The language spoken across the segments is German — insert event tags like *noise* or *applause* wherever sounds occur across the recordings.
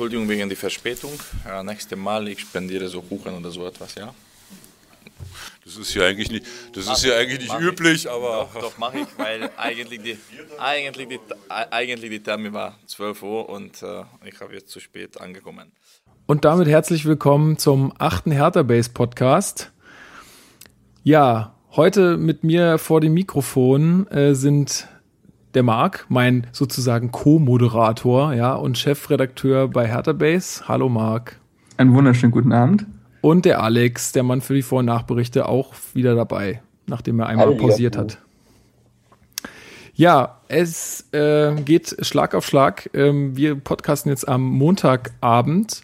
Entschuldigung wegen die Verspätung. Ja, nächste Mal, ich spendiere so Kuchen oder so etwas, ja? Das ist ja eigentlich nicht, das ist ja eigentlich nicht Mach ich. üblich, aber Doch, doch mache ich, weil eigentlich die, eigentlich, die, eigentlich die Termin war 12 Uhr und äh, ich habe jetzt zu spät angekommen. Und damit herzlich willkommen zum achten Hertha Base Podcast. Ja, heute mit mir vor dem Mikrofon äh, sind der Marc, mein sozusagen Co-Moderator, ja, und Chefredakteur bei Hertha Base. Hallo Marc. Einen wunderschönen guten Abend. Und der Alex, der Mann für die Vor- und Nachberichte, auch wieder dabei, nachdem er einmal pausiert hat. Ja, es äh, geht Schlag auf Schlag. Ähm, wir podcasten jetzt am Montagabend.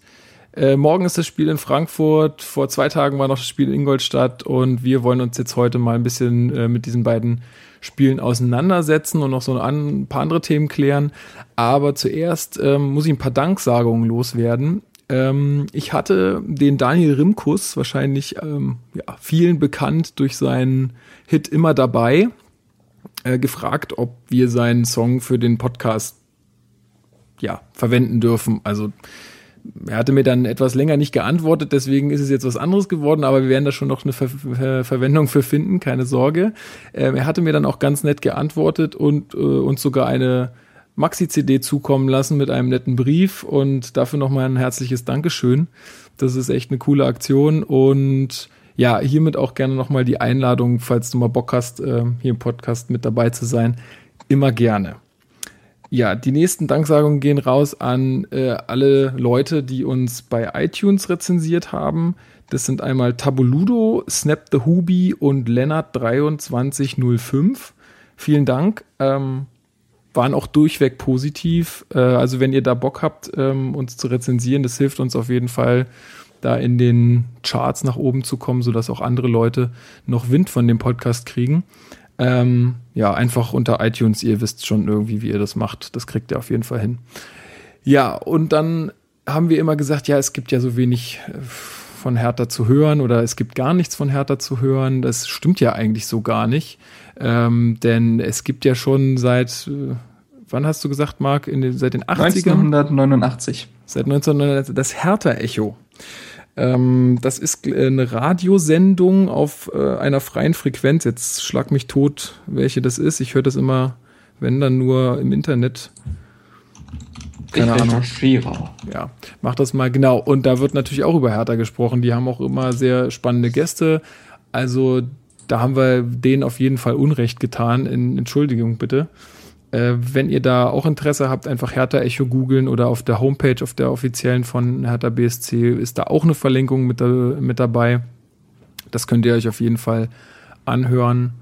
Äh, morgen ist das Spiel in Frankfurt. Vor zwei Tagen war noch das Spiel in Ingolstadt und wir wollen uns jetzt heute mal ein bisschen äh, mit diesen beiden Spielen auseinandersetzen und noch so ein, paar andere Themen klären. Aber zuerst ähm, muss ich ein paar Danksagungen loswerden. Ähm, ich hatte den Daniel Rimkus, wahrscheinlich ähm, ja, vielen bekannt durch seinen Hit immer dabei, äh, gefragt, ob wir seinen Song für den Podcast ja, verwenden dürfen. Also er hatte mir dann etwas länger nicht geantwortet, deswegen ist es jetzt was anderes geworden, aber wir werden da schon noch eine Ver Ver Verwendung für finden, keine Sorge. Ähm, er hatte mir dann auch ganz nett geantwortet und äh, uns sogar eine Maxi-CD zukommen lassen mit einem netten Brief und dafür nochmal ein herzliches Dankeschön. Das ist echt eine coole Aktion und ja, hiermit auch gerne nochmal die Einladung, falls du mal Bock hast, äh, hier im Podcast mit dabei zu sein, immer gerne. Ja, die nächsten Danksagungen gehen raus an äh, alle Leute, die uns bei iTunes rezensiert haben. Das sind einmal Tabuludo, Snap the Hubi und Lennart2305. Vielen Dank. Ähm, waren auch durchweg positiv. Äh, also wenn ihr da Bock habt, ähm, uns zu rezensieren, das hilft uns auf jeden Fall, da in den Charts nach oben zu kommen, sodass auch andere Leute noch Wind von dem Podcast kriegen. Ähm, ja, einfach unter iTunes, ihr wisst schon irgendwie, wie ihr das macht. Das kriegt ihr auf jeden Fall hin. Ja, und dann haben wir immer gesagt, ja, es gibt ja so wenig äh, von Hertha zu hören oder es gibt gar nichts von Hertha zu hören. Das stimmt ja eigentlich so gar nicht. Ähm, denn es gibt ja schon seit, äh, wann hast du gesagt, Marc, in den, seit den 80ern? 1989. Seit 1990 das Hertha-Echo. Ähm, das ist äh, eine Radiosendung auf äh, einer freien Frequenz. Jetzt schlag mich tot, welche das ist. Ich höre das immer, wenn dann nur im Internet. Keine ich Ahnung. recherchiere. Ja, mach das mal genau. Und da wird natürlich auch über Hertha gesprochen. Die haben auch immer sehr spannende Gäste. Also da haben wir denen auf jeden Fall Unrecht getan. In, Entschuldigung bitte. Äh, wenn ihr da auch Interesse habt, einfach Hertha Echo googeln oder auf der Homepage, auf der offiziellen von Hertha BSC ist da auch eine Verlinkung mit, da, mit dabei. Das könnt ihr euch auf jeden Fall anhören.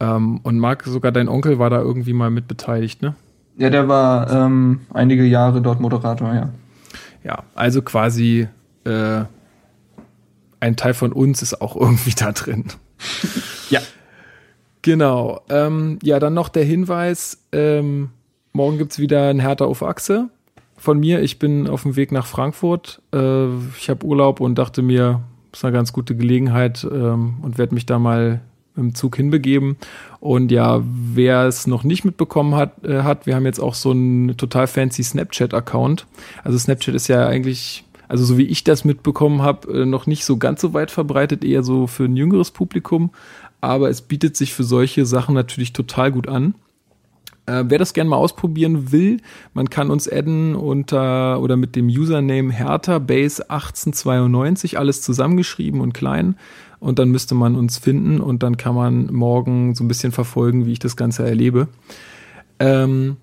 Ähm, und Marc, sogar dein Onkel war da irgendwie mal mit beteiligt, ne? Ja, der war ähm, einige Jahre dort Moderator, ja. Ja, also quasi äh, ein Teil von uns ist auch *laughs* irgendwie da drin. Ja. Genau. Ähm, ja, dann noch der Hinweis, ähm, morgen gibt's wieder ein Hertha auf Achse von mir. Ich bin auf dem Weg nach Frankfurt. Äh, ich habe Urlaub und dachte mir, das ist eine ganz gute Gelegenheit ähm, und werde mich da mal im Zug hinbegeben. Und ja, wer es noch nicht mitbekommen hat, äh, hat, wir haben jetzt auch so einen total fancy Snapchat-Account. Also Snapchat ist ja eigentlich, also so wie ich das mitbekommen habe, äh, noch nicht so ganz so weit verbreitet, eher so für ein jüngeres Publikum. Aber es bietet sich für solche Sachen natürlich total gut an. Äh, wer das gerne mal ausprobieren will, man kann uns adden unter oder mit dem Username Hertha Base 1892, alles zusammengeschrieben und klein. Und dann müsste man uns finden und dann kann man morgen so ein bisschen verfolgen, wie ich das Ganze erlebe. Ähm,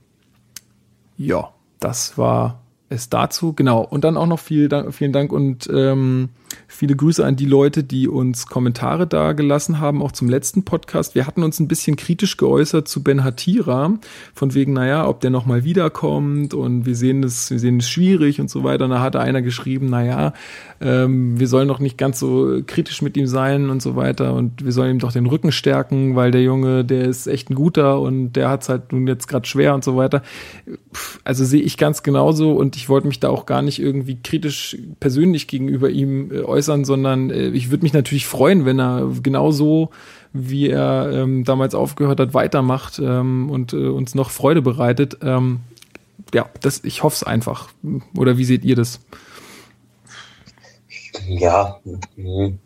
ja, das war es dazu. Genau. Und dann auch noch viel, vielen Dank und ähm, Viele Grüße an die Leute, die uns Kommentare da gelassen haben, auch zum letzten Podcast. Wir hatten uns ein bisschen kritisch geäußert zu Ben Hatira, von wegen, naja, ob der nochmal wiederkommt und wir sehen es, wir sehen es schwierig und so weiter. Und da hatte einer geschrieben, naja, ähm, wir sollen doch nicht ganz so kritisch mit ihm sein und so weiter und wir sollen ihm doch den Rücken stärken, weil der Junge, der ist echt ein guter und der hat es halt nun jetzt gerade schwer und so weiter. Also sehe ich ganz genauso und ich wollte mich da auch gar nicht irgendwie kritisch persönlich gegenüber ihm äh, äußern, sondern äh, ich würde mich natürlich freuen, wenn er genauso wie er ähm, damals aufgehört hat, weitermacht ähm, und äh, uns noch Freude bereitet. Ähm, ja, das, ich hoffe es einfach. Oder wie seht ihr das? Ja, hm,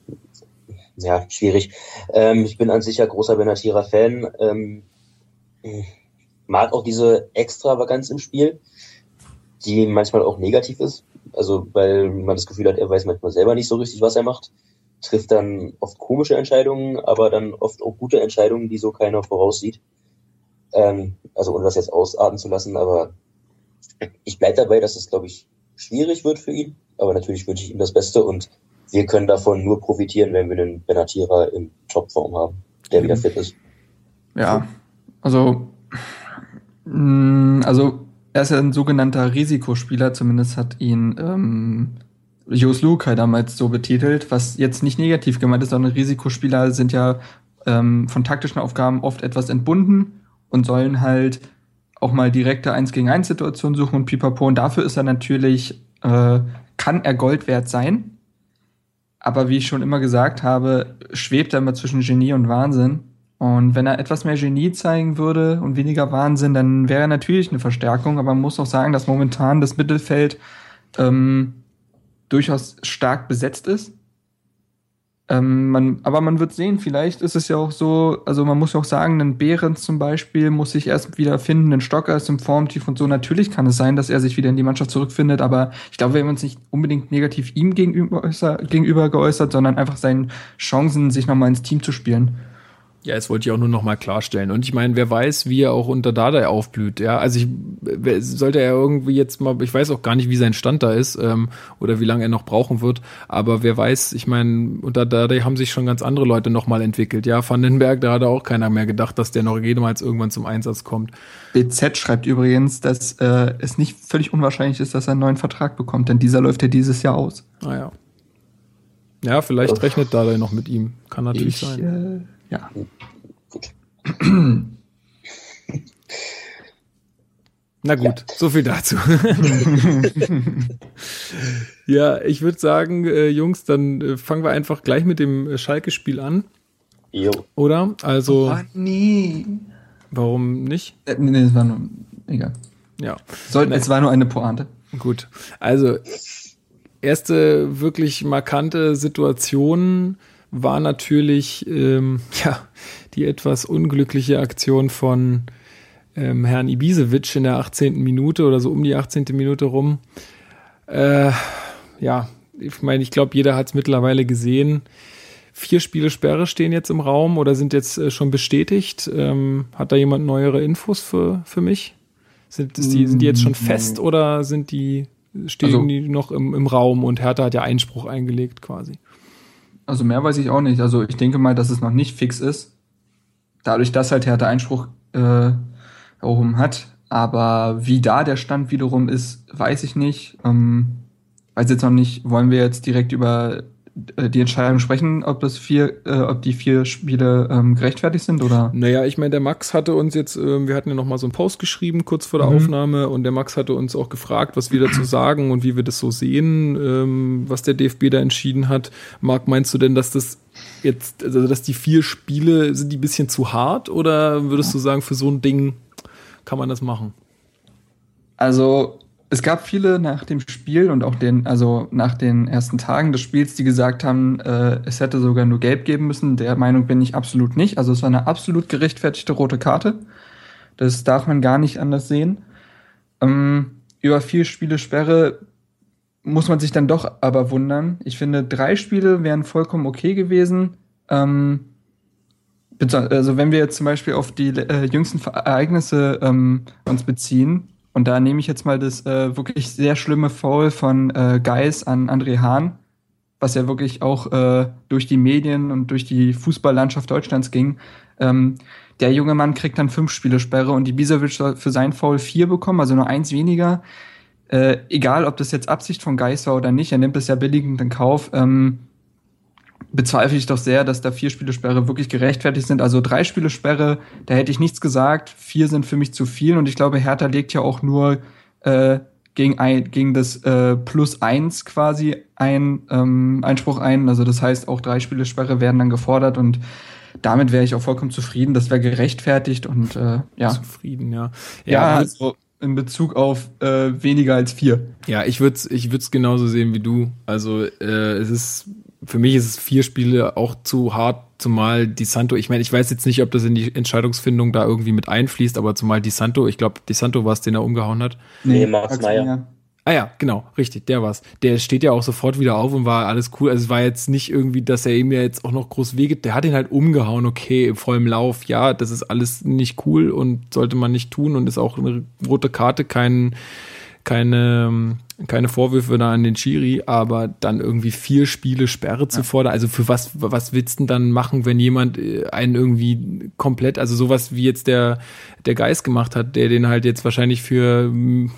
ja, schwierig. Ähm, ich bin an sich ja großer Benatira-Fan. Ähm, mag auch diese Extravaganz im Spiel, die manchmal auch negativ ist. Also, weil man das Gefühl hat, er weiß manchmal selber nicht so richtig, was er macht. Trifft dann oft komische Entscheidungen, aber dann oft auch gute Entscheidungen, die so keiner voraussieht. Ähm, also, ohne das jetzt ausarten zu lassen, aber ich bleibe dabei, dass es, glaube ich, schwierig wird für ihn. Aber natürlich wünsche ich ihm das Beste und wir können davon nur profitieren, wenn wir einen Benatira in Topform haben, der wieder fit ist. Ja, also, mh, also er ist ja ein sogenannter Risikospieler, zumindest hat ihn ähm, Jos Lukai damals so betitelt, was jetzt nicht negativ gemeint ist, sondern Risikospieler sind ja ähm, von taktischen Aufgaben oft etwas entbunden und sollen halt auch mal direkte 1 gegen 1 Situationen suchen und pipapo. Und dafür ist er natürlich, äh, kann er Gold wert sein. Aber wie ich schon immer gesagt habe, schwebt er immer zwischen Genie und Wahnsinn. Und wenn er etwas mehr Genie zeigen würde und weniger Wahnsinn, dann wäre er natürlich eine Verstärkung. Aber man muss auch sagen, dass momentan das Mittelfeld ähm, durchaus stark besetzt ist. Ähm, man, aber man wird sehen, vielleicht ist es ja auch so, also man muss ja auch sagen, ein Behrens zum Beispiel muss sich erst wieder finden, ein Stocker ist im Formtief und so. Natürlich kann es sein, dass er sich wieder in die Mannschaft zurückfindet, aber ich glaube, wir haben uns nicht unbedingt negativ ihm gegenüber, gegenüber geäußert, sondern einfach seinen Chancen, sich nochmal ins Team zu spielen. Ja, das wollte ich auch nur noch mal klarstellen. Und ich meine, wer weiß, wie er auch unter Dardai aufblüht. Ja, also ich sollte er irgendwie jetzt mal, ich weiß auch gar nicht, wie sein Stand da ist ähm, oder wie lange er noch brauchen wird. Aber wer weiß, ich meine, unter Dardai haben sich schon ganz andere Leute noch mal entwickelt. Ja, Vandenberg, da hat auch keiner mehr gedacht, dass der noch jemals irgendwann zum Einsatz kommt. BZ schreibt übrigens, dass äh, es nicht völlig unwahrscheinlich ist, dass er einen neuen Vertrag bekommt, denn dieser läuft ja dieses Jahr aus. Ah ja. Ja, vielleicht rechnet Dardai noch mit ihm. Kann natürlich ich, sein. Äh, ja. Gut. *clears throat* Na gut, ja. so viel dazu. *laughs* ja, ich würde sagen, äh, Jungs, dann äh, fangen wir einfach gleich mit dem äh, Schalke-Spiel an. Jo. Oder? Also. Oh, nee. Warum nicht? Äh, nee, es war nur. Egal. Ja. Soll, es war nur eine Pointe. Gut. Also, erste wirklich markante Situation war natürlich ähm, *laughs* ja die etwas unglückliche Aktion von ähm, Herrn Ibisevic in der 18. Minute oder so um die 18. Minute rum. Äh, ja, ich meine, ich glaube, jeder hat es mittlerweile gesehen. Vier Spiele Sperre stehen jetzt im Raum oder sind jetzt äh, schon bestätigt. Ähm, hat da jemand neuere Infos für, für mich? Sind, die, sind die jetzt schon fest oder sind die, stehen also, die noch im, im Raum und Hertha hat ja Einspruch eingelegt quasi? Also mehr weiß ich auch nicht. Also ich denke mal, dass es noch nicht fix ist. Dadurch, dass halt Hertha Einspruch äh, erhoben hat. Aber wie da der Stand wiederum ist, weiß ich nicht. Ähm, weiß jetzt noch nicht, wollen wir jetzt direkt über die Entscheidung sprechen, ob das vier, äh, ob die vier Spiele ähm, gerechtfertigt sind oder? Naja, ich meine, der Max hatte uns jetzt, äh, wir hatten ja noch mal so einen Post geschrieben kurz vor der mhm. Aufnahme und der Max hatte uns auch gefragt, was wir dazu *clears throat* sagen und wie wir das so sehen, ähm, was der DFB da entschieden hat. Marc, meinst du denn, dass das jetzt, also dass die vier Spiele sind die bisschen zu hart oder würdest du sagen, für so ein Ding kann man das machen? Also es gab viele nach dem Spiel und auch den, also nach den ersten Tagen des Spiels, die gesagt haben, äh, es hätte sogar nur gelb geben müssen. Der Meinung bin ich absolut nicht. Also es war eine absolut gerechtfertigte rote Karte. Das darf man gar nicht anders sehen. Ähm, über vier Spiele Sperre muss man sich dann doch aber wundern. Ich finde, drei Spiele wären vollkommen okay gewesen. Ähm, also wenn wir jetzt zum Beispiel auf die äh, jüngsten Ereignisse ähm, uns beziehen, und da nehme ich jetzt mal das äh, wirklich sehr schlimme Foul von äh, Geis an André Hahn, was ja wirklich auch äh, durch die Medien und durch die Fußballlandschaft Deutschlands ging. Ähm, der junge Mann kriegt dann fünf Spiele Sperre und Ibisevic soll für sein Foul vier bekommen, also nur eins weniger. Äh, egal, ob das jetzt Absicht von Geist war oder nicht, er nimmt es ja billigend in Kauf. Ähm, bezweifle ich doch sehr, dass da vier Spiele Sperre wirklich gerechtfertigt sind. Also drei Spiele Sperre, da hätte ich nichts gesagt. Vier sind für mich zu viel und ich glaube, Hertha legt ja auch nur äh, gegen, ein, gegen das äh, Plus eins quasi ein ähm, Einspruch ein. Also das heißt, auch drei Spiele Sperre werden dann gefordert und damit wäre ich auch vollkommen zufrieden. Das wäre gerechtfertigt und äh, ja. Zufrieden, ja. Ja, ja also in Bezug auf äh, weniger als vier. Ja, ich würde es ich würd's genauso sehen wie du. Also äh, es ist für mich ist es vier Spiele auch zu hart, zumal Di Santo, ich meine, ich weiß jetzt nicht, ob das in die Entscheidungsfindung da irgendwie mit einfließt, aber zumal Di Santo, ich glaube, Di Santo war es, den er umgehauen hat. Nee, Max Meyer. Ah ja, genau, richtig, der war's. Der steht ja auch sofort wieder auf und war alles cool. Also es war jetzt nicht irgendwie, dass er ihm ja jetzt auch noch groß wege. Der hat ihn halt umgehauen, okay, im vollen Lauf. Ja, das ist alles nicht cool und sollte man nicht tun und ist auch eine rote Karte, kein, keine, keine Vorwürfe da an den Schiri, aber dann irgendwie vier Spiele Sperre zu fordern. Also für was, was willst du denn dann machen, wenn jemand äh, einen irgendwie komplett, also sowas wie jetzt der, der Geist gemacht hat, der den halt jetzt wahrscheinlich für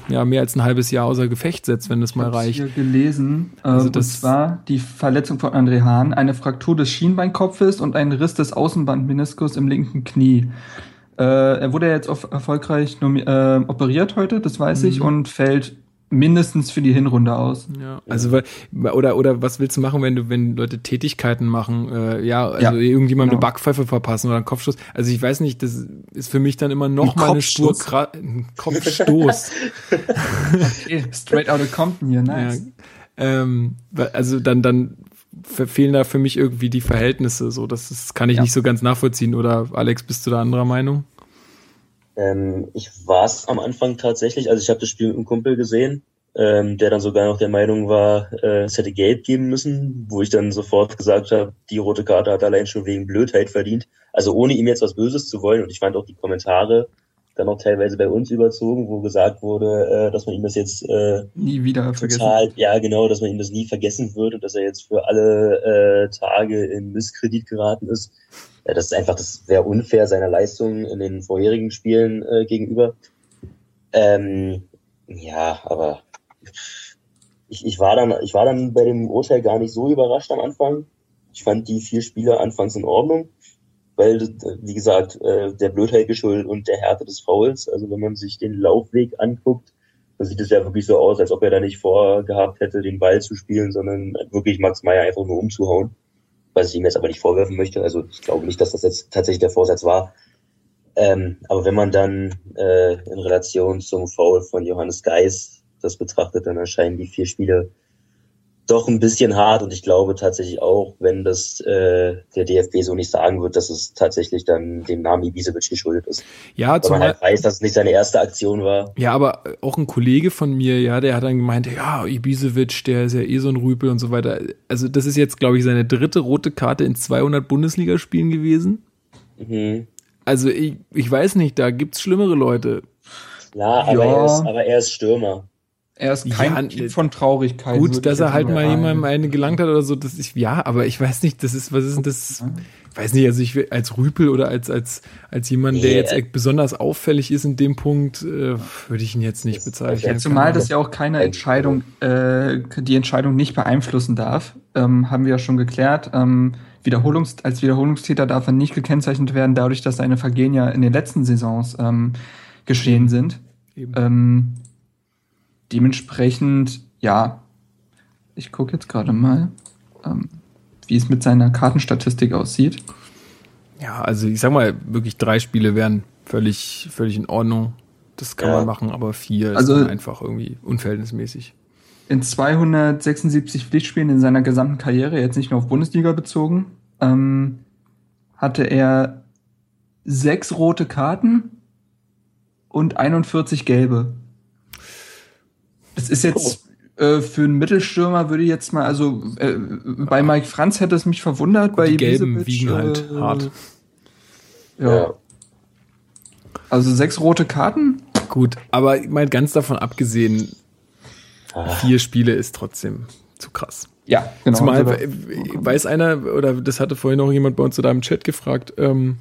ja, mehr als ein halbes Jahr außer Gefecht setzt, wenn das mal reicht. Ich hier gelesen, also das zwar die Verletzung von André Hahn, eine Fraktur des Schienbeinkopfes und ein Riss des Außenbandmeniskus im linken Knie. Äh, er wurde jetzt auf erfolgreich äh, operiert heute, das weiß mhm. ich, und fällt mindestens für die Hinrunde aus. Ja, also oder oder was willst du machen, wenn du wenn Leute Tätigkeiten machen, äh, ja, also ja, irgendjemand genau. eine Backpfeife verpassen oder einen Kopfstoß. Also ich weiß nicht, das ist für mich dann immer noch ein mal eine Spur ein Kopfstoß. *laughs* okay, straight out of Compton hier, nice. Ja, ähm, also dann dann fehlen da für mich irgendwie die Verhältnisse. So, das, das kann ich ja. nicht so ganz nachvollziehen. Oder Alex, bist du da anderer Meinung? Ähm, ich war es am Anfang tatsächlich. Also ich habe das Spiel mit einem Kumpel gesehen, ähm, der dann sogar noch der Meinung war, äh, es hätte Gelb geben müssen, wo ich dann sofort gesagt habe, die rote Karte hat allein schon wegen Blödheit verdient. Also ohne ihm jetzt was Böses zu wollen. Und ich fand auch die Kommentare dann auch teilweise bei uns überzogen, wo gesagt wurde, äh, dass man ihm das jetzt äh, nie wieder total, ja genau, dass man ihm das nie vergessen wird und dass er jetzt für alle äh, Tage in Misskredit geraten ist. Ja, das ist einfach, das wäre unfair seiner Leistung in den vorherigen Spielen äh, gegenüber. Ähm, ja, aber ich, ich war dann, ich war dann bei dem Urteil gar nicht so überrascht am Anfang. Ich fand die vier Spiele anfangs in Ordnung weil, wie gesagt, äh, der Blödheit geschuldet und der Härte des Fouls. Also wenn man sich den Laufweg anguckt, dann sieht es ja wirklich so aus, als ob er da nicht vorgehabt hätte, den Ball zu spielen, sondern wirklich Max Meyer einfach nur umzuhauen. Was ich ihm jetzt aber nicht vorwerfen möchte. Also ich glaube nicht, dass das jetzt tatsächlich der Vorsatz war. Ähm, aber wenn man dann äh, in Relation zum Foul von Johannes Geis das betrachtet, dann erscheinen die vier Spiele doch ein bisschen hart und ich glaube tatsächlich auch, wenn das äh, der DFB so nicht sagen wird, dass es tatsächlich dann dem Namen Ibisevic geschuldet ist. Ja, Weil man halt weiß, dass es nicht seine erste Aktion war. Ja, aber auch ein Kollege von mir, ja, der hat dann gemeint, ja, Ibisevic, der ist ja eh so ein Rüpel und so weiter. Also das ist jetzt, glaube ich, seine dritte rote Karte in 200 Bundesligaspielen gewesen. Mhm. Also ich, ich weiß nicht, da gibt's schlimmere Leute. Ja, aber, ja. Er, ist, aber er ist Stürmer. Er ist kein ja, Typ von Traurigkeit. Gut, dass er halt mal jemandem eine gelangt hat oder so, das ist, ja, aber ich weiß nicht, das ist, was ist denn das? Ich weiß nicht, also ich als Rüpel oder als, als, als jemand, der yeah. jetzt besonders auffällig ist in dem Punkt, äh, würde ich ihn jetzt nicht bezeichnen. Ja, zumal das ja auch keine Entscheidung, äh, die Entscheidung nicht beeinflussen darf, ähm, haben wir ja schon geklärt. Ähm, Wiederholungs als Wiederholungstäter darf er nicht gekennzeichnet werden, dadurch, dass seine Vergehen ja in den letzten Saisons ähm, geschehen sind. Ähm, dementsprechend, ja, ich gucke jetzt gerade mal, ähm, wie es mit seiner Kartenstatistik aussieht. Ja, also ich sag mal, wirklich drei Spiele wären völlig, völlig in Ordnung. Das kann ja. man machen, aber vier also, ist einfach irgendwie unverhältnismäßig. In 276 Pflichtspielen in seiner gesamten Karriere, jetzt nicht nur auf Bundesliga bezogen, ähm, hatte er sechs rote Karten und 41 gelbe. Das ist jetzt oh. äh, für einen Mittelstürmer würde ich jetzt mal, also äh, bei Mike Franz hätte es mich verwundert, Gut, bei die gelben wiegen halt äh, hart. Ja. ja. Also sechs rote Karten? Gut, aber mal ganz davon abgesehen, ah. vier Spiele ist trotzdem zu krass. Ja, genau. Zumal, Also weiß einer, oder das hatte vorhin noch jemand bei uns da im Chat gefragt, ähm,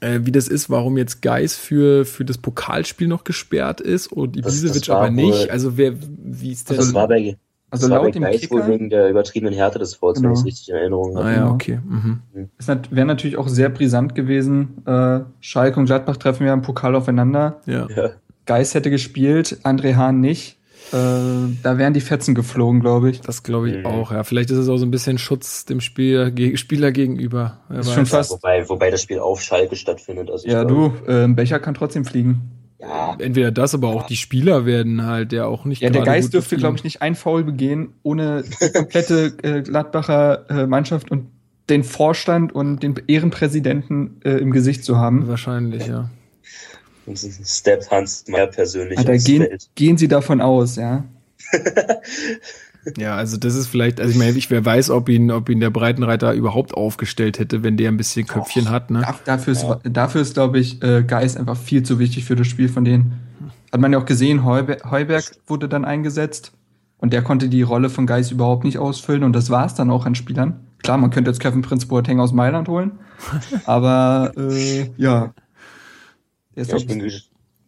äh, wie das ist, warum jetzt Geis für, für das Pokalspiel noch gesperrt ist und Ibisevic aber nicht. wohl- Also wer, wie ist das? Das war bei, also das war bei laut dem Geist wohl Kicker wegen der übertriebenen Härte des Falls, wenn Genau. ich es richtig in Erinnerung habe. ah ja, genau. okay. Mhm. Es nat- wäre natürlich auch sehr brisant gewesen. Äh, Schalke und Gladbach treffen ja im Pokal aufeinander. Ja. Ja. Geis hätte gespielt, André Hahn nicht. Äh, da wären die Fetzen geflogen, glaube ich. Das glaube ich Mhm. auch, ja. Vielleicht ist es auch so ein bisschen Schutz dem Spieler, ge Spieler gegenüber. Ist schon fast- Wobei, wobei das Spiel auf Schalke stattfindet. Also Ja, glaube, du, äh, ein Becher kann trotzdem fliegen. Ja, Entweder das, aber auch die Spieler werden halt ja auch nicht. Ja, der Geist gut dürfte, glaube ich, nicht ein Foul begehen, ohne die *laughs* komplette äh, Gladbacher äh, Mannschaft und den Vorstand und den Ehrenpräsidenten äh, im Gesicht zu haben. Wahrscheinlich, ja. Steppt Hans Meyer persönlich aufs gehen, Feld. gehen Sie davon aus, ja. Ja, also das ist vielleicht, also ich meine, ich wer weiß, ob ihn, ob ihn der Breitenreiter überhaupt aufgestellt hätte, wenn der ein bisschen Köpfchen hat, ne? Da- Dafür ist, dafür ist glaube ich, äh, Geist einfach viel zu wichtig für das Spiel von denen. Hat man ja auch gesehen, Heuberg, Heuberg wurde dann eingesetzt und der konnte die Rolle von Geist überhaupt nicht ausfüllen und das war es dann auch an Spielern. Klar, man könnte jetzt Kevin Prince Boateng aus Mailand holen, *laughs* aber äh, ja. Ja, ich bin,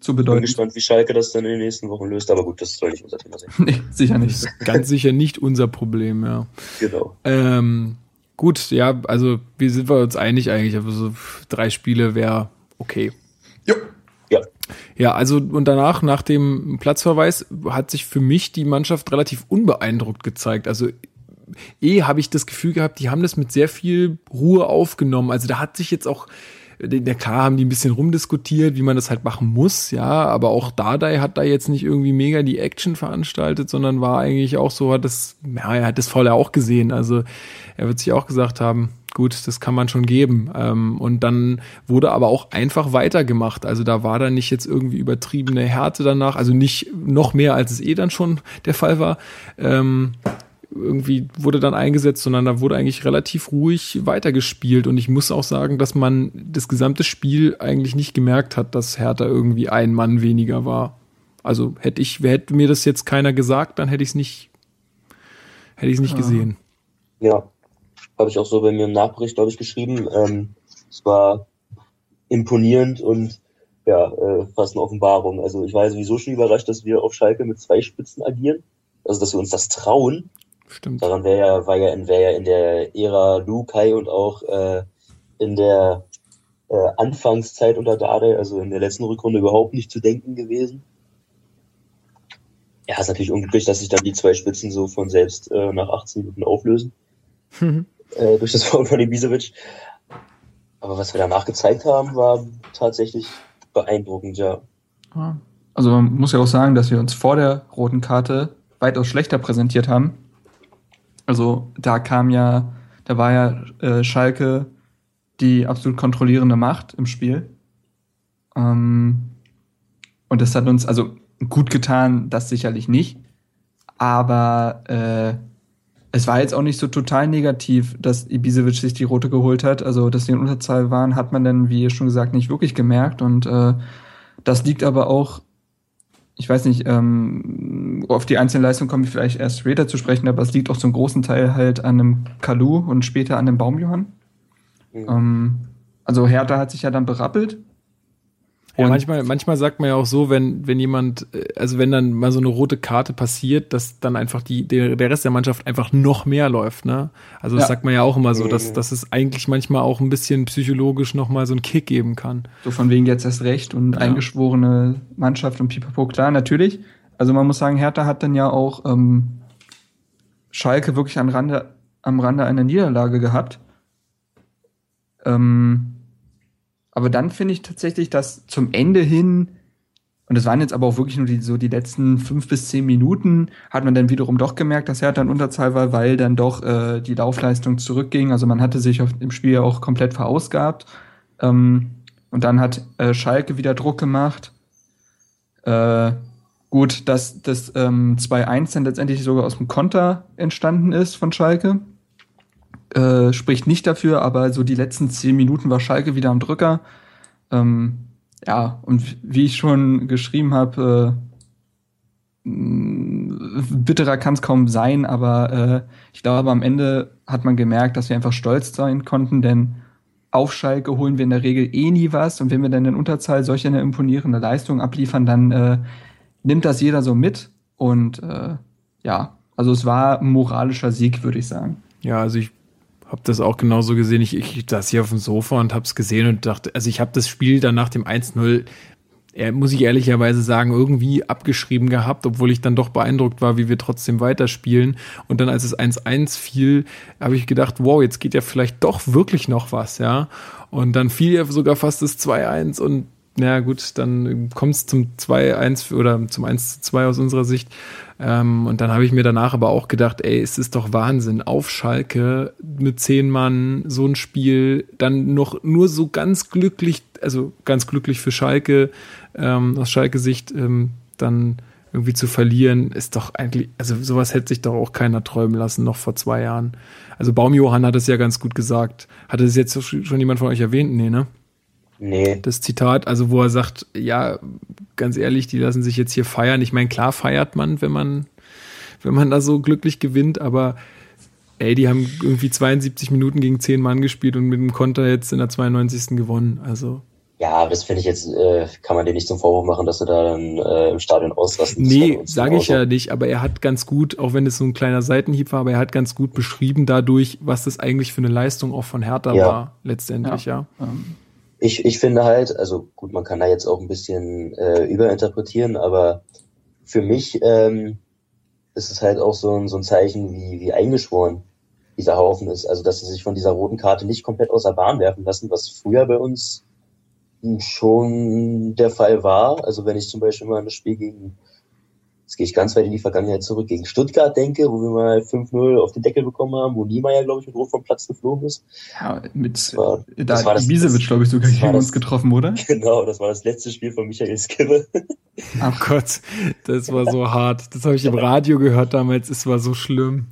zu bin bedeutend. gespannt, wie Schalke das dann in den nächsten Wochen löst. Aber gut, das soll nicht unser Thema sein. *laughs* Nee, sicher nicht. Ganz sicher nicht unser Problem, ja. Genau. Ähm, gut, ja, also wir sind wir uns einig eigentlich, aber so drei Spiele wäre okay. Jo. Ja, Ja, also und danach, nach dem Platzverweis, hat sich für mich die Mannschaft relativ unbeeindruckt gezeigt. Also eh habe ich das Gefühl gehabt, die haben das mit sehr viel Ruhe aufgenommen. Also da hat sich jetzt auch, ja klar haben die ein bisschen rumdiskutiert, wie man das halt machen muss, ja, aber auch Dardai hat da jetzt nicht irgendwie mega die Action veranstaltet, sondern war eigentlich auch so, hat das, ja, er hat das voll ja auch gesehen. Also er wird sich auch gesagt haben, gut, das kann man schon geben. Ähm, und dann wurde aber auch einfach weitergemacht. Also da war dann nicht jetzt irgendwie übertriebene Härte danach, also nicht noch mehr, als es eh dann schon der Fall war. Ähm, irgendwie wurde dann eingesetzt, sondern da wurde eigentlich relativ ruhig weitergespielt. Und ich muss auch sagen, dass man das gesamte Spiel eigentlich nicht gemerkt hat, dass Hertha irgendwie ein Mann weniger war. Also hätte ich, hätte mir das jetzt keiner gesagt, dann hätte ich es nicht, hätte ich es nicht gesehen. ja. Habe ich auch so bei mir im Nachbericht, glaube ich, geschrieben. Ähm, es war imponierend und ja, äh, fast eine Offenbarung. Also ich war ja sowieso schon überrascht, dass wir auf Schalke mit zwei Spitzen agieren. Also dass wir uns das trauen. Stimmt. Daran wäre ja, war ja in, wär ja in der Ära Lukai und auch äh, in der äh, Anfangszeit unter Dade, also in der letzten Rückrunde überhaupt nicht zu denken gewesen. Ja, ist natürlich unglücklich, dass sich dann die zwei Spitzen so von selbst äh, nach 18 Minuten auflösen. äh, durch das Foul von Ibisevic. Aber was wir danach gezeigt haben, war tatsächlich beeindruckend, ja. Also man muss ja auch sagen, dass wir uns vor der roten Karte weitaus schlechter präsentiert haben. Also da kam ja, da war ja äh, Schalke die absolut kontrollierende Macht im Spiel. Ähm, und das hat uns also gut getan, das sicherlich nicht. Aber äh, es war jetzt auch nicht so total negativ, dass Ibisevic sich die rote geholt hat. Also, dass die in Unterzahl waren, hat man dann, wie schon gesagt, nicht wirklich gemerkt. Und äh, das liegt aber auch, ich weiß nicht, ähm, auf die einzelnen Leistungen komme ich vielleicht erst später zu sprechen, aber es liegt auch zum großen Teil halt an einem Kalu und später an dem Baumjohann. Mhm. Ähm, also Hertha hat sich ja dann berappelt. Ja, manchmal, manchmal sagt man ja auch so, wenn, wenn jemand, äh, also wenn dann mal so eine rote Karte passiert, dass dann einfach die, der, der Rest der Mannschaft einfach noch mehr läuft, ne? Also das Ja. sagt man ja auch immer so, dass, dass es eigentlich manchmal auch ein bisschen psychologisch nochmal so einen Kick geben kann. So von wegen jetzt erst recht und Ja. eingeschworene Mannschaft und pipapo, klar, natürlich. Also man muss sagen, Hertha hat dann ja auch ähm, Schalke wirklich am Rande, am Rande einer Niederlage gehabt. Ähm, aber dann finde ich tatsächlich, dass zum Ende hin, und das waren jetzt aber auch wirklich nur die, so die letzten fünf bis zehn Minuten, hat man dann wiederum doch gemerkt, dass Hertha in Unterzahl war, weil dann doch äh, die Laufleistung zurückging. Also man hatte sich auf, im Spiel ja auch komplett verausgabt. Ähm, und dann hat äh, Schalke wieder Druck gemacht. Äh, gut, dass das ähm, 2-1 dann letztendlich sogar aus dem Konter entstanden ist von Schalke. Äh, spricht nicht dafür, aber so die letzten zehn Minuten war Schalke wieder am Drücker. Ähm, ja, und wie ich schon geschrieben habe, äh, bitterer kann es kaum sein, aber äh, ich glaube, am Ende hat man gemerkt, dass wir einfach stolz sein konnten, denn auf Schalke holen wir in der Regel eh nie was und wenn wir dann in Unterzahl solche eine imponierende Leistung abliefern, dann äh, nimmt das jeder so mit und äh, ja, also es war ein moralischer Sieg, würde ich sagen. Ja, also ich habe das auch genauso gesehen. Ich, ich saß hier auf dem Sofa und habe es gesehen und dachte, also ich habe das Spiel dann nach dem 1-0 er, muss ich ehrlicherweise sagen, irgendwie abgeschrieben gehabt, obwohl ich dann doch beeindruckt war, wie wir trotzdem weiterspielen. Und dann, als es 1-1 fiel, habe ich gedacht, wow, jetzt geht ja vielleicht doch wirklich noch was, ja. Und dann fiel ja sogar fast das 2-1 und na gut, dann kommt es zum 2-1 oder zum 1-2 aus unserer Sicht. Ähm, und dann habe ich mir danach aber auch gedacht, ey, es ist doch Wahnsinn. Auf Schalke mit zehn Mann so ein Spiel, dann noch nur so ganz glücklich, also ganz glücklich für Schalke, ähm, aus Schalke-Sicht, ähm, dann irgendwie zu verlieren, ist doch eigentlich, also sowas hätte sich doch auch keiner träumen lassen, noch vor zwei Jahren. Also Baumjohann hat es ja ganz gut gesagt. Hatte es jetzt schon jemand von euch erwähnt? Nee, ne? Nee. Das Zitat, also wo er sagt, ja, ganz ehrlich, die lassen sich jetzt hier feiern. Ich meine, klar feiert man, wenn man, wenn man da so glücklich gewinnt, aber ey, die haben irgendwie 72 Minuten gegen 10 Mann gespielt und mit dem Konter jetzt in der 92. gewonnen. Also. Ja, aber das finde ich jetzt, äh, kann man dir nicht zum Vorwurf machen, dass du da dann äh, im Stadion ausrasten. Nee, sage ich ja nicht, aber er hat ganz gut, auch wenn es so ein kleiner Seitenhieb war, aber er hat ganz gut beschrieben dadurch, was das eigentlich für eine Leistung auch von Hertha ja. war, letztendlich, ja. ja. Ähm, ich, ich finde halt, also gut, man kann da jetzt auch ein bisschen äh, überinterpretieren, aber für mich ähm, ist es halt auch so ein, so ein Zeichen, wie, wie eingeschworen dieser Haufen ist. Also, dass sie sich von dieser roten Karte nicht komplett aus der Bahn werfen lassen, was früher bei uns schon der Fall war. Also, wenn ich zum Beispiel mal ein Spiel gegen Jetzt gehe ich ganz weit in die Vergangenheit zurück, gegen Stuttgart denke, wo wir mal 5-0 auf den Deckel bekommen haben, wo Niemeyer, glaube ich, mit Rot vom Platz geflogen ist. Ja, mit war, da das war das, Ibisevic, glaube ich, sogar gegen uns getroffen, oder? *laughs* Genau, das war das letzte Spiel von Michael Skibbe. *laughs* Ach Gott, das war so hart. Das habe ich im Radio gehört damals, es war so schlimm.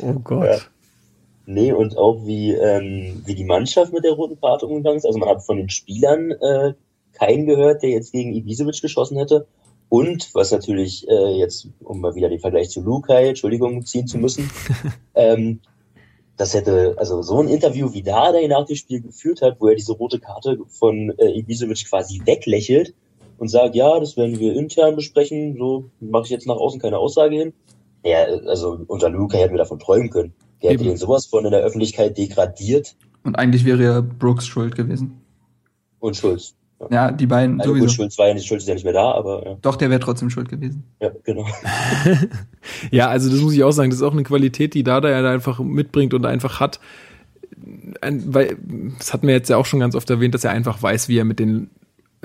Oh Gott. Ja. Nee, und auch wie, ähm, wie die Mannschaft mit der roten Karte umgegangen ist. Also man hat von den Spielern äh, keinen gehört, der jetzt gegen Ibisevic geschossen hätte. Und was natürlich äh, jetzt, um mal wieder den Vergleich zu Lukai, Entschuldigung, ziehen zu müssen, *laughs* ähm, das hätte, also so ein Interview wie da, der nach dem Spiel geführt hat, wo er diese rote Karte von äh, Ibisevic quasi weglächelt und sagt, ja, das werden wir intern besprechen, so mache ich jetzt nach außen keine Aussage hin. Ja, also unter Lukai hätten wir davon träumen können. Der Eben. hätte den sowas von in der Öffentlichkeit degradiert. Und eigentlich wäre ja Brooks schuld gewesen. Und Schulz. Ja, die beiden also sowieso. Gut, Schulz, war ja nicht, Schulz ist ja nicht mehr da, aber. Ja. Doch, der wäre trotzdem schuld gewesen. Ja, genau. *laughs* ja, also das muss ich auch sagen, das ist auch eine Qualität, die Dada ja da einfach mitbringt und einfach hat. Ein, weil, das hat mir jetzt ja auch schon ganz oft erwähnt, dass er einfach weiß, wie er mit den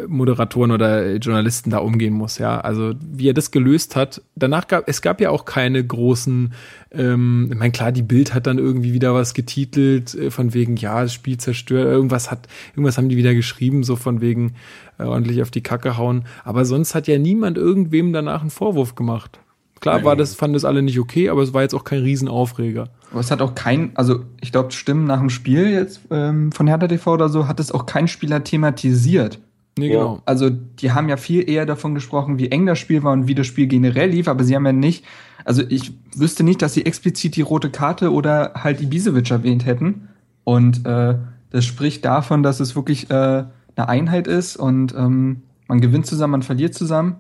Moderatoren oder Journalisten da umgehen muss, ja. Also wie er das gelöst hat. Danach gab es gab ja auch keine großen, ähm, ich meine, klar, die Bild hat dann irgendwie wieder was getitelt, äh, von wegen, ja, das Spiel zerstört, irgendwas hat, irgendwas haben die wieder geschrieben, so von wegen äh, ordentlich auf die Kacke hauen. Aber sonst hat ja niemand irgendwem danach einen Vorwurf gemacht. Klar Nein. war das, fanden das alle nicht okay, aber es war jetzt auch kein Riesenaufreger. Aber es hat auch kein, also ich glaube, Stimmen nach dem Spiel jetzt ähm, von Hertha TV oder so, hat es auch kein Spieler thematisiert. Nee, ja. genau. Also die haben ja viel eher davon gesprochen, wie eng das Spiel war und wie das Spiel generell lief, aber sie haben ja nicht, also ich wüsste nicht, dass sie explizit die rote Karte oder halt Ibisevic erwähnt hätten. Und äh, das spricht davon, dass es wirklich äh, eine Einheit ist und ähm, man gewinnt zusammen, man verliert zusammen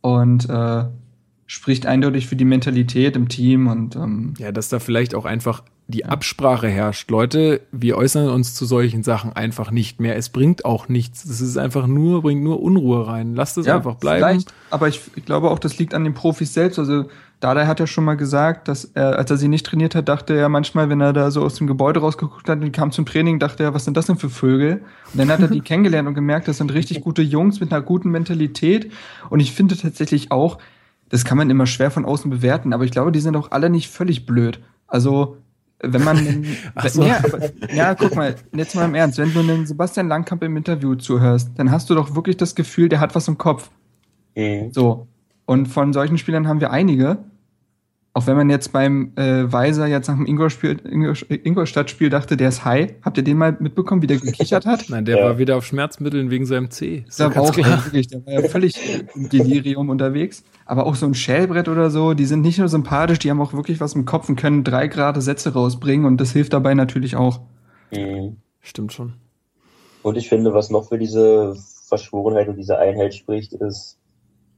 und äh, spricht eindeutig für die Mentalität im Team und ähm, ja, dass da vielleicht auch einfach die Absprache herrscht. Leute, wir äußern uns zu solchen Sachen einfach nicht mehr. Es bringt auch nichts. Es ist einfach nur, bringt nur Unruhe rein. Lasst es ja, einfach bleiben. Vielleicht, aber ich, ich, glaube auch, das liegt an den Profis selbst. Also Dada hat ja schon mal gesagt, dass er, als er sie nicht trainiert hat, dachte er manchmal, wenn er da so aus dem Gebäude rausgeguckt hat und kam zum Training, dachte er, was sind das denn für Vögel? Und dann hat er die *laughs* kennengelernt und gemerkt, das sind richtig gute Jungs mit einer guten Mentalität. Und ich finde tatsächlich auch, das kann man immer schwer von außen bewerten, aber ich glaube, die sind auch alle nicht völlig blöd. Also wenn man, *laughs* so. ja, aber, ja, guck mal, jetzt mal im Ernst, wenn du einen Sebastian Langkamp im Interview zuhörst, dann hast du doch wirklich das Gefühl, der hat was im Kopf. Mhm. So. Und von solchen Spielern haben wir einige. Auch wenn man jetzt beim äh, Weiser jetzt nach dem Ingolstadt-Spiel Ingolstadt dachte, der ist high. Habt ihr den mal mitbekommen, wie der gekichert hat? Nein, der ja. war wieder auf Schmerzmitteln wegen seinem C. Ist ja auch klar. Wirklich, der war ja völlig im Delirium unterwegs. Aber auch so ein Schellbrett oder so, die sind nicht nur sympathisch, die haben auch wirklich was im Kopf und können drei gerade Sätze rausbringen und das hilft dabei natürlich auch. Mhm. Stimmt schon. Und ich finde, was noch für diese Verschworenheit und diese Einheit spricht, ist,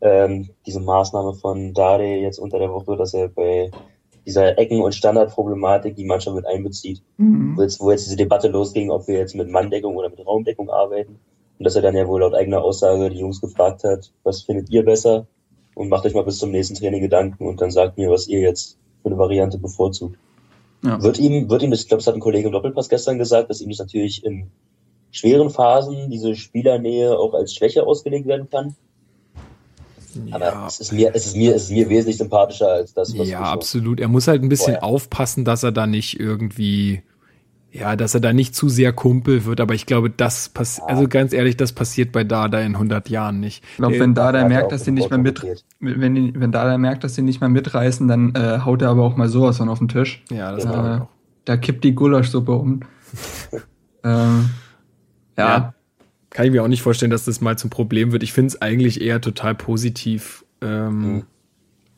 ähm, diese Maßnahme von Dade jetzt unter der Woche, dass er bei dieser Ecken- und Standardproblematik die Mannschaft mit einbezieht. Mhm. Wo, jetzt, wo jetzt diese Debatte losging, ob wir jetzt mit Manndeckung oder mit Raumdeckung arbeiten. Und dass er dann ja wohl laut eigener Aussage die Jungs gefragt hat, was findet ihr besser? Und macht euch mal bis zum nächsten Training Gedanken und dann sagt mir, was ihr jetzt für eine Variante bevorzugt. Ja. Wird ihm, wird ihm, das, ich glaube, das hat ein Kollege im Doppelpass gestern gesagt, dass ihm das natürlich in schweren Phasen diese Spielernähe auch als Schwäche ausgelegt werden kann. Aber ja. es ist mir, es ist mir, es ist mir wesentlich sympathischer als das, was Ja, absolut. Er muss halt ein bisschen vorher. aufpassen, dass er da nicht irgendwie, ja, dass er da nicht zu sehr Kumpel wird. Aber ich glaube, das passiert, ja. also ganz ehrlich, das passiert bei Dada in 100 Jahren nicht. Ich glaube, wenn Dada merkt, dass sie nicht mehr mit, wenn, wenn Dada merkt, dass sie nicht mehr mitreißen, dann äh, haut er aber auch mal sowas von auf den Tisch. Ja, das genau. äh, Da kippt die Gulaschsuppe um. *laughs* ähm, ja. ja kann ich mir auch nicht vorstellen, dass das mal zum Problem wird. Ich finde es eigentlich eher total positiv. Ähm, mhm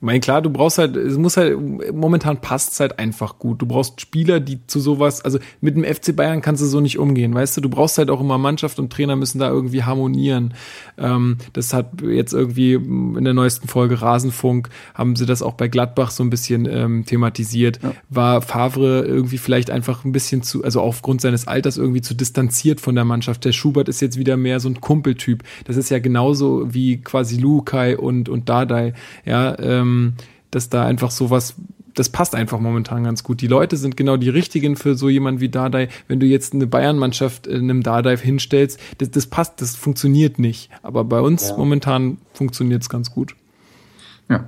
meine, klar, du brauchst halt, es muss halt, momentan passt es halt einfach gut. Du brauchst Spieler, die zu sowas, also mit dem FC Bayern kannst du so nicht umgehen, weißt du? Du brauchst halt auch immer Mannschaft und Trainer müssen da irgendwie harmonieren. Ähm, das hat jetzt irgendwie in der neuesten Folge Rasenfunk, haben sie das auch bei Gladbach so ein bisschen ähm, thematisiert. Ja. War Favre irgendwie vielleicht einfach ein bisschen zu, also aufgrund seines Alters irgendwie zu distanziert von der Mannschaft. Der Schubert ist jetzt wieder mehr so ein Kumpeltyp. Das ist ja genauso wie quasi Lukai und, und Dardai, ja, ähm, ähm, dass da einfach sowas das passt einfach momentan ganz gut. Die Leute sind genau die richtigen für so jemanden wie Dardai. Wenn du jetzt eine Bayern-Mannschaft in einem Dardai hinstellst, das, das passt, das funktioniert nicht. Aber bei uns ja. momentan funktioniert es ganz gut. Ja.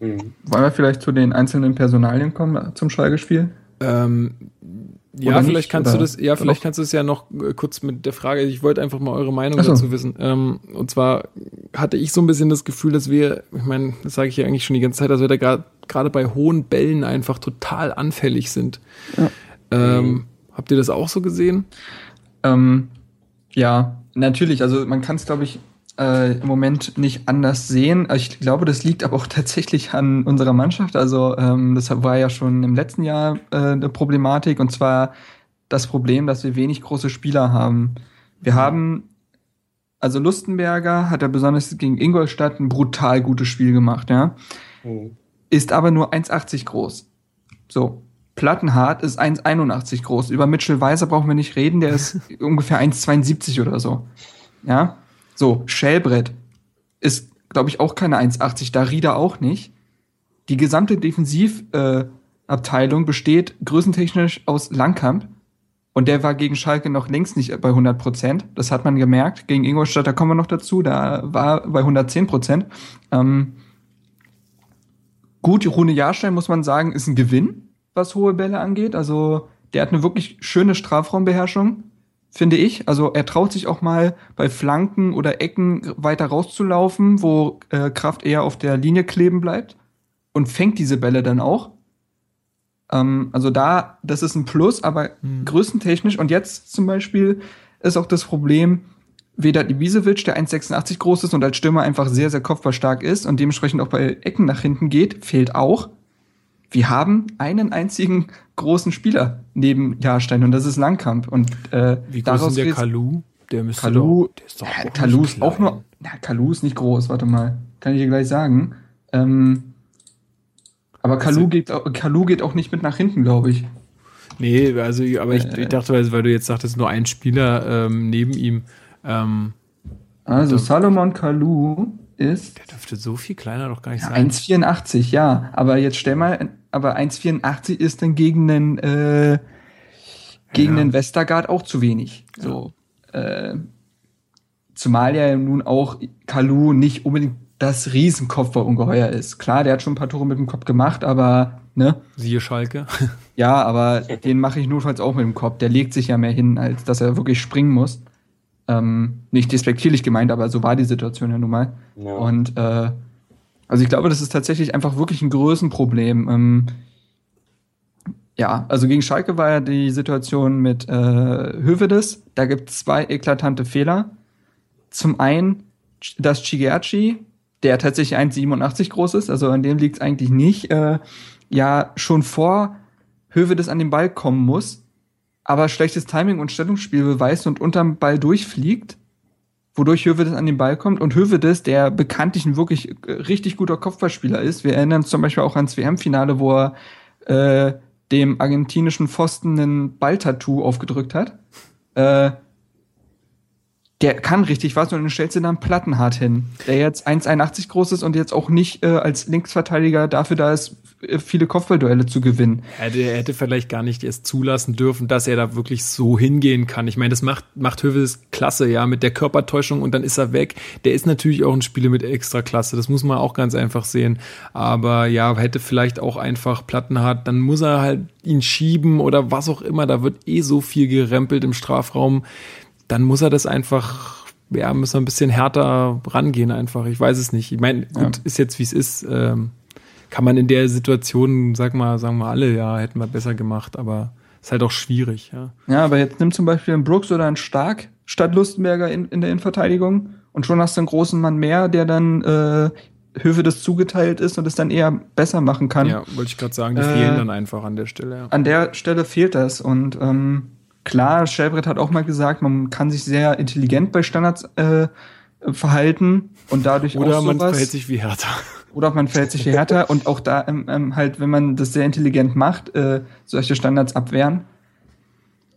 Mhm. Wollen wir vielleicht zu den einzelnen Personalien kommen zum Schalke-Spiel? Ähm, ja, vielleicht nicht, kannst du das, ja, vielleicht kannst du es ja noch äh, kurz mit der Frage, ich wollte einfach mal eure Meinung so. dazu wissen. Ähm, und zwar hatte ich so ein bisschen das Gefühl, dass wir, ich meine, das sage ich ja eigentlich schon die ganze Zeit, dass wir da gerade bei hohen Bällen einfach total anfällig sind. Ja. Ähm, habt ihr das auch so gesehen? Ähm, ja, natürlich. Also man kann es, glaube ich, äh, im Moment nicht anders sehen. Ich glaube, das liegt aber auch *laughs* tatsächlich an unserer Mannschaft. Also ähm, das war ja schon im letzten Jahr äh, eine Problematik und zwar das Problem, dass wir wenig große Spieler haben. Wir haben, also Lustenberger hat ja besonders gegen Ingolstadt ein brutal gutes Spiel gemacht, ja. Mhm. Ist aber nur 1,80 groß. So. Plattenhart ist 1,81 groß. Über Mitchell Weiser brauchen wir nicht reden, der ist *laughs* ungefähr 1,72 oder so. Ja. So, Schellbrett ist, glaube ich, auch keine 1,80, Darida auch nicht. Die gesamte Defensivabteilung äh, besteht größentechnisch aus Langkamp. Und der war gegen Schalke noch längst nicht bei 100 Prozent. Das hat man gemerkt. Gegen Ingolstadt, da kommen wir noch dazu, da war bei 110 Prozent. Ähm, gut, Rune Jahrstein, muss man sagen, ist ein Gewinn, was hohe Bälle angeht. Also der hat eine wirklich schöne Strafraumbeherrschung finde ich. Also er traut sich auch mal bei Flanken oder Ecken weiter rauszulaufen, wo äh, Kraft eher auf der Linie kleben bleibt und fängt diese Bälle dann auch. Ähm, also da, das ist ein Plus, aber mhm. größentechnisch und jetzt zum Beispiel ist auch das Problem, Vedat Ibisevic, der 1,86 groß ist und als Stürmer einfach sehr, sehr kopfballstark ist und dementsprechend auch bei Ecken nach hinten geht, fehlt auch wir haben einen einzigen großen Spieler neben Jahrstein und das ist Langkamp. Und äh, wie groß ist der Kalu? Der müsste Kalu, doch, der ist doch auch ja, Kalu ist auch nur, na, Kalu ist nicht groß, warte mal, kann ich dir gleich sagen. Ähm, aber also, Kalu geht, Kalu geht auch nicht mit nach hinten, glaube ich. Nee, also, aber ich, äh, ich dachte, weil du jetzt sagtest, nur ein Spieler ähm, neben ihm. Ähm, also Salomon Kalu ist. Der dürfte so viel kleiner doch gar nicht ja, sein. 1,84, ja. Aber jetzt stell mal, aber 1,84 ist dann gegen den, äh, gegen ja. den Westergaard auch zu wenig. Ja. So. Äh, zumal ja nun auch Kalu nicht unbedingt das Riesenkopfballungeheuer ist. Klar, der hat schon ein paar Tore mit dem Kopf gemacht, aber ne? Siehe Schalke. *laughs* ja, aber den mache ich notfalls auch mit dem Kopf. Der legt sich ja mehr hin, als dass er wirklich springen muss. Ähm, nicht despektierlich gemeint, aber so war die Situation ja nun mal. Ja. Und äh, Also ich glaube, das ist tatsächlich einfach wirklich ein Größenproblem. Ähm, ja, also gegen Schalke war ja die Situation mit äh, Hövedes. Da gibt es zwei eklatante Fehler. Zum einen, dass Chigerci, der tatsächlich 1,87 groß ist, also an dem liegt es eigentlich nicht, äh, ja schon vor Hövedes an den Ball kommen muss, aber schlechtes Timing und Stellungsspiel beweist und unterm Ball durchfliegt wodurch Hövedes an den Ball kommt. Und Hövedes, der bekanntlich ein wirklich äh, richtig guter Kopfballspieler ist. Wir erinnern uns zum Beispiel auch ans WM-Finale, wo er äh, dem argentinischen Pfosten ein Balltattoo aufgedrückt hat. Äh, der kann richtig was und dann stellst du dann Plattenhart hin, der jetzt 1,81 groß ist und jetzt auch nicht äh, als Linksverteidiger dafür da ist, viele Kopfballduelle zu gewinnen. Er hätte, er hätte vielleicht gar nicht erst zulassen dürfen, dass er da wirklich so hingehen kann. Ich meine, das macht, macht Höves klasse, ja, mit der Körpertäuschung und dann ist er weg. Der ist natürlich auch ein Spieler mit extra Klasse, das muss man auch ganz einfach sehen. Aber ja, hätte vielleicht auch einfach Plattenhart, dann muss er halt ihn schieben oder was auch immer. Da wird eh so viel gerempelt im Strafraum. Dann muss er das einfach ja, müssen wir ein bisschen härter rangehen einfach. Ich weiß es nicht. Ich meine, gut, ja. ist jetzt wie es ist. Ähm, kann man in der Situation, sag mal, sagen wir alle, ja, hätten wir besser gemacht, aber ist halt auch schwierig, ja. Ja, aber jetzt nimm zum Beispiel einen Brooks oder einen Stark statt Lustenberger in, in der Innenverteidigung und schon hast du einen großen Mann mehr, der dann äh, Höfe das zugeteilt ist und es dann eher besser machen kann. Ja, wollte ich gerade sagen, die äh, fehlen dann einfach an der Stelle. Ja. An der Stelle fehlt das und ähm, klar, Schellbrett hat auch mal gesagt, man kann sich sehr intelligent bei Standards äh, verhalten und dadurch Oder auch man verhält sich wie Hertha. Oder man verhält sich Hertha und auch da ähm, ähm, halt, wenn man das sehr intelligent macht, äh, solche Standards abwehren.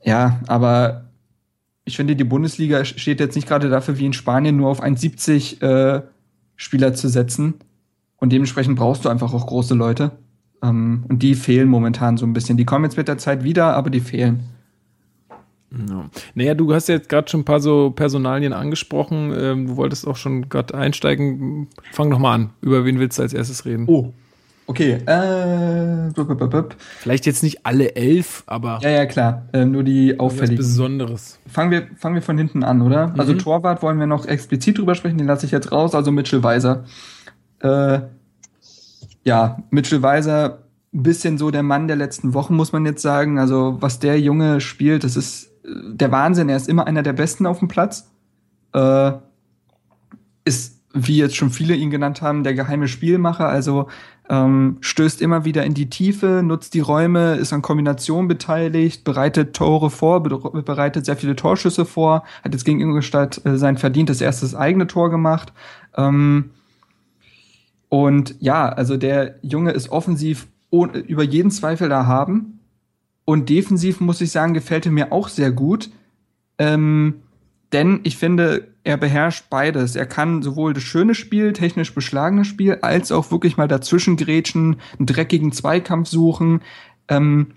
Ja, aber ich finde, die Bundesliga steht jetzt nicht gerade dafür, wie in Spanien nur auf 1,70 äh, Spieler zu setzen. Und dementsprechend brauchst du einfach auch große Leute. Ähm, und die fehlen momentan so ein bisschen. Die kommen jetzt mit der Zeit wieder, aber die fehlen. Ja. Naja, du hast jetzt gerade schon ein paar so Personalien angesprochen. Ähm, du wolltest auch schon gerade einsteigen. Fang doch mal an. Über wen willst du als erstes reden? Oh. Okay. Äh, bup, bup, bup. Vielleicht jetzt nicht alle elf, aber. Ja, ja, klar. Äh, nur die auffälligen. Besonderes. Fangen wir, fangen wir von hinten an, oder? Mhm. Also Torwart wollen wir noch explizit drüber sprechen, den lasse ich jetzt raus. Also Mitchell Weiser. Äh, ja, Mitchell Weiser, bisschen so der Mann der letzten Wochen, muss man jetzt sagen. Also, was der Junge spielt, das ist der Wahnsinn. Er ist immer einer der Besten auf dem Platz. Äh, ist, wie jetzt schon viele ihn genannt haben, der geheime Spielmacher. Also ähm, stößt immer wieder in die Tiefe, nutzt die Räume, ist an Kombinationen beteiligt, bereitet Tore vor, bereitet sehr viele Torschüsse vor, hat jetzt gegen Ingolstadt äh, sein verdientes erstes eigene Tor gemacht. Ähm, und ja, also der Junge ist offensiv über jeden Zweifel da haben. Und defensiv muss ich sagen, gefällt er mir auch sehr gut. Ähm, denn ich finde, er beherrscht beides. Er kann sowohl das schöne Spiel, technisch beschlagene Spiel, als auch wirklich mal dazwischen grätschen, einen dreckigen Zweikampf suchen. Ähm,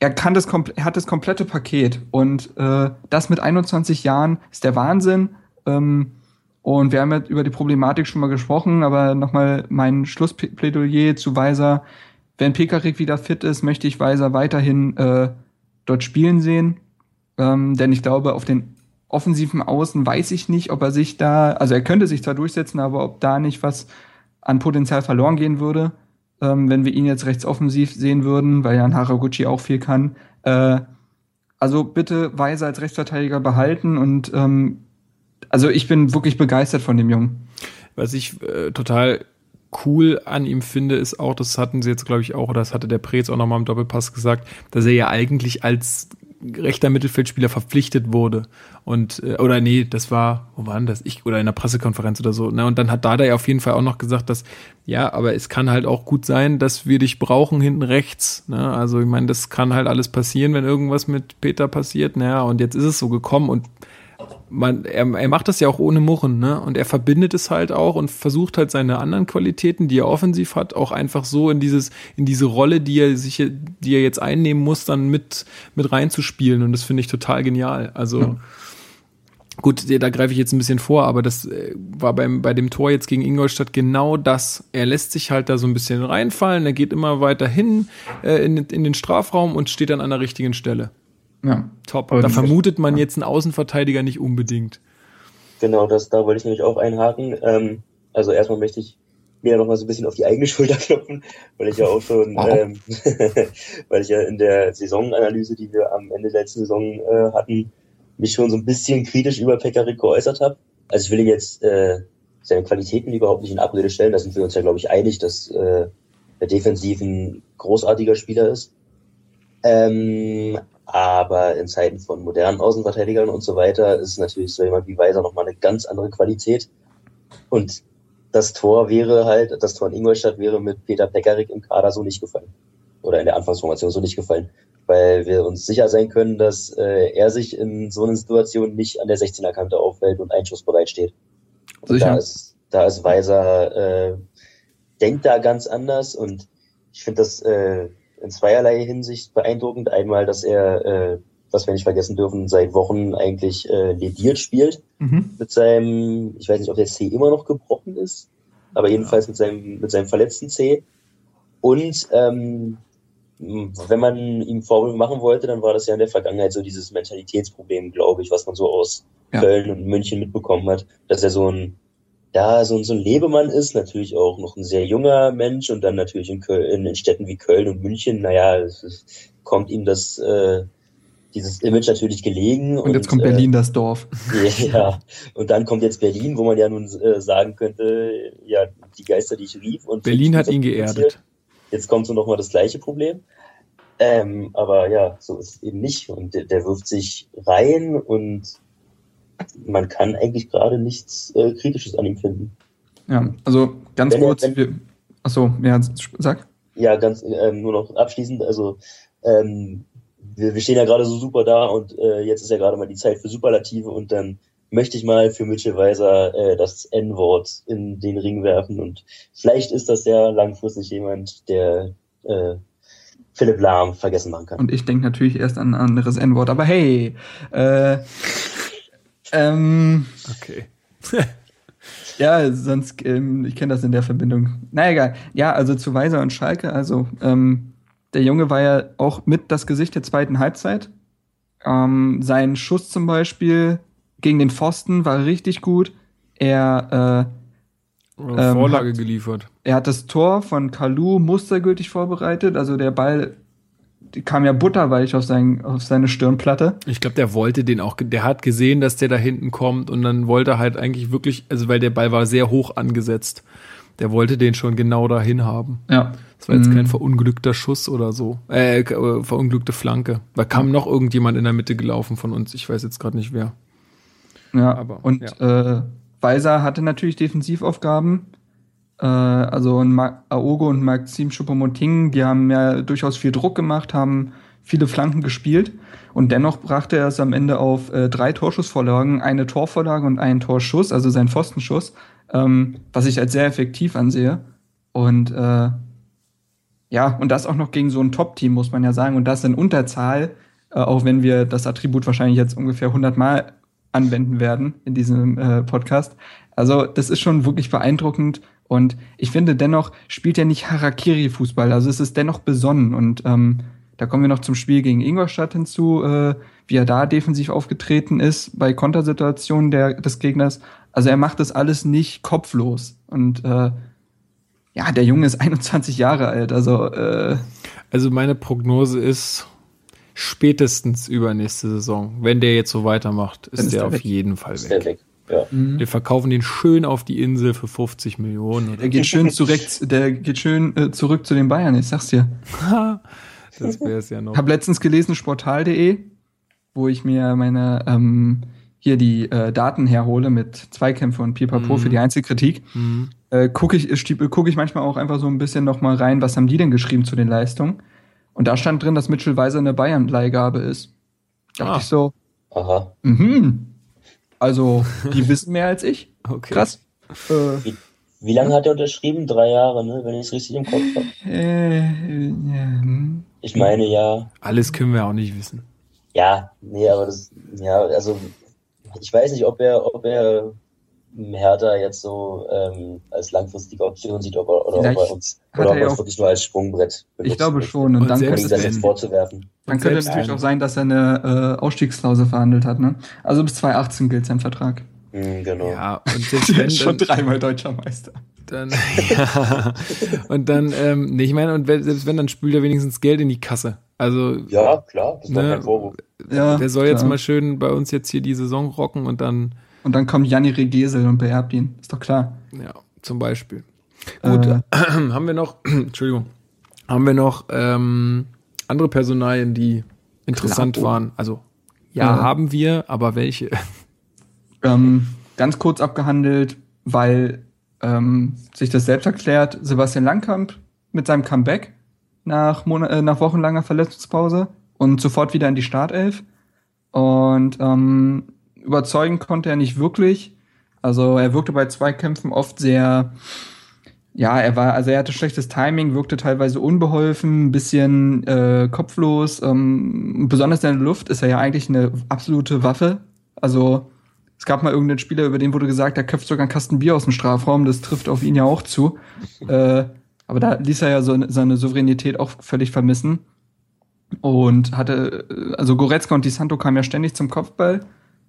er kann das, er hat das komplette Paket. Und äh, das mit 21 Jahren ist der Wahnsinn. Ähm, und wir haben ja über die Problematik schon mal gesprochen, aber nochmal mein Schlussplädoyer zu Weiser wenn Pekarik wieder fit ist, möchte ich Weiser weiterhin äh, dort spielen sehen. Ähm, denn ich glaube, auf den offensiven Außen weiß ich nicht, ob er sich da, also er könnte sich da durchsetzen, aber ob da nicht was an Potenzial verloren gehen würde, ähm, wenn wir ihn jetzt rechts offensiv sehen würden, weil ja ein Haraguchi auch viel kann. Äh, also bitte Weiser als Rechtsverteidiger behalten und ähm, also ich bin wirklich begeistert von dem Jungen. Was ich äh, total cool an ihm finde, ist auch, das hatten sie jetzt, glaube ich, auch, oder das hatte der Prez auch nochmal im Doppelpass gesagt, dass er ja eigentlich als rechter Mittelfeldspieler verpflichtet wurde. Und, äh, oder nee, das war, wo war denn das? Ich, oder in der Pressekonferenz oder so. Ne? Und dann hat Dada ja auf jeden Fall auch noch gesagt, dass, ja, aber es kann halt auch gut sein, dass wir dich brauchen hinten rechts. Ne? Also ich meine, das kann halt alles passieren, wenn irgendwas mit Peter passiert. Naja, und jetzt ist es so gekommen und man, er, er macht das ja auch ohne Murren, ne? Und er verbindet es halt auch und versucht halt seine anderen Qualitäten, die er offensiv hat, auch einfach so in dieses, in diese Rolle, die er sich, die er jetzt einnehmen muss, dann mit, mit reinzuspielen. Und das finde ich total genial. Also, ja. gut, da greife ich jetzt ein bisschen vor, aber das äh, war beim, bei dem Tor jetzt gegen Ingolstadt genau das. Er lässt sich halt da so ein bisschen reinfallen, er geht immer weiter hin äh, in, in den Strafraum und steht dann an der richtigen Stelle. Ja. Top. Und da vermutet man jetzt einen Außenverteidiger nicht unbedingt. Genau, das, da wollte ich nämlich auch einhaken. Ähm, also erstmal möchte ich mir noch mal so ein bisschen auf die eigene *laughs* Schulter klopfen, weil ich ja auch schon, Wow. ähm, *laughs* weil ich ja in der Saisonanalyse, die wir am Ende der letzten Saison äh, hatten, mich schon so ein bisschen kritisch über Pekarik geäußert habe. Also ich will ihm jetzt äh, seine Qualitäten überhaupt nicht in Abrede stellen. Da sind wir uns ja, glaube ich, einig, dass äh, der defensiv ein großartiger Spieler ist. Ähm, aber in Zeiten von modernen Außenverteidigern und so weiter ist natürlich so jemand wie Weiser nochmal eine ganz andere Qualität. Und das Tor wäre halt, das Tor in Ingolstadt wäre mit Peter Pekarik im Kader so nicht gefallen. Oder in der Anfangsformation so nicht gefallen. Weil wir uns sicher sein können, dass äh, er sich in so einer Situation nicht an der 16er Kante aufhält und einschussbereit steht. Und Sicher. Da ist, da ist Weiser, äh, denkt da ganz anders und ich finde das äh, in zweierlei Hinsicht beeindruckend. Einmal, dass er, äh, was wir nicht vergessen dürfen, seit Wochen eigentlich äh, lediert spielt Mhm. mit seinem, ich weiß nicht, ob der C immer noch gebrochen ist, aber jedenfalls mit seinem, mit seinem verletzten C. Und ähm, wenn man ihm Vorwürfe machen wollte, dann war das ja in der Vergangenheit so dieses Mentalitätsproblem, glaube ich, was man so aus Ja. Köln und München mitbekommen hat, dass er so ein, ja, so ein, so ein Lebemann ist, natürlich auch noch ein sehr junger Mensch und dann natürlich in Köln, in Städten wie Köln und München, naja, es ist, kommt ihm das, äh, dieses Image natürlich gelegen. Und jetzt kommt äh, Berlin, das Dorf. *laughs* ja, und dann kommt jetzt Berlin, wo man ja nun äh, sagen könnte, ja, die Geister, die ich rief. Und Berlin hat ihn geerdet. Jetzt kommt so nochmal das gleiche Problem. Ähm, aber ja, so ist es eben nicht. Und der, der wirft sich rein und man kann eigentlich gerade nichts äh, Kritisches an ihm finden. Ja, also ganz Wenn er- kurz. wenn- wir, achso, ja, sag. Ja, ganz ähm, nur noch abschließend, also ähm, wir, wir stehen ja gerade so super da und äh, jetzt ist ja gerade mal die Zeit für Superlative und dann möchte ich mal für Mitchell Weiser äh, das N-Wort in den Ring werfen und vielleicht ist das ja langfristig jemand, der äh, Philipp Lahm vergessen machen kann. Und ich denke natürlich erst an ein anderes N-Wort, aber hey. Äh, ähm, Okay. *laughs* ja, sonst, ähm, ich kenne das in der Verbindung. Na egal. Ja, also zu Weiser und Schalke, also ähm, der Junge war ja auch mit das Gesicht der zweiten Halbzeit. Ähm, sein Schuss zum Beispiel gegen den Pfosten war richtig gut. Er, äh, Ähm, Vorlage hat- geliefert. er hat das Tor von Kalu mustergültig vorbereitet. Also der Ball kam ja butterweich auf, sein, auf seine Stirnplatte. Ich glaube, der wollte den auch, der hat gesehen, dass der da hinten kommt und dann wollte er halt eigentlich wirklich, also weil der Ball war sehr hoch angesetzt. Der wollte den schon genau dahin haben. Ja. Das war jetzt Mhm. kein verunglückter Schuss oder so. Äh, äh, verunglückte Flanke. Da kam noch irgendjemand in der Mitte gelaufen von uns. Ich weiß jetzt gerade nicht wer. Ja, Aber, und äh, Weiser hatte natürlich Defensivaufgaben. Äh, also Aogo und Maxim Choupo-Moting, die haben ja durchaus viel Druck gemacht, haben viele Flanken gespielt. Und dennoch brachte er es am Ende auf äh, drei Torschussvorlagen, eine Torvorlage und einen Torschuss, also sein Pfostenschuss, ähm, was ich als sehr effektiv ansehe. Und äh, ja, und das auch noch gegen so ein Top-Team, muss man ja sagen. Und das in Unterzahl, äh, auch wenn wir das Attribut wahrscheinlich jetzt ungefähr 100 Mal anwenden werden in diesem äh, Podcast. Also das ist schon wirklich beeindruckend. Und ich finde dennoch spielt er nicht Harakiri-Fußball. Also es ist dennoch besonnen. Und ähm, da kommen wir noch zum Spiel gegen Ingolstadt hinzu, äh, wie er da defensiv aufgetreten ist bei Kontersituationen der, des Gegners. Also er macht das alles nicht kopflos. Und äh, ja, der Junge ist *laughs* 21 Jahre alt. Also äh, Also meine Prognose ist spätestens übernächste Saison. Wenn der jetzt so weitermacht, ist, Dann ist der er auf weg. jeden Fall Ist der weg. Ja. Wir verkaufen den schön auf die Insel für 50 Millionen. Oder? der geht schön zurück, der geht schön äh, zurück zu den Bayern. Ich sag's dir. *laughs* Das wäre es ja noch. Hab letztens gelesen, sportal.de, wo ich mir meine ähm, hier die äh, Daten herhole mit Zweikämpfe und Pipapo Mhm. für die Einzelkritik. Mhm. Äh, gucke ich, stieb- guck ich manchmal auch einfach so ein bisschen noch mal rein, was haben die denn geschrieben zu den Leistungen? Und da stand drin, dass Mitchell Weiser eine Bayern-Leihgabe ist. Dachte Ah. ich so, Aha. mhm. Also, die wissen mehr als ich. *laughs* Okay. Krass. Äh, Wie lange hat er unterschrieben? Drei Jahre, ne? wenn ich es richtig im Kopf habe. äh, ja, hm. Ich meine ja. Alles können wir auch nicht wissen. Ja, nee, aber das, ja, also ich weiß nicht, ob er, ob er Hertha jetzt so ähm, als langfristige Option sieht ob er, oder ob er uns oder er ob er uns auch- wirklich nur als Sprungbrett benutzt. Ich glaube schon. Und, Und dann könnte, das jetzt vorzuwerfen. dann könnte selbst natürlich auch sein, dass er eine äh, Ausstiegsklausel verhandelt hat. Ne? Also bis 2018 gilt sein Vertrag. Hm, genau. Ja, und *laughs* selbst wenn, Schon dann, dreimal deutscher Meister. Dann, *laughs* ja. Und dann, ähm, nee, ich meine, und selbst wenn, dann spült er wenigstens Geld in die Kasse. Also, Ja, klar, das ist doch Ne? kein Vorwurf. Ja, der soll jetzt klar. mal schön bei uns jetzt hier die Saison rocken und dann, Und dann kommt Janni Regesel und beerbt ihn. Ist doch klar. ja, zum Beispiel. Gut, Äh. *clears throat* haben wir noch, *clears throat* Entschuldigung, haben wir noch ähm, andere Personalien, die interessant Klaro. waren? Also, ja, Ja. haben wir, aber welche? *laughs* Ähm, ganz kurz abgehandelt, weil ähm, sich das selbst erklärt, Sebastian Langkamp mit seinem Comeback nach, Monat, äh, nach wochenlanger Verletzungspause und sofort wieder in die Startelf. Und ähm, überzeugen konnte er nicht wirklich. Also er wirkte bei Zweikämpfen oft sehr, ja, er war, also er hatte schlechtes Timing, wirkte teilweise unbeholfen, ein bisschen äh, kopflos. Ähm, besonders in der Luft ist er ja eigentlich eine absolute Waffe. Also es gab mal irgendeinen Spieler, über den wurde gesagt, der köpft sogar einen Kasten Bier aus dem Strafraum. Das trifft auf ihn ja auch zu. *laughs* äh, aber da ließ er ja so, seine Souveränität auch völlig vermissen. Und hatte, äh, also Goretzka und Di Santo kamen ja ständig zum Kopfball,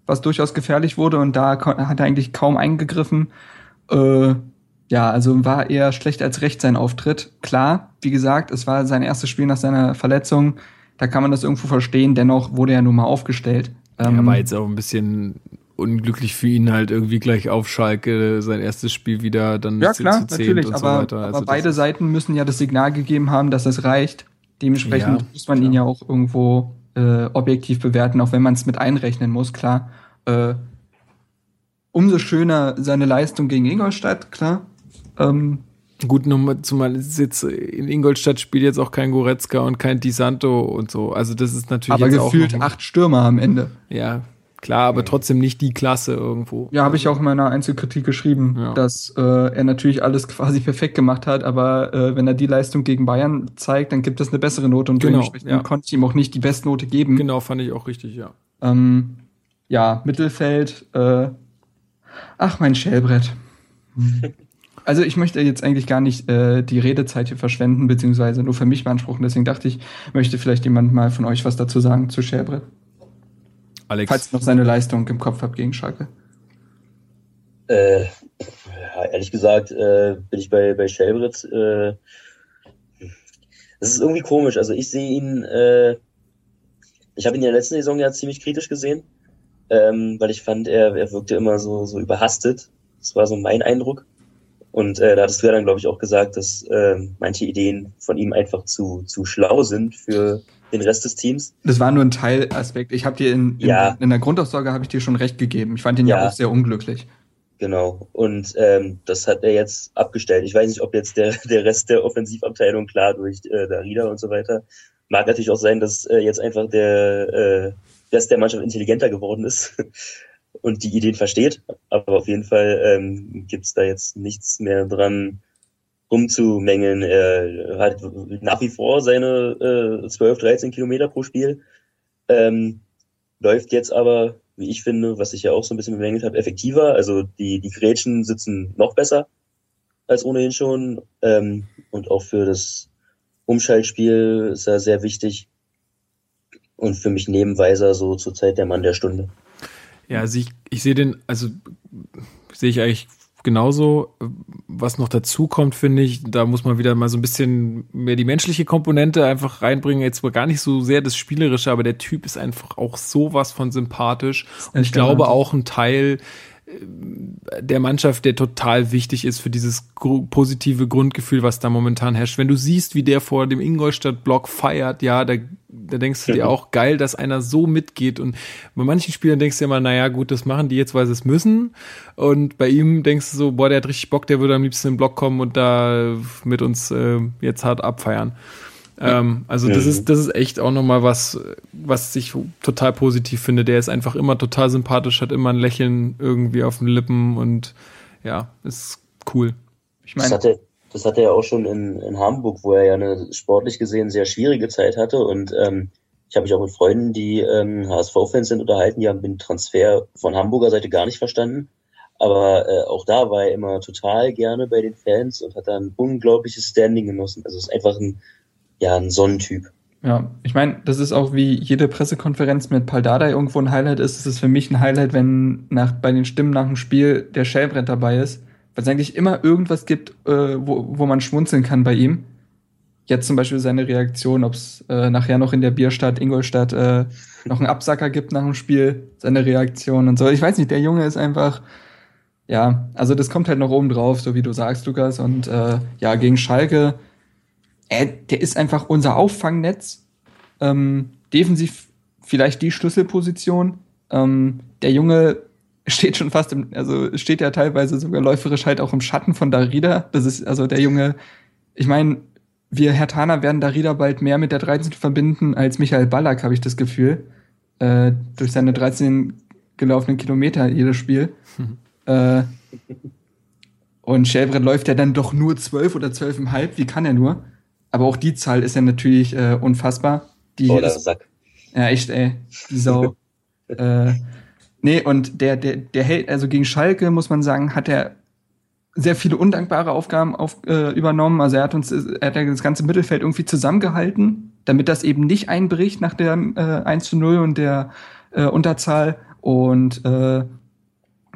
was durchaus gefährlich wurde. Und da hat er eigentlich kaum eingegriffen. Äh, ja, also war eher schlecht als recht sein Auftritt. Klar, wie gesagt, es war sein erstes Spiel nach seiner Verletzung. Da kann man das irgendwo verstehen. Dennoch wurde er nun mal aufgestellt. Er Ähm, war jetzt auch ein bisschen unglücklich für ihn halt irgendwie gleich auf Schalke sein erstes Spiel wieder dann Ja, klar, zu zehnt natürlich, und aber, so weiter. aber Also das beide Seiten müssen ja das Signal gegeben haben, dass es reicht. Dementsprechend Ja, muss man ihn ja auch irgendwo äh, objektiv bewerten, auch wenn man es mit einrechnen muss, klar. Äh, umso schöner seine Leistung gegen Ingolstadt, klar. Ähm, Gut, nochmal, zumal jetzt in Ingolstadt spielt jetzt auch kein Goretzka und kein Di Santo und so. Also das ist natürlich aber gefühlt acht Stürmer am Ende. Ja, klar, aber trotzdem nicht die Klasse irgendwo. Ja, habe ich auch in meiner Einzelkritik geschrieben, Ja. dass äh, er natürlich alles *laughs* quasi perfekt gemacht hat, aber äh, wenn er die Leistung gegen Bayern zeigt, dann gibt es eine bessere Note und Genau, dementsprechend ja. konnte ich ihm auch nicht die Bestnote geben. Genau, fand ich auch richtig, ja. Ähm, ja, Mittelfeld. Äh, ach, mein Schellbrett. *laughs* Also ich möchte jetzt eigentlich gar nicht äh, die Redezeit hier verschwenden, beziehungsweise nur für mich beanspruchen. Deswegen dachte ich, möchte vielleicht jemand mal von euch was dazu sagen zu Schellbrett. Alex, Falls ihr noch seine Leistung im Kopf habt gegen Schalke. Äh, ja, ehrlich gesagt äh, bin ich bei, bei Shelbritz. Äh, das ist irgendwie komisch. Also ich sehe ihn, äh, ich habe ihn in der letzten Saison ja ziemlich kritisch gesehen, ähm, weil ich fand, er, er wirkte immer so, so überhastet. Das war so mein Eindruck. Und äh, da hattest du ja dann, glaube ich, auch gesagt, dass äh, manche Ideen von ihm einfach zu, zu schlau sind für den Rest des Teams. Das war nur ein Teilaspekt. Ich habe dir in, in, Ja. in der Grundaussage habe ich dir schon recht gegeben. Ich fand ihn ja, Ja. auch sehr unglücklich. Genau. Und ähm, das hat er jetzt abgestellt. Ich weiß nicht, ob jetzt der, der Rest der Offensivabteilung klar durch äh, Darida und so weiter. Mag natürlich auch sein, dass äh, jetzt einfach der äh, Rest der Mannschaft intelligenter geworden ist *laughs* und die Ideen versteht. Aber auf jeden Fall ähm, gibt's da jetzt nichts mehr dran rumzumängeln. Er hat nach wie vor seine äh, 12, 13 Kilometer pro Spiel. Ähm, läuft jetzt aber, wie ich finde, was ich ja auch so ein bisschen bemängelt habe, effektiver. Also die, die Grätschen sitzen noch besser als ohnehin schon. Ähm, und auch für das Umschaltspiel ist er sehr wichtig. Und für mich neben Weiser so zur Zeit der Mann der Stunde. Ja, also ich, ich sehe den, also sehe ich eigentlich genauso. Was noch dazu kommt, finde ich, da muss man wieder mal so ein bisschen mehr die menschliche Komponente einfach reinbringen. Jetzt mal gar nicht so sehr das Spielerische, aber der Typ ist einfach auch sowas von sympathisch. Und ich glaube auch ein Teil der Mannschaft, der total wichtig ist für dieses positive Grundgefühl, was da momentan herrscht. Wenn du siehst, wie der vor dem Ingolstadt-Block feiert, ja, da, da denkst du dir auch geil, dass einer so mitgeht. Und bei manchen Spielern denkst du immer, naja, gut, das machen die jetzt, weil sie es müssen. Und bei ihm denkst du so, boah, der hat richtig Bock, der würde am liebsten im Block kommen und da mit uns äh, jetzt hart abfeiern. Ähm, also das ist, das ist echt auch nochmal was, was ich total positiv finde. Der ist einfach immer total sympathisch, hat immer ein Lächeln irgendwie auf den Lippen und ja, ist cool. Ich Das meine, hatte, das hatte er auch schon in, in Hamburg, wo er ja eine sportlich gesehen sehr schwierige Zeit hatte. Und ähm, ich habe mich auch mit Freunden, die ähm, HSV-Fans sind, unterhalten, die haben den Transfer von Hamburger Seite gar nicht verstanden. Aber äh, auch da war er immer total gerne bei den Fans und hat da ein unglaubliches Standing genossen. Also ist einfach ein, ja, ein Sonnentyp. Ja, ich meine, das ist auch wie jede Pressekonferenz mit Paldada irgendwo ein Highlight ist. Es ist für mich ein Highlight, wenn nach, bei den Stimmen nach dem Spiel der Schellbrett dabei ist, weil es eigentlich immer irgendwas gibt, äh, wo, wo man schmunzeln kann bei ihm. Jetzt zum Beispiel seine Reaktion, ob es äh, nachher noch in der Bierstadt Ingolstadt äh, noch einen Absacker gibt nach dem Spiel, seine Reaktion und so. Ich weiß nicht, der Junge ist einfach, ja, also das kommt halt noch oben drauf, so wie du sagst, Lukas. Und äh, ja, gegen Schalke, äh, der ist einfach unser Auffangnetz. Ähm, defensiv vielleicht die Schlüsselposition. Ähm, der Junge *laughs* steht schon fast im, also steht ja teilweise sogar läuferisch halt auch im Schatten von Darida. Das ist, also der Junge, ich meine, wir Herr Tana werden Darida bald mehr mit der 13 verbinden als Michael Ballack, habe ich das Gefühl. Äh, durch seine 13 gelaufenen Kilometer jedes Spiel. Äh, und Shelbrett läuft ja dann doch nur 12 oder 12,5. Wie kann er nur? Aber auch die Zahl ist ja natürlich äh, unfassbar. Die Oder ist, Sack. ja, echt, ey. Die Sau. *laughs* äh, nee, und der, der, der hält, also gegen Schalke, muss man sagen, hat er sehr viele undankbare Aufgaben auf, äh, übernommen. Also er hat uns, er hat ja das ganze Mittelfeld irgendwie zusammengehalten, damit das eben nicht einbricht nach der äh, 1 zu 0 und der äh, Unterzahl. Und äh,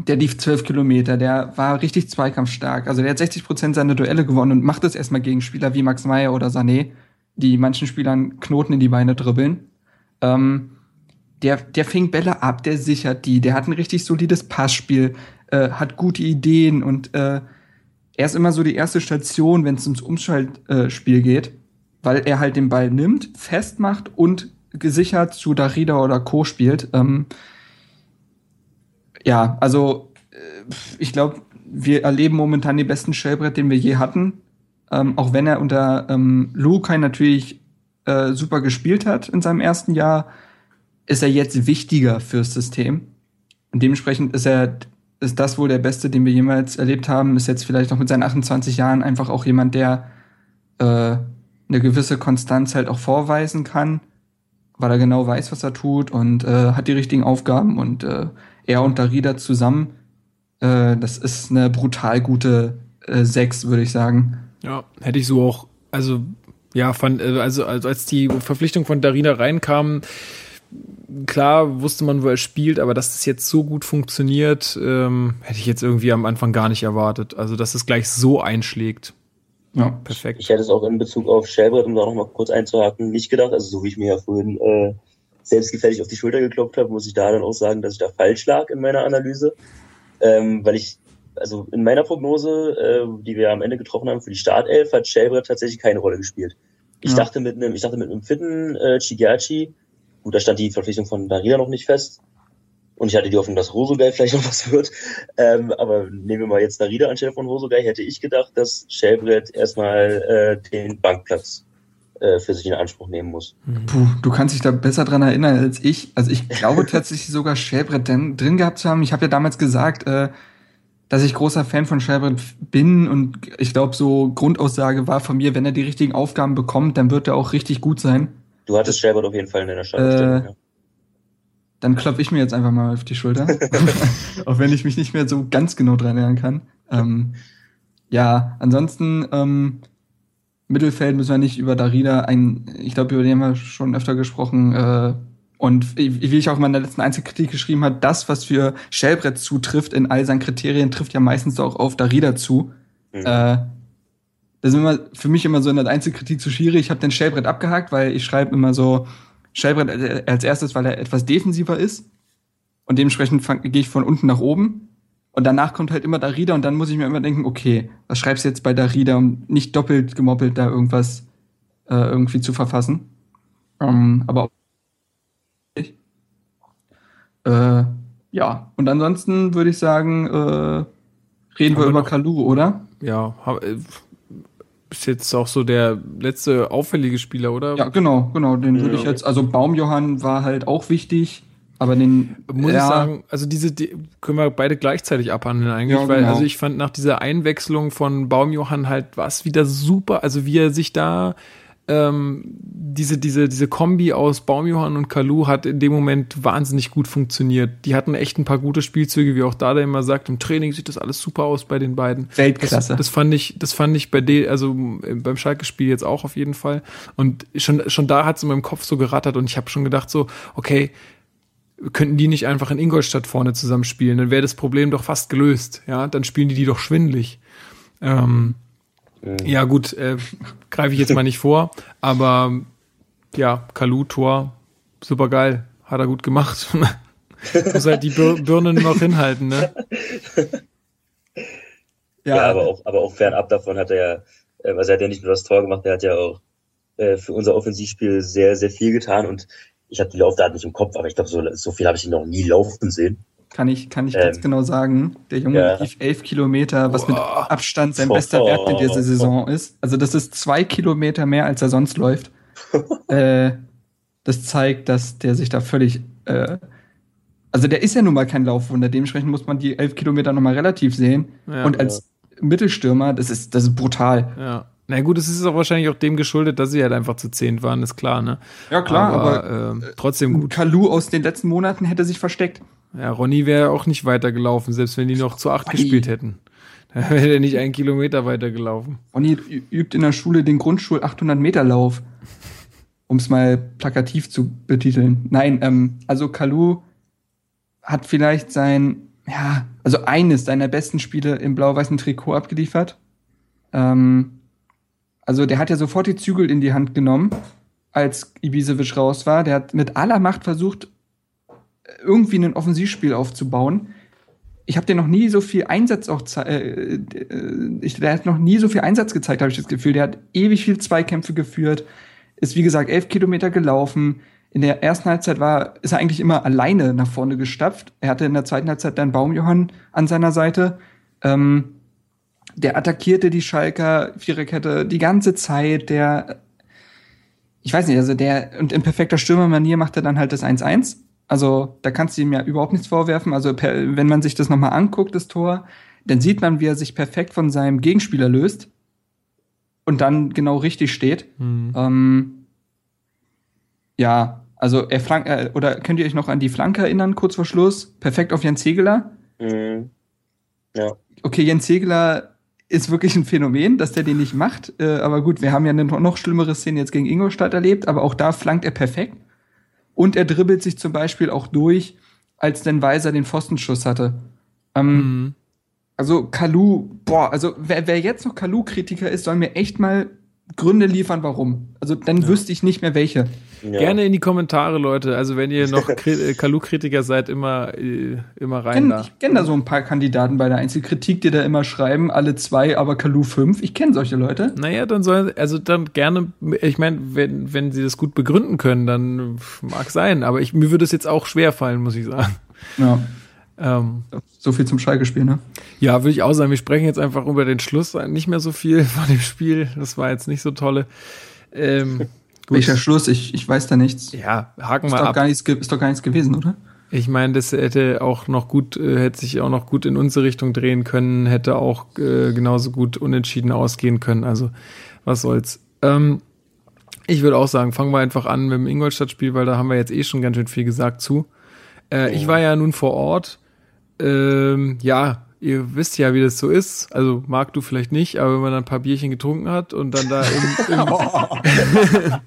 der lief 12 Kilometer, der war richtig zweikampfstark. Also der hat 60 Prozent seiner Duelle gewonnen und macht das erstmal gegen Spieler wie Max Meyer oder Sané, die manchen Spielern Knoten in die Beine dribbeln. Ähm, der, der fängt Bälle ab, der sichert die, der hat ein richtig solides Passspiel, äh, hat gute Ideen und äh, er ist immer so die erste Station, wenn es ums Umschaltspiel geht, weil er halt den Ball nimmt, festmacht und gesichert zu Darida oder Co. spielt. Ähm, ja, also äh, ich glaube, wir erleben momentan den besten Shellbrett, den wir je hatten. Ähm, auch wenn er unter ähm, Lukai natürlich äh, super gespielt hat in seinem ersten Jahr, ist er jetzt wichtiger fürs System. Und dementsprechend ist er ist das wohl der Beste, den wir jemals erlebt haben. Ist jetzt vielleicht noch mit seinen 28 Jahren einfach auch jemand, der äh, eine gewisse Konstanz halt auch vorweisen kann, weil er genau weiß, was er tut und äh, hat die richtigen Aufgaben und äh, er und Darida zusammen, äh, das ist eine brutal gute äh, Sechs, würde ich sagen. Ja, hätte ich so auch, also ja, fand, äh, also, also als die Verpflichtung von Darida reinkam, klar wusste man, wo er spielt, aber dass das jetzt so gut funktioniert, ähm, hätte ich jetzt irgendwie am Anfang gar nicht erwartet. Also, dass es gleich so einschlägt. Ja, Perfekt. Ich hätte es auch in Bezug auf Shelbrett, um da noch mal kurz einzuhaken, nicht gedacht. Also so wie ich mir ja vorhin äh, selbstgefällig auf die Schulter geklopft habe, muss ich da dann auch sagen, dass ich da falsch lag in meiner Analyse. Ähm, weil ich, also in meiner Prognose, äh, die wir am Ende getroffen haben für die Startelf, hat Shelbrett tatsächlich keine Rolle gespielt. Ich Ja. dachte mit einem, ich dachte mit einem fitten äh, Chigiachi, gut, da stand die Verpflichtung von Darida noch nicht fest. Und ich hatte die Hoffnung, dass Rosogai *laughs* vielleicht noch was wird. Ähm, aber nehmen wir mal jetzt Darida anstelle von Rosogai, hätte ich gedacht, dass Shelbrett erstmal äh, den Bankplatz äh, für sich in Anspruch nehmen muss. Puh, du kannst dich da besser dran erinnern als ich. Also ich glaube *laughs* tatsächlich sogar Shelbrett drin, drin gehabt zu haben. Ich habe ja damals gesagt, äh, dass ich großer Fan von Shelbrett bin und ich glaube, so Grundaussage war von mir, wenn er die richtigen Aufgaben bekommt, dann wird er auch richtig gut sein. Du hattest Shelbrett auf jeden Fall in deiner Startaufstellung. Äh, ja. Dann klopfe ich mir jetzt einfach mal auf die Schulter. *laughs* *laughs* auch wenn ich mich nicht mehr so ganz genau dran erinnern kann. Ähm, ja, ansonsten ähm, Mittelfeld müssen wir nicht über Darida ein, ich glaube, über den haben wir schon öfter gesprochen. Äh, und wie ich auch in meiner letzten Einzelkritik geschrieben habe, das, was für Schellbrett zutrifft in all seinen Kriterien, trifft ja meistens auch auf Darida zu. Mhm. Äh, das ist immer für mich immer so in der Einzelkritik zu schwierig. Ich habe den Schellbrett abgehakt, weil ich schreibe immer so Schellbrett äh, als erstes, weil er etwas defensiver ist. Und dementsprechend gehe ich von unten nach oben. Und danach kommt halt immer Darida und dann muss ich mir immer denken, okay, was schreibst du jetzt bei Darida, um nicht doppelt gemoppelt da irgendwas äh, irgendwie zu verfassen. Ähm, aber auch. Äh, ja, und ansonsten würde ich sagen, äh, reden wir wir über Kalu, oder? Ja, hab, äh, ist jetzt auch so der letzte auffällige Spieler, oder? Ja, genau, genau. Den würde Ja. ich jetzt, also Baumjohann war halt auch wichtig, aber den Muss ja, ich sagen, also diese die können wir beide gleichzeitig abhandeln eigentlich, Ja, weil genau. also ich fand nach dieser Einwechslung von Baumjohann halt was wieder super, also wie er sich da ähm, diese diese diese Kombi aus Baumjohann und Kalu hat in dem Moment wahnsinnig gut funktioniert. Die hatten echt ein paar gute Spielzüge, wie auch Dada immer sagt, im Training sieht das alles super aus bei den beiden. Weltklasse. Das, das fand ich, das fand ich bei de, also beim Schalke-Spiel jetzt auch auf jeden Fall. Und schon, schon da hat es in meinem Kopf so gerattert und ich habe schon gedacht so, okay, könnten die nicht einfach in Ingolstadt vorne zusammenspielen? Dann wäre das Problem doch fast gelöst. Ja, dann spielen die die doch schwindlig. Ähm, ja gut, äh, greife ich jetzt mal nicht vor, aber ja, Kalu Tor, super geil, hat er gut gemacht. *laughs* Muss halt die Bir Birne nur noch hinhalten, ne? Ja, aber auch, aber auch fernab davon hat er ja, äh, also er hat ja nicht nur das Tor gemacht, er hat ja auch äh, für unser Offensivspiel sehr, sehr viel getan und ich habe die Laufdaten nicht im Kopf, aber ich glaube, so, so viel habe ich ihn noch nie laufen sehen. Kann ich, kann ich Ähm, ganz genau sagen. Der Junge ja. lief elf Kilometer, was mit Abstand sein bester Oh. Wert in dieser Saison ist. Also das ist zwei Kilometer mehr, als er sonst läuft. *laughs* äh, das zeigt, dass der sich da völlig, äh, also der ist ja nun mal kein Laufwunder. Dementsprechend muss man die elf Kilometer noch mal relativ sehen. Ja. Und als Mittelstürmer, das ist, das ist brutal. Ja. Na gut, es ist auch wahrscheinlich auch dem geschuldet, dass sie halt einfach zu zehnt waren, ist klar, ne? Ja, klar, aber, ähm, trotzdem gut. Kalu aus den letzten Monaten hätte sich versteckt. Ja, Ronny wäre auch nicht weitergelaufen, selbst wenn die noch zu acht Oi. gespielt hätten. *laughs* Da wäre er nicht einen Kilometer weitergelaufen. Ronny übt in der Schule den Grundschul 800 Meter Lauf, um es mal plakativ zu betiteln. Nein, ähm, also Kalu hat vielleicht sein, ja, also eines seiner besten Spiele im blau-weißen Trikot abgeliefert. Ähm, also der hat ja sofort die Zügel in die Hand genommen, als Ibisevic raus war. Der hat mit aller Macht versucht, irgendwie ein Offensivspiel aufzubauen ich habe dir noch nie so viel Einsatz auch äh, äh, der hat noch nie so viel Einsatz gezeigt, habe ich das Gefühl. Der hat ewig viel Zweikämpfe geführt, ist wie gesagt elf Kilometer gelaufen. In der ersten Halbzeit war, ist er eigentlich immer alleine nach vorne gestapft. Er hatte in der zweiten Halbzeit dann Baumjohann an seiner Seite. Ähm, der attackierte die Schalker Viererkette die ganze Zeit. Der, ich weiß nicht, also der, und in perfekter Stürmermanier macht er dann halt das 1-1. Also da kannst du ihm ja überhaupt nichts vorwerfen. Also per, wenn man sich das nochmal anguckt, das Tor, dann sieht man, wie er sich perfekt von seinem Gegenspieler löst und dann genau richtig steht. Ähm, ja, also er flank äh, oder könnt ihr euch noch an die Flanke erinnern, kurz vor Schluss? Perfekt auf Jens Segeler. Mhm. Ja. Okay, Jens Segeler ist wirklich ein Phänomen, dass der den nicht macht. Äh, aber gut, wir haben ja eine noch schlimmere Szene jetzt gegen Ingolstadt erlebt, aber auch da flankt er perfekt. Und er dribbelt sich zum Beispiel auch durch, als denn Weiser den Pfostenschuss hatte. Ähm, Also Kalu, boah, also wer, wer jetzt noch Kalu-Kritiker ist, soll mir echt mal Gründe liefern, warum. Also dann wüsste ich nicht mehr welche. Ja. Gerne in die Kommentare, Leute. Also wenn ihr noch äh, *laughs* Kalu-Kritiker seid, immer, äh, immer rein Kenn, da. ich kenne da so ein paar Kandidaten bei der Einzelkritik, die da immer schreiben, alle zwei, aber Kalu fünf. Ich kenne solche Leute. Naja, dann sollen, also dann gerne, ich meine, wenn, wenn sie das gut begründen können, dann mag sein, aber ich, mir würde es jetzt auch schwer fallen, muss ich sagen. Ja. Ähm, So viel zum Schalke-Spiel, ne? ja, würde ich auch sagen, wir sprechen jetzt einfach über den Schluss, nicht mehr so viel *laughs* von dem Spiel, das war jetzt nicht so tolle. Ähm. *laughs* Welcher Schluss? Ich, ich weiß da nichts. Ja, haken Ist wir ab. gar nichts, ist doch gar nichts gewesen, oder? Ich meine, das hätte auch noch gut, äh, hätte sich auch noch gut in unsere Richtung drehen können, hätte auch äh, genauso gut unentschieden ausgehen können. Also, was soll's. Ähm, ich würde auch sagen, fangen wir einfach an mit dem Ingolstadt-Spiel, weil da haben wir jetzt eh schon ganz schön viel gesagt zu. Äh, Ich war ja nun vor Ort. Ähm, ja, ihr wisst ja, wie das so ist. Also, Marc, du vielleicht nicht, aber wenn man dann ein paar Bierchen getrunken hat und dann da im, im *laughs*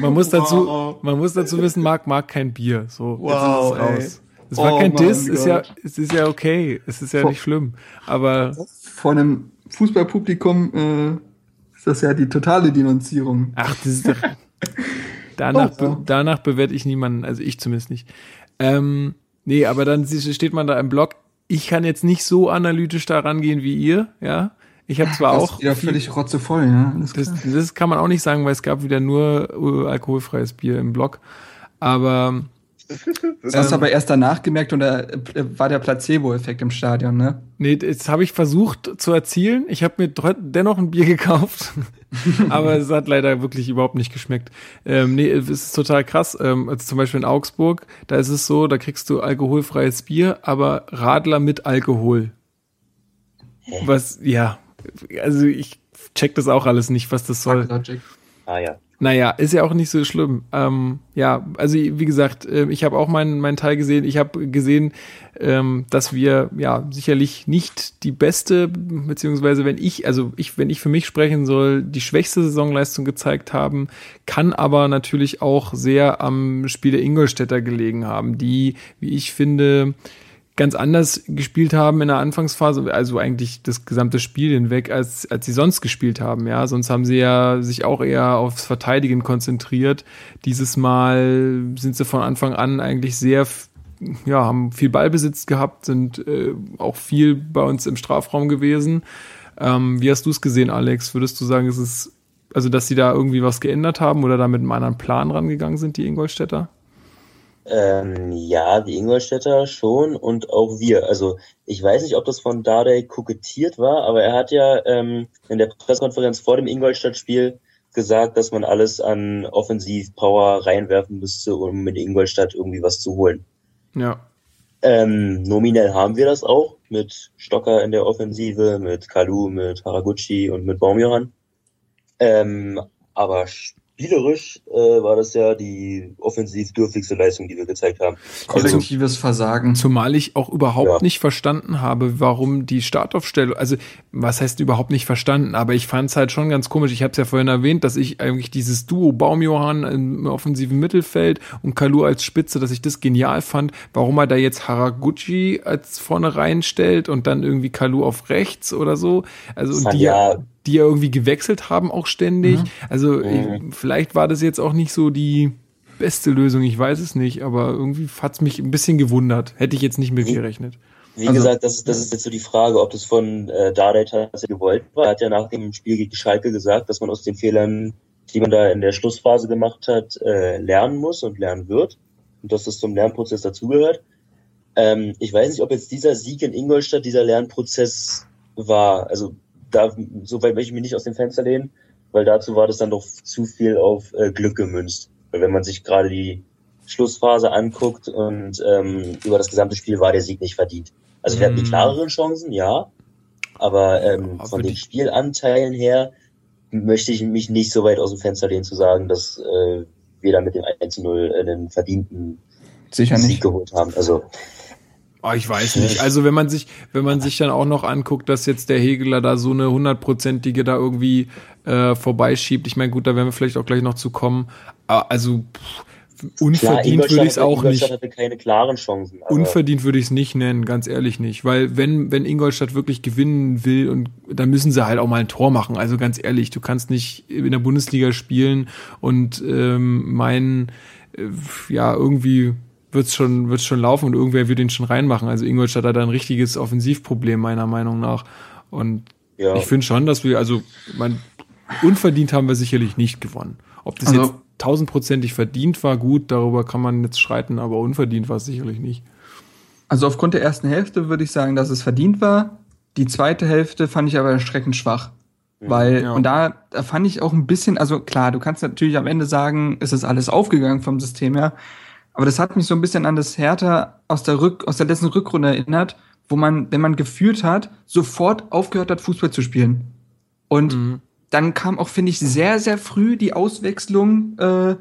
Man muss dazu, man muss dazu wissen, Marc mag kein Bier. So, Wow, es. Es war Oh kein Diss, ist ja, es ist ja okay. Es ist ja Vor- nicht schlimm. Aber Vor einem Fußballpublikum äh, ist das ja die totale Denunzierung. ach, das ist doch, *laughs* danach, Oh, be, danach bewerte ich niemanden, also ich zumindest nicht. Ähm, nee, aber dann steht man da im Blog. Ich kann jetzt nicht so analytisch da rangehen wie ihr, ja. Ich habe zwar auch ja völlig rotzevoll, ja. Alles Das, das kann man auch nicht sagen, weil es gab wieder nur äh, alkoholfreies Bier im Blog. Aber Das hast du aber erst danach gemerkt und da äh, war der Placebo-Effekt im Stadion, ne? nee, das habe ich versucht zu erzielen. Ich habe mir dennoch ein Bier gekauft, *laughs* aber es hat leider wirklich überhaupt nicht geschmeckt. Ähm, nee, es ist total krass. Ähm, also zum Beispiel in Augsburg, da ist es so, da kriegst du alkoholfreies Bier, aber Radler mit Alkohol. Was, ja, also ich check das auch alles nicht, was das soll. Ah ja. Naja, ist ja auch nicht so schlimm. Ähm, ja, also wie gesagt, äh, ich habe auch meinen meinen Teil gesehen. Ich habe gesehen, ähm, dass wir ja sicherlich nicht die beste, beziehungsweise wenn ich, also ich, wenn ich für mich sprechen soll, die schwächste Saisonleistung gezeigt haben, kann aber natürlich auch sehr am Spiel der Ingolstädter gelegen haben, die, wie ich finde, ganz anders gespielt haben in der Anfangsphase, also eigentlich das gesamte Spiel hinweg, als, als sie sonst gespielt haben, ja. Sonst haben sie ja sich auch eher aufs Verteidigen konzentriert. Dieses Mal sind sie von Anfang an eigentlich sehr, ja, haben viel Ballbesitz gehabt, sind äh, auch viel bei uns im Strafraum gewesen. Ähm, wie hast du es gesehen, Alex? Würdest du sagen, es ist, also dass sie da irgendwie was geändert haben oder da mit einem anderen Plan rangegangen sind, die Ingolstädter? Ähm, ja, die Ingolstädter schon und auch wir. Also ich weiß nicht, ob das von Dardai kokettiert war, aber er hat ja ähm, in der Pressekonferenz vor dem Ingolstadt-Spiel gesagt, dass man alles an Offensivpower reinwerfen müsste, um mit Ingolstadt irgendwie was zu holen. Ja. Ähm, nominell haben wir das auch mit Stocker in der Offensive, mit Kalu, mit Haraguchi und mit Baumjohann. Ähm, aber spielerisch äh, war das ja die offensiv dürftigste Leistung, die wir gezeigt haben. Kollektives Versagen. Zumal ich auch überhaupt ja. nicht verstanden habe, warum die Startaufstellung, also was heißt überhaupt nicht verstanden, aber ich fand es halt schon ganz komisch. Ich habe es ja vorhin erwähnt, dass ich eigentlich dieses Duo Baumjohann im offensiven Mittelfeld und Kalu als Spitze, dass ich das genial fand. Warum er da jetzt Haraguchi als vorne reinstellt und dann irgendwie Kalu auf rechts oder so. Also und die ja die ja irgendwie gewechselt haben auch ständig. Mhm. Also. Ich, vielleicht war das jetzt auch nicht so die beste Lösung, ich weiß es nicht, aber irgendwie hat es mich ein bisschen gewundert. Hätte ich jetzt nicht mit gerechnet. Wie also, gesagt, das ist, das ist jetzt so die Frage, ob das von äh, Dardai tatsächlich gewollt war. Er hat ja nach dem Spiel gegen Schalke gesagt, dass man aus den Fehlern, die man da in der Schlussphase gemacht hat, äh, lernen muss und lernen wird. Und dass das zum Lernprozess dazugehört. Ähm, ich weiß nicht, ob jetzt dieser Sieg in Ingolstadt dieser Lernprozess war. Also da, so weit möchte ich mich nicht aus dem Fenster lehnen, weil dazu war das dann doch zu viel auf äh, Glück gemünzt. Weil wenn man sich gerade die Schlussphase anguckt und ähm, über das gesamte Spiel war der Sieg nicht verdient. Also wir hatten die mhm. klareren Chancen, ja, aber ähm, von den Spielanteilen her möchte ich mich nicht so weit aus dem Fenster lehnen zu sagen, dass äh, wir da mit dem 1-0 einen verdienten Sicher Sieg geholt haben. Also Oh, ich weiß nicht. Also wenn man sich, wenn man sich dann auch noch anguckt, dass jetzt der Hegeler da so eine hundertprozentige da irgendwie äh, vorbeischiebt. Ich meine, gut, da werden wir vielleicht auch gleich noch zu kommen. Also pff, unverdient würde ich es auch nicht. Hatte keine klaren Chancen. Unverdient würde ich es nicht nennen, ganz ehrlich nicht. Weil wenn, wenn Ingolstadt wirklich gewinnen will und dann müssen sie halt auch mal ein Tor machen. Also ganz ehrlich, du kannst nicht in der Bundesliga spielen und ähm, meinen, äh, ja, irgendwie wird's schon, wird's schon laufen und irgendwer wird ihn schon reinmachen. Also Ingolstadt hat da ein richtiges Offensivproblem, meiner Meinung nach. Und ja. ich finde schon, dass wir, also, mein, unverdient haben wir sicherlich nicht gewonnen. Ob das also, jetzt tausendprozentig verdient war, gut, darüber kann man jetzt streiten, aber unverdient war es sicherlich nicht. Also aufgrund der ersten Hälfte würde ich sagen, dass es verdient war. Die zweite Hälfte fand ich aber erschreckend schwach. Mhm. Weil, ja. und da, da fand ich auch ein bisschen, also klar, du kannst natürlich am Ende sagen, es ist alles aufgegangen vom System her, aber das hat mich so ein bisschen an das Hertha aus der, Rück, aus der letzten Rückrunde erinnert, wo man, wenn man geführt hat, sofort aufgehört hat, Fußball zu spielen. Und mhm. dann kam auch, finde ich, sehr, sehr früh die Auswechslung, äh,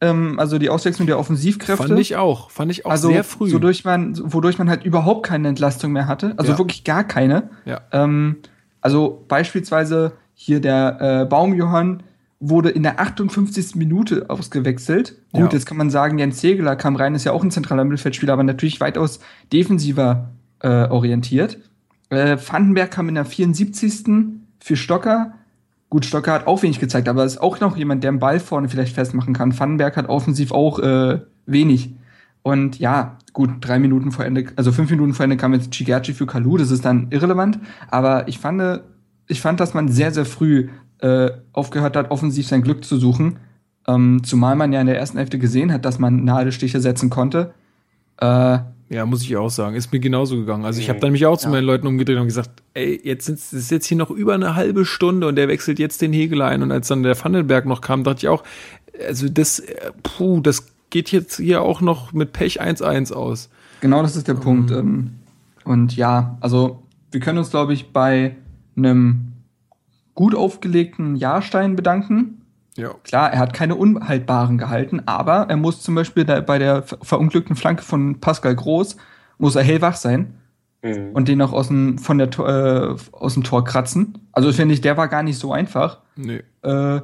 ähm, also die Auswechslung der Offensivkräfte. Fand ich auch, fand ich auch also, sehr früh. Wodurch man, wodurch man halt überhaupt keine Entlastung mehr hatte, also ja. wirklich gar keine. Ja. Ähm, also beispielsweise hier der äh, Baumjohann, wurde in der 58. Minute ausgewechselt. Gut, ja. jetzt kann man sagen, Jens Segeler kam rein, ist ja auch ein zentraler Mittelfeldspieler, aber natürlich weitaus defensiver äh, orientiert. Äh, Vandenberg kam in der 74. für Stocker. Gut, Stocker hat auch wenig gezeigt, aber ist auch noch jemand, der einen Ball vorne vielleicht festmachen kann. Vandenberg hat offensiv auch äh, wenig. Und ja, gut, drei Minuten vor Ende, also fünf Minuten vor Ende kam jetzt Chigerci für Kalu, das ist dann irrelevant. Aber ich fand, ich fand, dass man sehr, sehr früh äh, aufgehört hat, offensiv sein Glück zu suchen. Ähm, zumal man ja in der ersten Hälfte gesehen hat, dass man Nadelstiche setzen konnte. Äh, ja, muss ich auch sagen. Ist mir genauso gegangen. Also ich habe dann mich auch zu ja. meinen Leuten umgedreht und gesagt, ey, jetzt ist es jetzt hier noch über eine halbe Stunde und der wechselt jetzt den Hegel ein. Und als dann der Vandenberg noch kam, dachte ich auch, also das, äh, puh, das geht jetzt hier auch noch mit Pech 1-1 aus. Genau, das ist der um. Punkt. Ähm, und ja, also wir können uns, glaube ich, bei einem gut aufgelegten Jahrstein bedanken. Ja. Klar, er hat keine unhaltbaren gehalten, aber er muss zum Beispiel bei der ver- verunglückten Flanke von Pascal Groß, muss er hellwach sein Mhm. und den auch aus dem, von der, Tor- äh, aus dem Tor kratzen. Also finde ich, der war gar nicht so einfach. Nee. Äh,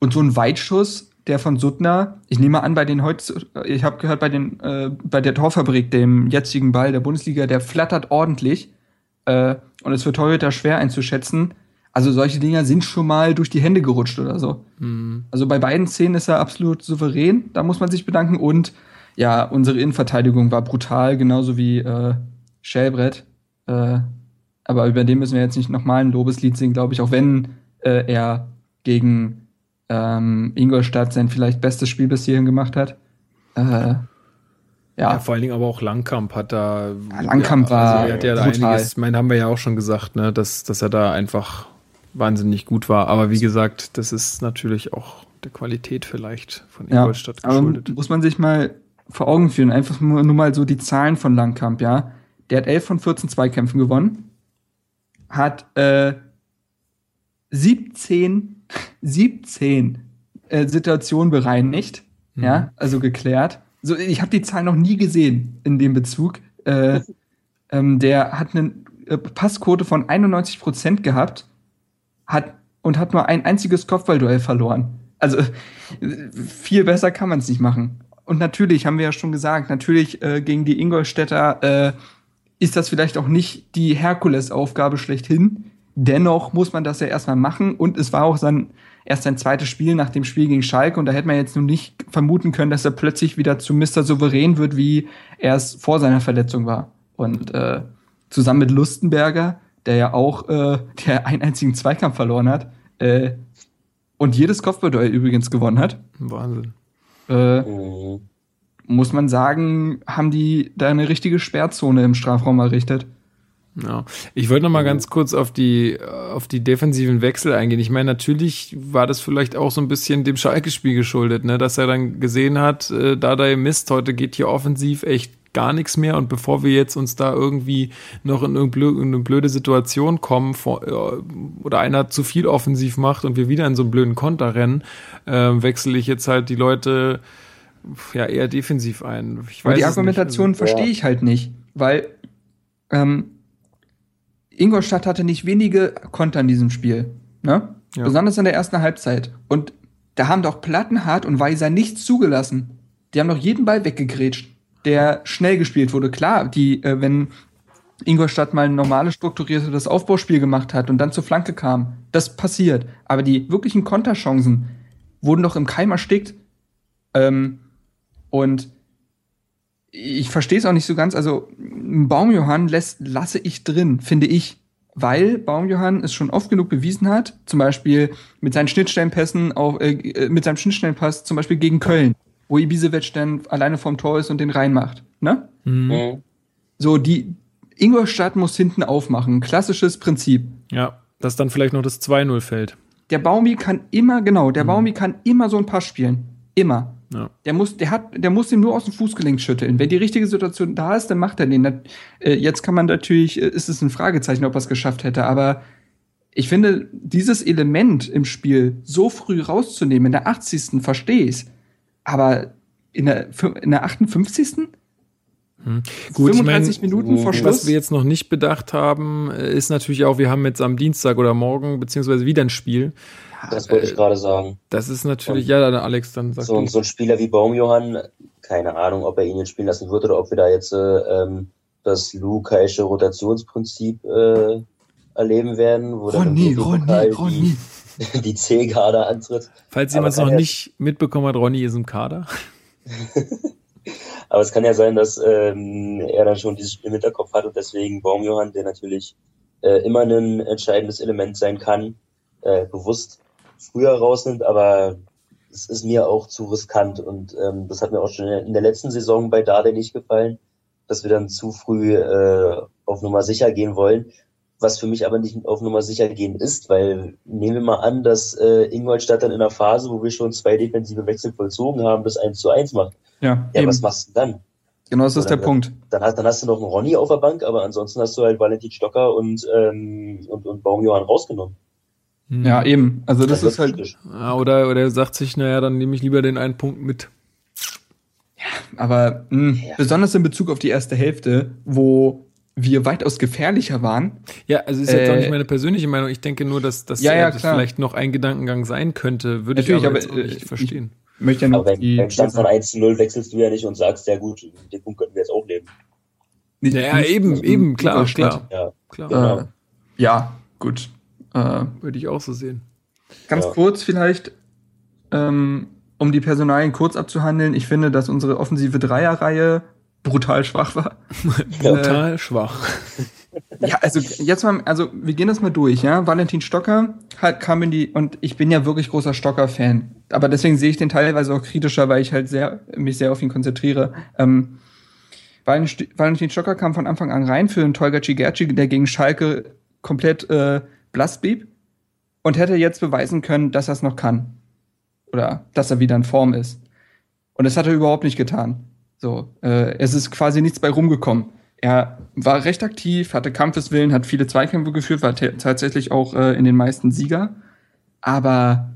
und so ein Weitschuss, der von Suttner, ich nehme an, bei den heute, ich habe gehört, bei den, äh, bei der Torfabrik, dem jetzigen Ball der Bundesliga, der flattert ordentlich. Äh, und es wird Torhüter schwer einzuschätzen. Also solche Dinger sind schon mal durch die Hände gerutscht oder so. Mhm. Also bei beiden Szenen ist er absolut souverän, da muss man sich bedanken. Und ja, unsere Innenverteidigung war brutal, genauso wie äh, Schellbrett. Äh, aber über den müssen wir jetzt nicht nochmal ein Lobeslied singen, glaube ich, auch wenn äh, er gegen ähm, Ingolstadt sein vielleicht bestes Spiel bis hierhin gemacht hat. Äh, Ja. ja, vor allen Dingen aber auch Langkamp hat da. Ja, Langkamp war er hat ja da einiges, ich meine, haben wir ja auch schon gesagt, ne, dass, dass er da einfach wahnsinnig gut war. Aber wie gesagt, das ist natürlich auch der Qualität vielleicht von Ja, Ingolstadt aber geschuldet. muss man sich mal vor Augen führen, einfach nur, nur mal so die Zahlen von Langkamp, ja. Der hat 11 von 14 Zweikämpfen gewonnen, hat äh, 17, 17 äh, Situationen bereinigt, Mhm. ja, also geklärt. So, ich habe die Zahl noch nie gesehen in dem Bezug. Äh, ähm, der hat eine äh, Passquote von 91 Prozent gehabt, hat und hat nur ein einziges Kopfballduell verloren. Also viel besser kann man es nicht machen. Und natürlich haben wir ja schon gesagt, natürlich äh, gegen die Ingolstädter äh, ist das vielleicht auch nicht die Herkulesaufgabe schlechthin. Dennoch muss man das ja erstmal machen. Und es war auch sein, erst sein zweites Spiel nach dem Spiel gegen Schalke. Und da hätte man jetzt nun nicht vermuten können, dass er plötzlich wieder zu Mr. Souverän wird, wie er es vor seiner Verletzung war. Und äh, zusammen mit Lustenberger, der ja auch äh, der einen einzigen Zweikampf verloren hat, äh, und jedes Kopfballduell übrigens gewonnen hat, Wahnsinn. äh, Mhm. muss man sagen, haben die da eine richtige Sperrzone im Strafraum errichtet. Ja. Ich wollte noch mal ganz kurz auf die, auf die defensiven Wechsel eingehen. Ich meine, natürlich war das vielleicht auch so ein bisschen dem Schalke-Spiel geschuldet, ne? dass er dann gesehen hat, äh, da da Mist, heute geht hier offensiv echt gar nichts mehr und bevor wir jetzt uns da irgendwie noch in irgendeine blöde Situation kommen vor, äh, oder einer zu viel offensiv macht und wir wieder in so einen blöden Konter rennen, äh, wechsle ich jetzt halt die Leute ja eher defensiv ein. Ich Aber die. Argumentation Also, verstehe ich halt nicht, weil ähm, Ingolstadt hatte nicht wenige Konter in diesem Spiel. Ne? Ja. Besonders in der ersten Halbzeit. Und da haben doch Plattenhardt und Weiser nichts zugelassen. Die haben doch jeden Ball weggegrätscht, der schnell gespielt wurde. Klar, die, äh, wenn Ingolstadt mal ein normales strukturiertes Aufbauspiel gemacht hat und dann zur Flanke kam, das passiert. Aber die wirklichen Konterchancen wurden doch im Keim erstickt. Ähm, und ich verstehe es auch nicht so ganz. Also Baumjohann lässt, lasse ich drin, finde ich. Weil Baumjohann es schon oft genug bewiesen hat, zum Beispiel mit seinen Schnittstellenpässen, auch, äh, äh, mit seinem Schnittstellenpass, zum Beispiel gegen Köln, wo Ibisevic dann alleine vorm Tor ist und den reinmacht. Ne? Mhm. So, die Ingolstadt muss hinten aufmachen. Klassisches Prinzip. Ja, dass dann vielleicht noch das 2-0 fällt. Der Baumi kann immer, genau, der Baumi kann immer so einen Pass spielen. Immer. Ja. Der muss, der hat, der muss ihm nur aus dem Fußgelenk schütteln. Wenn die richtige Situation da ist, dann macht er den. Äh, Jetzt kann man natürlich, äh, ist es ein Fragezeichen, ob er es geschafft hätte, aber ich finde, dieses Element im Spiel so früh rauszunehmen, in der 80. verstehe ich's. Aber in der, in der 58. Gut, ich mein, 35 Minuten vor Was Schluss. wir jetzt noch nicht bedacht haben, äh, ist natürlich auch, wir haben jetzt am Dienstag oder morgen beziehungsweise wieder ein Spiel. Das wollte ich gerade sagen. Das ist natürlich, Und- ja, dann Alex, dann sag So, du. so ein Spieler wie Baumjohann, keine Ahnung, ob er ihn jetzt spielen lassen wird oder ob wir da jetzt äh, ähm, das Lukaische Rotationsprinzip äh, erleben werden, wo Ronny, Ronny, Ronny. *laughs* die, C-Garde antritt. Falls jemand es noch nicht mitbekommen hat, Ronny ist im Kader. *laughs* Aber es kann ja sein, dass ähm, er dann schon dieses Spiel im Hinterkopf hat und deswegen Baumjohann, der natürlich äh, immer ein entscheidendes Element sein kann, äh, bewusst früher rausnimmt, aber es ist mir auch zu riskant und ähm, das hat mir auch schon in der letzten Saison bei Dade nicht gefallen, dass wir dann zu früh äh, auf Nummer sicher gehen wollen, was für mich aber nicht auf Nummer sicher gehen ist, weil nehmen wir mal an, dass äh, Ingolstadt dann in einer Phase, wo wir schon zwei defensive Wechsel vollzogen haben, das 1 zu 1 macht. Ja, Ja, eben. was machst du dann? genau das ist Oder- der Punkt. Dann hast, dann hast du noch einen Ronny auf der Bank, aber ansonsten hast du halt Valentin Stocker und, ähm, und, und Baumjohann rausgenommen. Ja, eben. Also das, wird ist halt, kritisch. Ja, oder, oder er sagt sich, naja, dann nehme ich lieber den einen Punkt mit. aber mh, Ja. besonders in Bezug auf die erste Hälfte, wo wir weitaus gefährlicher waren. Ja, also ist jetzt auch Äh, nicht meine persönliche Meinung. Ich denke nur, dass, dass Ja, äh, ja, das klar. vielleicht noch ein Gedankengang sein könnte. Würde ich Natürlich, aber, aber, jetzt auch äh, nicht ich- verstehen. Ich möchte ja noch Aber beim, die, beim Stand von 1 zu 0 wechselst du ja nicht und sagst, ja gut, den Punkt könnten wir jetzt auch leben. nicht- Ja, ja, eben, eben, klar, klar. Ja, klar. Genau. Äh, ja, gut. Äh, Würde ich auch so sehen. Ganz Ja. kurz vielleicht, ähm, um die Personalien kurz abzuhandeln. Ich finde, dass unsere offensive Dreierreihe brutal schwach war. *laughs* Total schwach. Ja, also jetzt mal, also wir gehen das mal durch, ja. Valentin Stocker hat, kam in die, und ich bin ja wirklich großer Stocker-Fan. Aber deswegen sehe ich den teilweise auch kritischer, weil ich halt sehr, mich sehr auf ihn konzentriere. Ähm, Valentin Stocker kam von Anfang an rein für einen Tolga Cigerci, der gegen Schalke komplett äh, blass blieb und hätte jetzt beweisen können, dass er es noch kann. Oder dass er wieder in Form ist. Und das hat er überhaupt nicht getan. So, äh, es ist quasi nichts bei rumgekommen. Er war recht aktiv, hatte Kampfeswillen, hat viele Zweikämpfe geführt, war ta- tatsächlich auch äh, in den meisten Sieger. Aber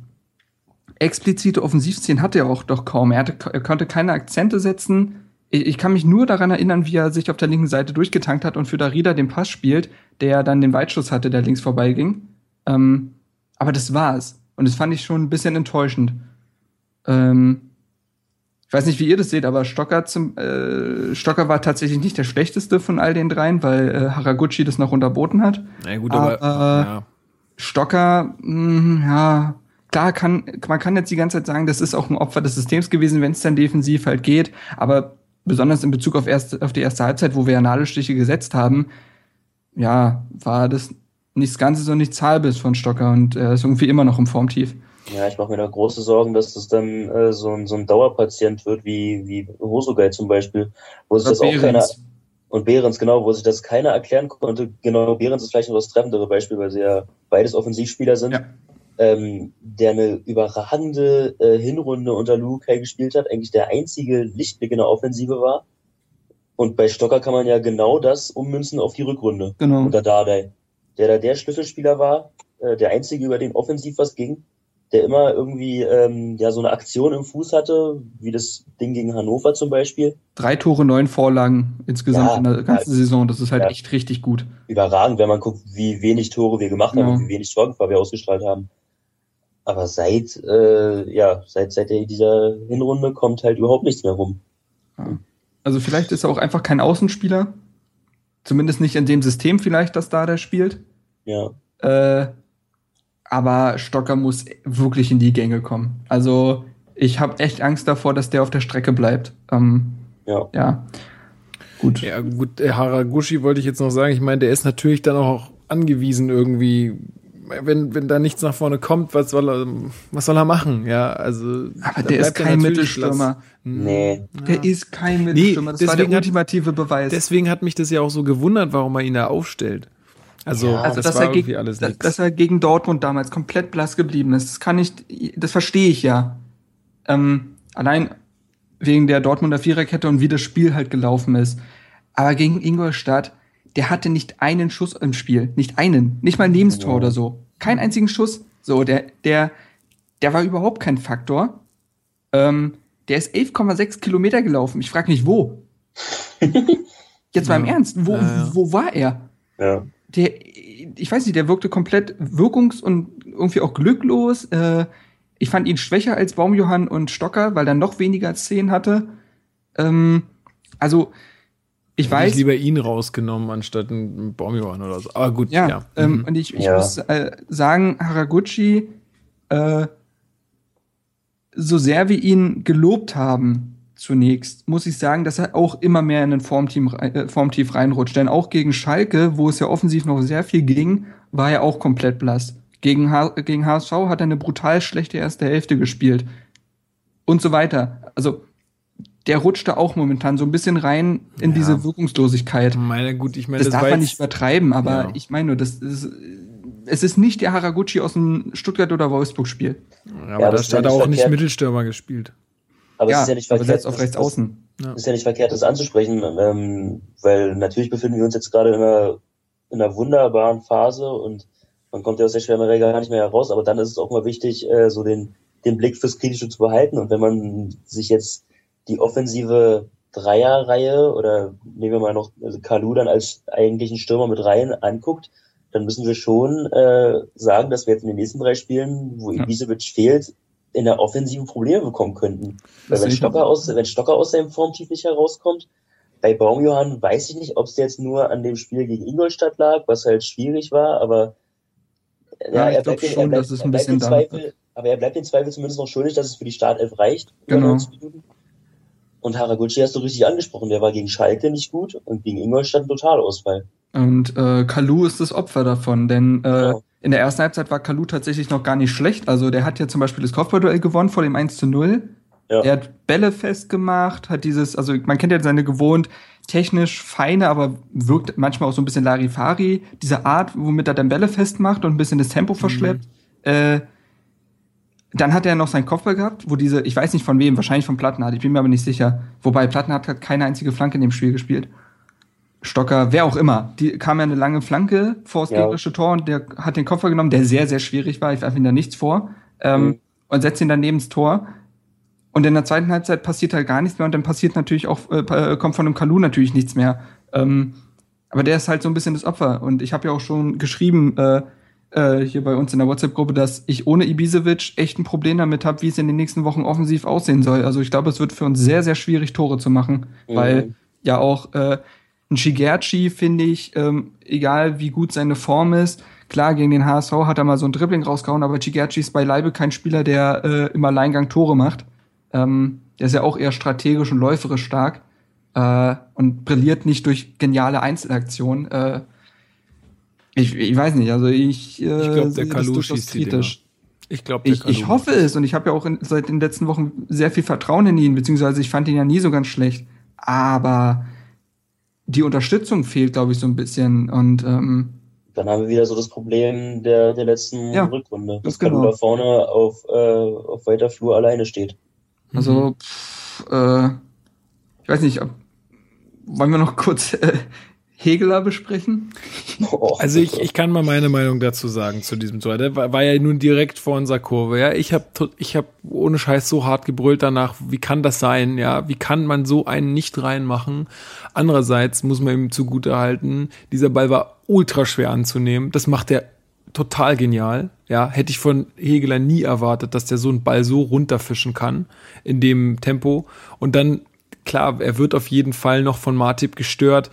explizite Offensivszenen hatte er auch doch kaum. Er, hatte, er konnte keine Akzente setzen. Ich, ich kann mich nur daran erinnern, wie er sich auf der linken Seite durchgetankt hat und für Darida den Pass spielt, der dann den Weitschuss hatte, der links vorbeiging. Ähm, aber das war's. Und das fand ich schon ein bisschen enttäuschend. Ähm, ich weiß nicht, wie ihr das seht, aber Stocker, zum, äh, Stocker war tatsächlich nicht der schlechteste von all den dreien, weil äh, Haraguchi das noch unterboten hat. Na gut, aber, Aber- ja. Stocker, mh, ja, klar kann, man kann jetzt die ganze Zeit sagen, das ist auch ein Opfer des Systems gewesen, wenn es dann defensiv halt geht, aber besonders in Bezug auf, erste, auf die erste Halbzeit, wo wir ja Nadelstiche gesetzt haben, ja, war das nichts Ganzes und nichts Halbes von Stocker und er ist irgendwie immer noch im Formtief. Ja, ich mache mir da große Sorgen, dass das dann äh, so, ein, so ein Dauerpatient wird, wie, wie Hosogai zum Beispiel, wo sich das auch keiner, und Behrens, genau, wo sich das keiner erklären konnte. Genau, Behrens ist vielleicht noch das treffendere Beispiel, weil sie ja beides Offensivspieler sind. Ja. Ähm, der eine überragende äh, Hinrunde unter Lukai gespielt hat, eigentlich der einzige Lichtblick in der Offensive war. Und bei Stocker kann man ja genau das ummünzen auf die Rückrunde Genau. unter Dardai, der da der Schlüsselspieler war, äh, der einzige, über den offensiv was ging, der immer irgendwie ähm, ja so eine Aktion im Fuß hatte, wie das Ding gegen Hannover zum Beispiel. Drei Tore, neun Vorlagen insgesamt Ja, in der ganzen ja. Saison. Das ist halt Ja. echt richtig gut. Überragend, wenn man guckt, wie wenig Tore wir gemacht haben und wie wenig Torgefahr wir ausgestrahlt haben. Aber seit äh, ja seit seit dieser Hinrunde kommt halt überhaupt nichts mehr rum. Also vielleicht ist er auch einfach kein Außenspieler. Zumindest nicht in dem System vielleicht, das da der spielt. Ja, Äh, aber Stocker muss wirklich in die Gänge kommen. Also ich habe echt Angst davor, dass der auf der Strecke bleibt. Ähm, ja. ja, gut. Ja, gut, äh, Haraguchi wollte ich jetzt noch sagen. Ich meine, der ist natürlich dann auch angewiesen irgendwie. Wenn, wenn da nichts nach vorne kommt, was soll er, was soll er machen? Ja, also. Aber da der ist kein Mittelstürmer. Nee. Der ist kein Mittelstürmer. das war der deswegen hat- ultimative Beweis. Deswegen hat mich das ja auch so gewundert, warum er ihn da aufstellt. Also, Ja. also, das dass war er, irgendwie gegen, alles dass, dass er gegen Dortmund damals komplett blass geblieben ist, das kann ich, das verstehe ich ja. Ähm, allein wegen der Dortmunder Viererkette und wie das Spiel halt gelaufen ist. Aber gegen Ingolstadt, der hatte nicht einen Schuss im Spiel. Nicht einen. Nicht mal ein Lebenstor Ja. oder so. Keinen einzigen Schuss. So, der, der, der war überhaupt kein Faktor. Ähm, der ist 11,6 Kilometer gelaufen. Ich frage mich, wo? *laughs* Jetzt mal im. Ernst, wo, Ja, ja. wo war er? Ja. Der, ich weiß nicht, der wirkte komplett wirkungs- und irgendwie auch glücklos. Äh, ich fand ihn schwächer als Baumjohann und Stocker, weil er noch weniger Szenen hatte. Ähm, also, ich Hätte ich weiß, lieber ihn rausgenommen, anstatt einen Baumjohann oder so. Aber gut, ja, ja. Ähm, Mhm. und ich, ich Ja. muss äh, sagen, Haraguchi, äh, so sehr wir ihn gelobt haben zunächst, muss ich sagen, dass er auch immer mehr in ein Formteam, äh, Formtief reinrutscht. Denn auch gegen Schalke, wo es ja offensiv noch sehr viel ging, war er auch komplett blass. Gegen, H gegen HSV hat er eine brutal schlechte erste Hälfte gespielt. Und so weiter. Also, der rutscht da auch momentan so ein bisschen rein in Ja. diese Wirkungslosigkeit. meine, gut, ich meine, Das, das, darf man jetzt- nicht übertreiben, aber Ja. ich meine nur, das ist, es ist nicht der Haraguchi aus dem Stuttgart- oder Wolfsburg-Spiel. Aber Ja, da aber ja hat er auch nicht. Mittelstürmer gespielt. Aber ja, es ist ja nicht aber verkehrt. setzt auf das- rechts außen. ist ja nicht verkehrt, das anzusprechen, ähm, weil natürlich befinden wir uns jetzt gerade in einer, in einer wunderbaren Phase und Man kommt ja aus der Schwärmerei gar nicht mehr heraus, aber dann ist es auch mal wichtig, äh, so den, den Blick fürs Kritische zu behalten. Und wenn man sich jetzt die offensive Dreierreihe oder nehmen wir mal noch also Kalu dann als eigentlichen Stürmer mit rein anguckt, dann müssen wir schon äh, sagen, dass wir jetzt in den nächsten drei Spielen, wo Ja. Ibisevic fehlt, in der offensiven Probleme bekommen könnten. Weil wenn ich Stocker, aus, wenn Stocker aus seinem Formtief nicht herauskommt, bei Baumjohann weiß ich nicht, ob es jetzt nur an dem Spiel gegen Ingolstadt lag, was halt schwierig war, aber äh, Ja, ich er glaub bleibt, den- schon, bleibt, dass es ein bisschen Zweifel, aber er bleibt in Zweifel zumindest noch schuldig, dass es für die Startelf reicht. Genau. 90 Minuten. Und Haraguchi hast du richtig angesprochen, der war gegen Schalke nicht gut und gegen Ingolstadt ein Totalausfall. Und äh, Kalu ist das Opfer davon, denn äh, Genau. In der ersten Halbzeit war Kalu tatsächlich noch gar nicht schlecht. Also der hat ja zum Beispiel das Kopfballduell gewonnen vor dem 1 zu 0. Ja. Er hat Bälle festgemacht, hat dieses, also man kennt ja seine gewohnt technisch feine, aber wirkt manchmal auch so ein bisschen Larifari, diese Art, womit er dann Bälle festmacht und ein bisschen das Tempo verschleppt. Äh, dann hat er noch seinen Kopfball gehabt, wo diese, ich weiß nicht von wem, wahrscheinlich von Plattenhardt, ich bin mir aber nicht sicher. Wobei Plattenhardt hat keine einzige Flanke in dem Spiel gespielt. Stocker, wer auch immer, die kam ja eine lange Flanke vor das Ja. gegnerische Tor und der hat den Kopfball genommen, der sehr, sehr schwierig war. Ich werfe ihn da nichts vor. Ähm, Mhm. Und setzt ihn dann neben das Tor. Und in der zweiten Halbzeit passiert halt gar nichts mehr und dann passiert natürlich auch, äh, pa- kommt von dem Kalu natürlich nichts mehr. Ähm, aber der ist halt so ein bisschen das Opfer. Und ich habe ja auch schon geschrieben, äh, äh, hier bei uns in der WhatsApp-Gruppe, dass ich ohne Ibisevic echt ein Problem damit habe, wie es in den nächsten Wochen offensiv aussehen soll. Also ich glaube, es wird für uns sehr, sehr schwierig, Tore zu machen, Mhm. weil ja auch äh, ein Shigerchi, finde ich, ähm, egal wie gut seine Form ist, klar, gegen den HSV hat er mal so ein Dribbling rausgehauen, aber Shigerchi ist beileibe kein Spieler, der äh, im Alleingang Tore macht. Ähm, der ist ja auch eher strategisch und läuferisch stark äh, und brilliert nicht durch geniale Einzelaktionen. Äh, ich, ich weiß nicht, also ich, äh, Ich glaube, der Kalu schießt die kritisch. Ich glaube, der Ich, ich hoffe es und ich habe ja auch in, seit den letzten Wochen sehr viel Vertrauen in ihn, beziehungsweise ich fand ihn ja nie so ganz schlecht. Aber die Unterstützung fehlt, glaube ich, so ein bisschen. Und ähm, Dann haben wir wieder so das Problem der, der letzten Ja, Rückrunde, dass genau. Da vorne auf, äh, auf weiter Flur alleine steht. also, pff, äh, ich weiß nicht, ob, wollen wir noch kurz äh, Hegeler besprechen? Oh, Also ich, ich kann mal meine Meinung dazu sagen zu diesem Tor. Der war, war ja nun direkt vor unserer Kurve. Ja, ich habe ich hab ohne Scheiß so hart gebrüllt danach. Wie kann das sein? Ja, wie kann man so einen nicht reinmachen? Andererseits muss man ihm zugute halten, dieser Ball war ultra schwer anzunehmen. Das macht er total genial. Ja, hätte ich von Hegeler nie erwartet, dass der so einen Ball so runterfischen kann in dem Tempo. Und dann klar, er wird auf jeden Fall noch von Martip gestört.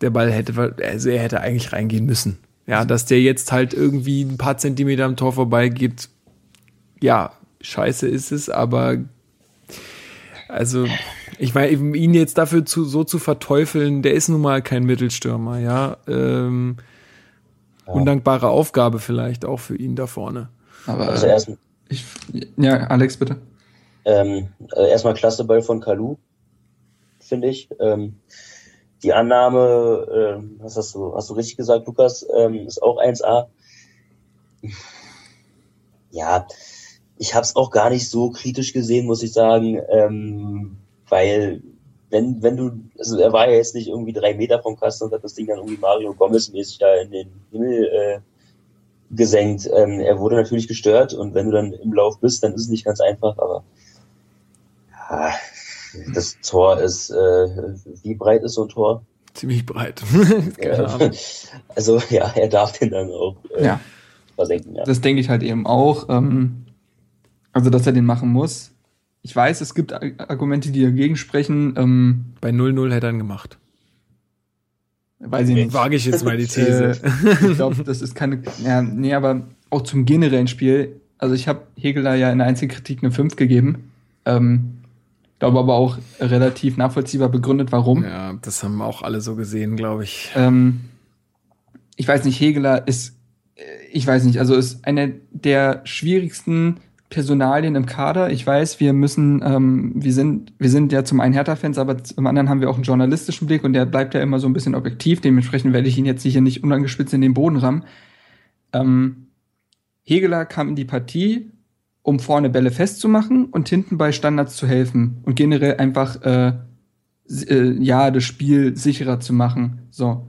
Der Ball hätte, also er hätte eigentlich reingehen müssen. Ja, dass der jetzt halt irgendwie ein paar Zentimeter am Tor vorbeigeht, ja, scheiße ist es, aber also ich meine, ihn jetzt dafür zu, so zu verteufeln, der ist nun mal kein Mittelstürmer, ja. Ähm, Undankbare Aufgabe vielleicht auch für ihn da vorne. Aber Also äh, erst, ich, ja, Alex, bitte. ähm, also erstmal klasse Ball von Kalu, finde ich. Ähm, die Annahme, ähm, was hast du, hast du richtig gesagt, Lukas, ähm, ist auch 1A. Ja, ich habe es auch gar nicht so kritisch gesehen, muss ich sagen, ähm, weil wenn, wenn du, also er war ja jetzt nicht irgendwie drei Meter vom Kasten und hat das Ding dann irgendwie Mario Gomez-mäßig da in den Himmel äh, gesenkt. Ähm, er wurde natürlich gestört und wenn du dann im Lauf bist, dann ist es nicht ganz einfach, aber ja, das Tor ist, äh, wie breit ist so ein Tor? Ziemlich breit. *laughs* Ahnung. Also ja, er darf den dann auch äh, Ja. versenken, ja. Das denke ich halt eben auch. Ähm, also, dass er den machen muss. Ich weiß, es gibt Ar- Argumente, die dagegen sprechen. Ähm, Bei 0-0 hätte er ihn gemacht. weiß ich nicht. Wage ich jetzt mal die *laughs* These. Äh, ich glaube, das ist keine. Ja, nee, aber auch zum generellen Spiel. Also, ich habe Hegeler ja in der Einzelkritik eine 5 gegeben. Ähm, glaube aber auch relativ nachvollziehbar begründet, warum. ja, das haben auch alle so gesehen, glaube ich. Ähm, ich weiß nicht, Hegeler ist, äh, ich weiß nicht, also ist eine der schwierigsten Personalien im Kader. Ich weiß, wir müssen, ähm, wir sind, wir sind ja zum einen Hertha-Fans, aber zum anderen haben wir auch einen journalistischen Blick und der bleibt ja immer so ein bisschen objektiv. Dementsprechend werde ich ihn jetzt sicher nicht unangespitzt in den Boden rammen. Ähm, Hegeler kam in die Partie, um vorne Bälle festzumachen und hinten bei Standards zu helfen und generell einfach äh, äh, ja das Spiel sicherer zu machen. So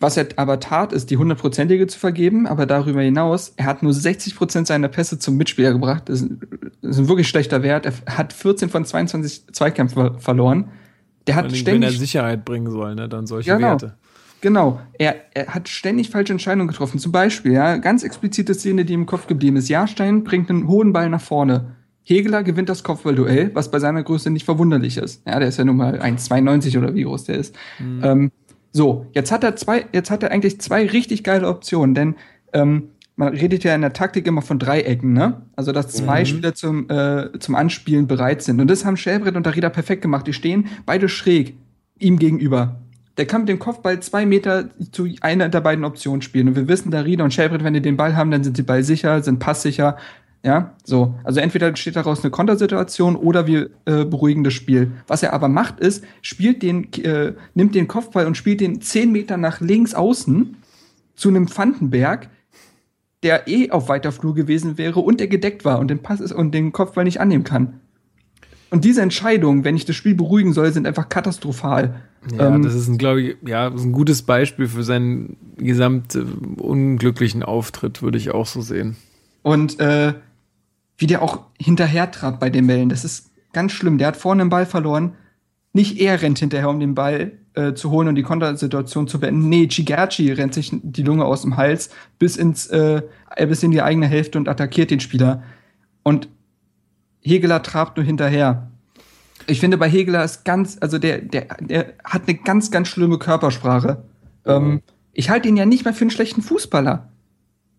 Was er aber tat, ist, die hundertprozentige zu vergeben, aber darüber hinaus, er hat nur 60 Prozent seiner Pässe zum Mitspieler gebracht. Das ist, das ist ein wirklich schlechter Wert. Er hat 14 von 22 Zweikämpfen verloren. Der hat ständig. wenn er Sicherheit bringen soll, ne, dann solche Genau. Werte. Genau, er, er hat ständig falsche Entscheidungen getroffen. Zum Beispiel, ja, ganz explizite Szene, die im Kopf geblieben ist. Jahrstein bringt einen hohen Ball nach vorne. Hegeler gewinnt das Kopfballduell, was bei seiner Größe nicht verwunderlich ist. Ja, der ist ja nun mal 1,92 oder wie groß der ist. Ähm, so, jetzt hat er zwei, jetzt hat er eigentlich zwei richtig geile Optionen, denn ähm, man redet ja in der Taktik immer von Dreiecken, ne? Also dass zwei Spieler zum, äh, zum Anspielen bereit sind. Und das haben Schellbrett und Darida perfekt gemacht. Die stehen beide schräg ihm gegenüber. Der kann mit dem Kopfball zwei Meter zu einer der beiden Optionen spielen. Und wir wissen, Darida und Schellbrett, wenn die den Ball haben, dann sind sie ballsicher, sind passsicher. Ja, so. Also entweder entsteht daraus eine Kontersituation oder wir äh, beruhigen das Spiel. Was er aber macht, ist, spielt den, äh, nimmt den Kopfball und spielt den zehn Meter nach links außen zu einem Vandenberg, der eh auf weiter Flur gewesen wäre und der gedeckt war und den Pass ist und den Kopfball nicht annehmen kann. Und diese Entscheidungen, wenn ich das Spiel beruhigen soll, sind einfach katastrophal. Ja, Ähm, das ist ein, glaube ich, ja, ein gutes Beispiel für seinen gesamt äh, unglücklichen Auftritt, würde ich auch so sehen. Und äh, wie der auch hinterher trabt bei den Bällen, das ist ganz schlimm. Der hat vorne den Ball verloren. Nicht er rennt hinterher, um den Ball äh, zu holen und die Kontersituation zu beenden. Nee, Chigachi rennt sich die Lunge aus dem Hals bis ins äh, bis in die eigene Hälfte und attackiert den Spieler. Und Hegeler trabt nur hinterher. Ich finde, bei Hegeler ist ganz, also der, der, der hat eine ganz, ganz schlimme Körpersprache. Ähm, ich halte ihn ja nicht mehr für einen schlechten Fußballer.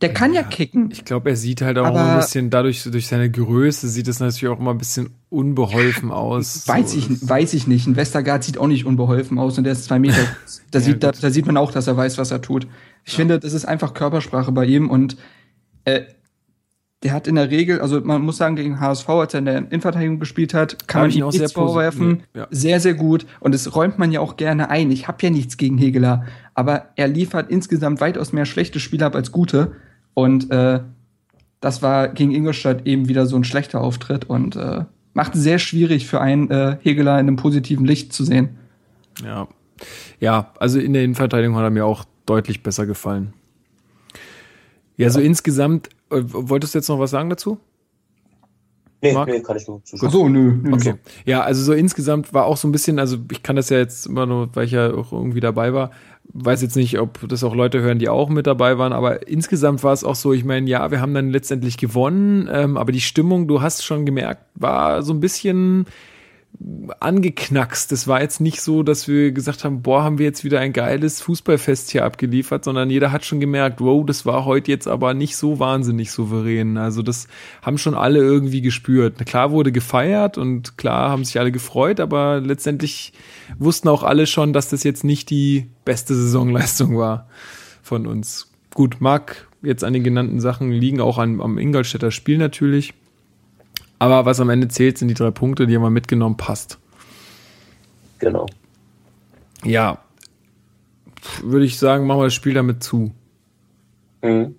Der kann ja, kicken. Ich glaube, er sieht halt auch Aber- ein bisschen, dadurch, durch seine Größe, sieht es natürlich auch immer ein bisschen unbeholfen aus. Weiß So, ich, weiß ich nicht. Ein Westergaard sieht auch nicht unbeholfen aus und der ist zwei Meter. *laughs* Da, sieht, da, da sieht man auch, dass er weiß, was er tut. Ich finde, das ist einfach Körpersprache bei ihm und äh, der hat in der Regel, also man muss sagen, gegen HSV, als er in der Innenverteidigung gespielt hat, kann Hab man ihm auch nichts sehr vorwerfen. nee, ja. Sehr, sehr gut. Und das räumt man ja auch gerne ein. Ich habe ja nichts gegen Hegeler, aber er liefert insgesamt weitaus mehr schlechte Spiele ab als gute. Und äh, das war gegen Ingolstadt eben wieder so ein schlechter Auftritt und äh, macht es sehr schwierig für einen äh, Hegeler in einem positiven Licht zu sehen. Ja. Ja, also in der Innenverteidigung hat er mir auch deutlich besser gefallen. Ja, so insgesamt, wolltest du jetzt noch was sagen dazu? Nee, Marc? nee, kann ich nur. Ach so, nö. nö. Okay. Ja, also so insgesamt war auch so ein bisschen, also ich kann das ja jetzt immer nur, weil ich ja auch irgendwie dabei war, weiß jetzt nicht, ob das auch Leute hören, die auch mit dabei waren, aber insgesamt war es auch so, ich meine, ja, wir haben dann letztendlich gewonnen, ähm, aber die Stimmung, du hast schon gemerkt, war so ein bisschen angeknackst. Es war jetzt nicht so, dass wir gesagt haben, boah, haben wir jetzt wieder ein geiles Fußballfest hier abgeliefert, sondern jeder hat schon gemerkt, wow, das war heute jetzt aber nicht so wahnsinnig souverän. Also das haben schon alle irgendwie gespürt. Klar wurde gefeiert und klar haben sich alle gefreut, aber letztendlich wussten auch alle schon, dass das jetzt nicht die beste Saisonleistung war von uns. Gut, mag jetzt an den genannten Sachen liegen, auch an, am Ingolstädter Spiel natürlich. Aber was am Ende zählt, sind die drei Punkte, die haben wir mitgenommen, passt. Genau. Ja, würde ich sagen, machen wir das Spiel damit zu. Mhm.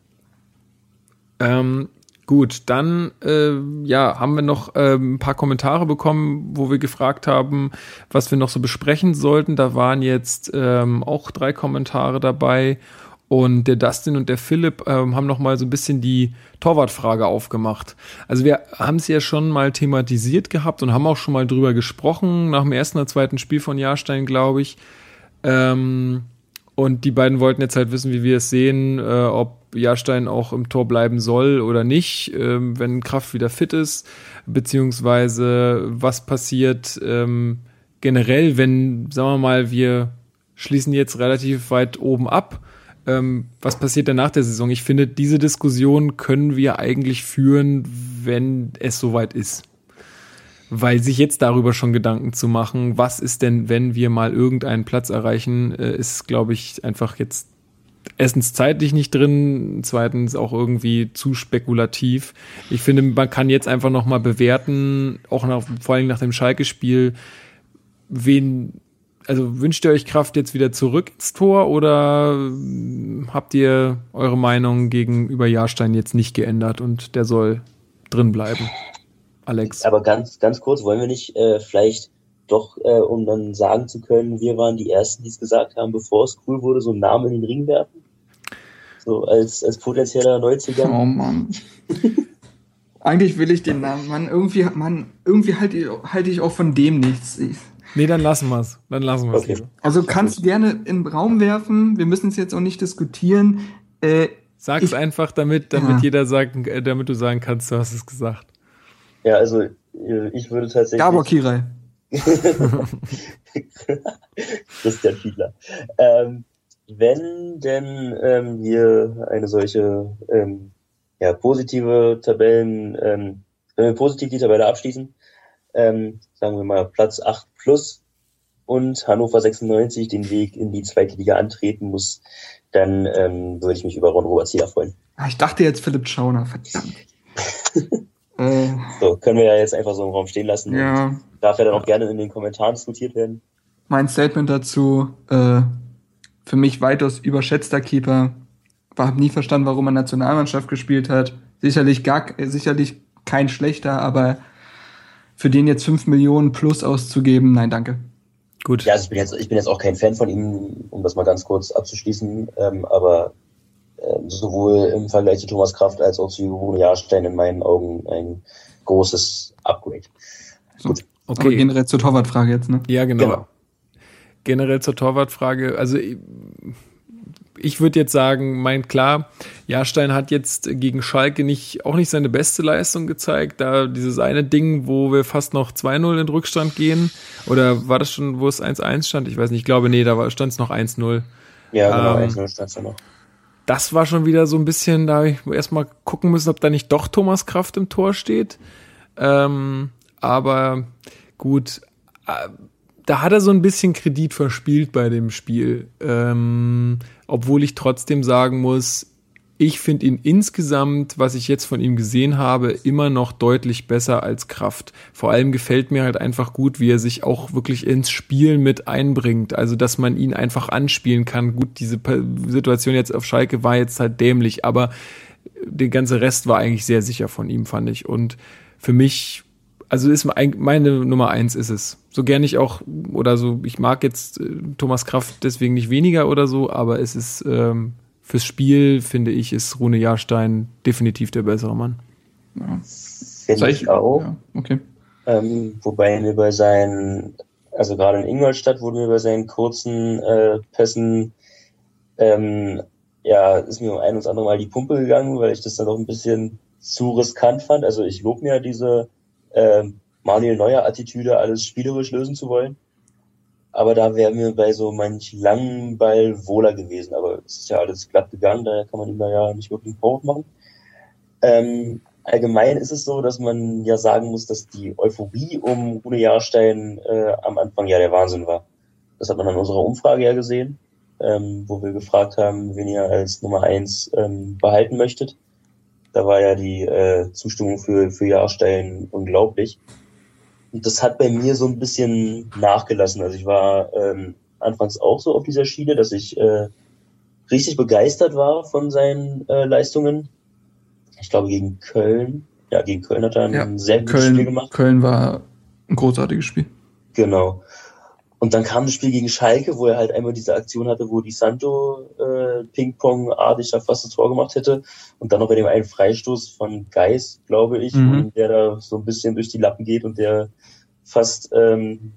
Ähm, gut, dann äh, ja, haben wir noch ähm, ein paar Kommentare bekommen, wo wir gefragt haben, was wir noch so besprechen sollten. Da waren jetzt ähm, auch drei Kommentare dabei. Und der Dustin und der Philipp ähm, haben noch mal so ein bisschen die Torwartfrage aufgemacht. Also wir haben es ja schon mal thematisiert gehabt und haben auch schon mal drüber gesprochen, nach dem ersten oder zweiten Spiel von Jahrstein, glaube ich. Ähm, und die beiden wollten jetzt halt wissen, wie wir es sehen, äh, ob Jahrstein auch im Tor bleiben soll oder nicht, ähm, wenn Kraft wieder fit ist, beziehungsweise was passiert ähm, generell, wenn, sagen wir mal, wir schließen jetzt relativ weit oben ab. Ähm, was passiert denn nach der Saison? Ich finde, diese Diskussion können wir eigentlich führen, wenn es soweit ist. Weil sich jetzt darüber schon Gedanken zu machen, was ist denn, wenn wir mal irgendeinen Platz erreichen, äh, ist, glaube ich, einfach jetzt erstens zeitlich nicht drin, zweitens auch irgendwie zu spekulativ. Ich finde, man kann jetzt einfach noch mal bewerten, auch nach, vor allem nach dem Schalke-Spiel, wen, also wünscht ihr euch Kraft jetzt wieder zurück ins Tor oder ähm, habt ihr eure Meinung gegenüber Jahrstein jetzt nicht geändert und der soll drin bleiben? Alex. Aber ganz, ganz kurz, wollen wir nicht äh, vielleicht doch, äh, um dann sagen zu können, wir waren die Ersten, die es gesagt haben, bevor es cool wurde, so einen Namen in den Ring werfen. So als, als potenzieller Neuzugang. Oh Mann. *laughs* Eigentlich will ich den Namen, Mann, irgendwie, Mann, irgendwie halte ich, halte ich auch von dem nichts. Ich, Nee, dann lassen wir's. Dann lassen wir's. Okay. lieber. also kannst du gerne in den Raum werfen, wir müssen es jetzt auch nicht diskutieren. Äh, Sag's Ich- einfach, damit, damit Ja. jeder sagen, äh, damit du sagen kannst, du hast es gesagt. Ja, also äh, ich würde tatsächlich. Gabor Kirai. *laughs* Christian Fiedler. Ähm, wenn denn ähm, wir eine solche ähm, ja, positive Tabellen, ähm, wenn wir positiv die Tabelle abschließen, ähm, sagen wir mal Platz 8 plus und Hannover 96 den Weg in die zweite Liga antreten muss, dann ähm, würde ich mich über Ron Robert Zieler freuen. Ah, ich dachte jetzt Philipp Schauner, verdammt. *laughs* äh, So, können wir ja jetzt einfach so im Raum stehen lassen. ja, Und darf ja dann auch gerne in den Kommentaren diskutiert werden. mein Statement dazu, äh, für mich weitaus überschätzter Keeper. Habe nie verstanden, warum er Nationalmannschaft gespielt hat. Sicherlich gar, sicherlich kein schlechter, aber für den jetzt 5 Millionen plus auszugeben, nein, danke. Gut. Ja, also ich bin jetzt, ich bin jetzt auch kein Fan von ihm, um das mal ganz kurz abzuschließen, ähm, aber ähm, sowohl im Vergleich zu Thomas Kraft als auch zu Rune Jahrstein in meinen Augen ein großes Upgrade. Aber Okay. generell zur Torwartfrage jetzt, ne? Ja, genau. Genau. Generell zur Torwartfrage. Also ich- würde jetzt sagen, mein klar, Jahrstein hat jetzt gegen Schalke nicht, auch nicht seine beste Leistung gezeigt. Da dieses eine Ding, wo wir fast noch 2-0 in Rückstand gehen. Oder war das schon, wo es 1-1 stand? Ich weiß nicht. Ich glaube, nee, da stand es noch 1-0. Ja, genau, Ähm, 1-0 stand's ja noch. das war schon wieder so ein bisschen, da habe ich erstmal gucken müssen, ob da nicht doch Thomas Kraft im Tor steht. Ähm, aber gut, äh, da hat er so ein bisschen Kredit verspielt bei dem Spiel. Ähm, obwohl ich trotzdem sagen muss, ich finde ihn insgesamt, was ich jetzt von ihm gesehen habe, immer noch deutlich besser als Kraft. Vor allem gefällt mir halt einfach gut, wie er sich auch wirklich ins Spiel mit einbringt. Also, dass man ihn einfach anspielen kann. Gut, diese Situation jetzt auf Schalke war jetzt halt dämlich, aber der ganze Rest war eigentlich sehr sicher von ihm, fand ich. Und für mich, also ist mein- meine Nummer eins ist es. So gern ich auch, oder so, ich mag jetzt äh, Thomas Kraft deswegen nicht weniger oder so, aber es ist ähm, fürs Spiel, finde ich, ist Rune Jahrstein definitiv der bessere Mann. Finde Soll ich auch. Ja, okay. Ähm, wobei mir bei seinen, also gerade in Ingolstadt wurde mir bei seinen kurzen äh, Pässen, ähm, ja, ist mir um ein und andere Mal die Pumpe gegangen, weil ich das dann doch ein bisschen zu riskant fand. Also ich lobe mir diese ähm, Manuel Neuer Attitüde, alles spielerisch lösen zu wollen. Aber da wäre mir bei so manch langen Ball wohler gewesen. Aber es ist ja alles glatt gegangen, daher kann man ihm da ja nicht wirklich einen Vorwurf machen. Ähm, allgemein ist es so, dass man ja sagen muss, dass die Euphorie um Rune Jahrstein äh, am Anfang ja der Wahnsinn war. Das hat man an unserer Umfrage ja gesehen, ähm, wo wir gefragt haben, wen ihr als Nummer eins ähm, behalten möchtet. Da war ja die äh, Zustimmung für, für Jahrstein unglaublich. Und das hat bei mir so ein bisschen nachgelassen. Also ich war ähm, anfangs auch so auf dieser Schiene, dass ich äh, richtig begeistert war von seinen äh, Leistungen. Ich glaube gegen Köln. Ja, gegen Köln hat er ein Ja, sehr gutes Spiel Köln, gemacht. Köln war ein großartiges Spiel. Genau. Und dann kam das Spiel gegen Schalke, wo er halt einmal diese Aktion hatte, wo die Santo äh, Ping-Pong-artig da fast das Tor gemacht hätte. Und dann noch bei dem einen Freistoß von Geis, glaube ich, Mhm. der da so ein bisschen durch die Lappen geht und der fast, ähm,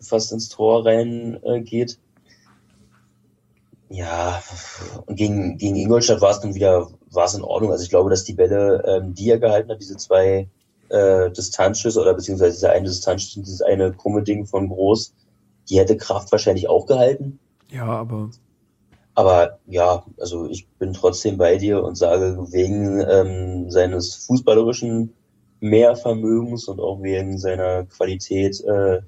fast ins Tor rein äh, geht. Ja, und gegen, gegen Ingolstadt war es dann wieder, war es in Ordnung. Also ich glaube, dass die Bälle, ähm, die er gehalten hat, diese zwei äh, Distanzschüsse oder beziehungsweise dieser eine Distanzschuss und dieses eine krumme Ding von Groß, die hätte Kraft wahrscheinlich auch gehalten. Ja, aber Aber ja, also ich bin trotzdem bei dir und sage, wegen ähm, seines fußballerischen Mehrvermögens und auch wegen seiner Qualität äh,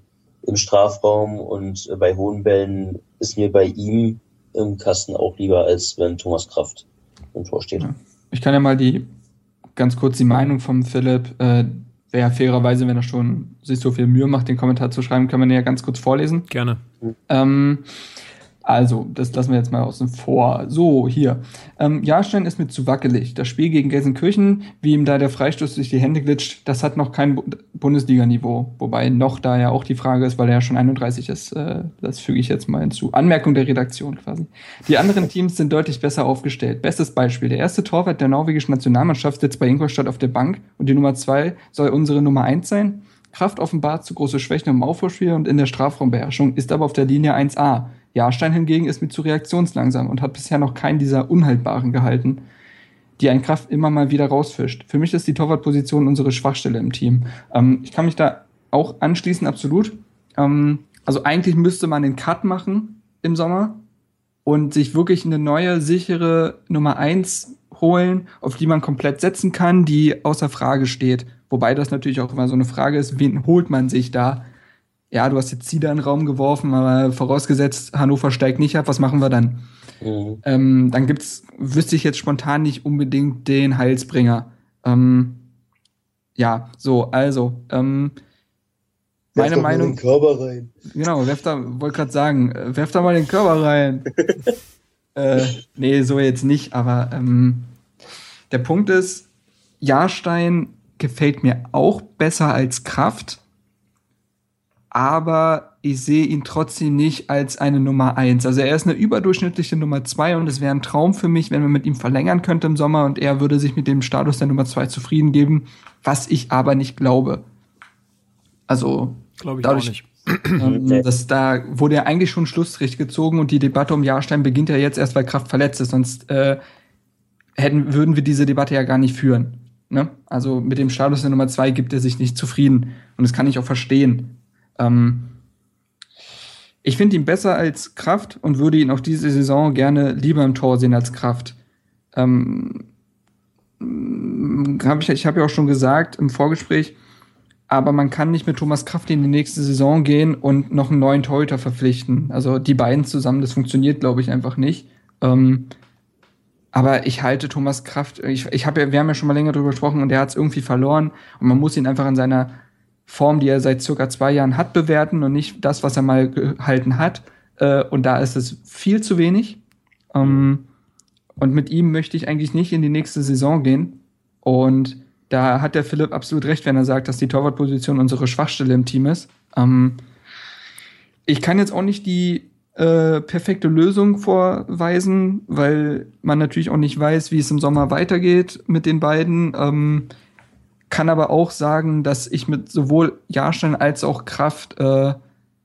im Strafraum und äh, bei hohen Bällen ist mir bei ihm im Kasten auch lieber, als wenn Thomas Kraft im Tor steht. Ja. Ich kann ja mal die ganz kurz die Meinung vom Philipp, äh, wäre fairerweise, wenn er schon sich so viel Mühe macht, den Kommentar zu schreiben, kann man den ja ganz kurz vorlesen. gerne. Ähm, Also, das lassen wir jetzt mal außen vor. So, hier. Ähm, Jahrstein ist mir zu wackelig. Das Spiel gegen Gelsenkirchen, wie ihm da der Freistoß durch die Hände glitscht, das hat noch kein Bu Bundesliga-Niveau. Wobei noch da ja auch die Frage ist, weil er ja schon 31 ist. Äh, das füge ich jetzt mal hinzu. Anmerkung der Redaktion quasi. Die anderen Teams sind deutlich besser aufgestellt. Bestes Beispiel. Der erste Torwart der norwegischen Nationalmannschaft sitzt bei Ingolstadt auf der Bank und die Nummer zwei soll unsere Nummer eins sein. Kraft offenbart zu große Schwächen im Aufbauspiel und in der Strafraumbeherrschung, ist aber auf der Linie 1a. Jahrstein hingegen ist mir zu reaktionslangsam und hat bisher noch keinen dieser Unhaltbaren gehalten, die ein Kraft immer mal wieder rausfischt. Für mich ist die Torwartposition unsere Schwachstelle im Team. Ähm, ich kann mich da auch anschließen, absolut. Ähm, also eigentlich müsste man den Cut machen im Sommer und sich wirklich eine neue, sichere Nummer eins holen, auf die man komplett setzen kann, die außer Frage steht. Wobei das natürlich auch immer so eine Frage ist, wen holt man sich da? Ja, du hast jetzt Zieder in den Raum geworfen, aber vorausgesetzt, Hannover steigt nicht ab, was machen wir dann? Mhm. Ähm, dann gibt's, wüsste ich jetzt spontan nicht unbedingt den Heilsbringer. Ähm, ja, so, also, ähm, Werf meine doch mal Meinung. den Körper rein. Genau, werf da, wollte gerade sagen, äh, werf da mal den Körper rein. *laughs* äh, nee, so jetzt nicht, aber ähm, der Punkt ist, Jahrstein gefällt mir auch besser als Kraft, aber ich sehe ihn trotzdem nicht als eine Nummer eins. Also er ist eine überdurchschnittliche Nummer zwei und es wäre ein Traum für mich, wenn man mit ihm verlängern könnte im Sommer und er würde sich mit dem Status der Nummer zwei zufrieden geben, was ich aber nicht glaube. Also Glaube ich Dadurch- auch nicht. *clears throat* ähm, das, da wurde ja eigentlich schon Schlussstrich gezogen und die Debatte um Jahrstein beginnt ja jetzt erst, weil Kraft verletzt ist, sonst äh, hätten, würden wir diese Debatte ja gar nicht führen. Ne? Also mit dem Status der Nummer zwei gibt er sich nicht zufrieden und das kann ich auch verstehen. Ähm, ich finde ihn besser als Kraft und würde ihn auch diese Saison gerne lieber im Tor sehen als Kraft. Ähm, hab ich ich habe ja auch schon gesagt im Vorgespräch, aber man kann nicht mit Thomas Kraft in die nächste Saison gehen und noch einen neuen Torhüter verpflichten. Also die beiden zusammen, das funktioniert, glaube ich, einfach nicht. Ähm, aber ich halte Thomas Kraft, ich, ich habe ja, wir haben ja schon mal länger drüber gesprochen und er hat es irgendwie verloren und man muss ihn einfach in seiner Form, die er seit circa zwei Jahren hat, bewerten und nicht das, was er mal gehalten hat. Äh, und da ist es viel zu wenig. Ähm, und mit ihm möchte ich eigentlich nicht in die nächste Saison gehen. Und da hat der Philipp absolut recht, wenn er sagt, dass die Torwartposition unsere Schwachstelle im Team ist. Ähm, ich kann jetzt auch nicht die äh, perfekte Lösung vorweisen, weil man natürlich auch nicht weiß, wie es im Sommer weitergeht mit den beiden. Ähm, kann aber auch sagen, dass ich mit sowohl Jahrstein als auch Kraft äh,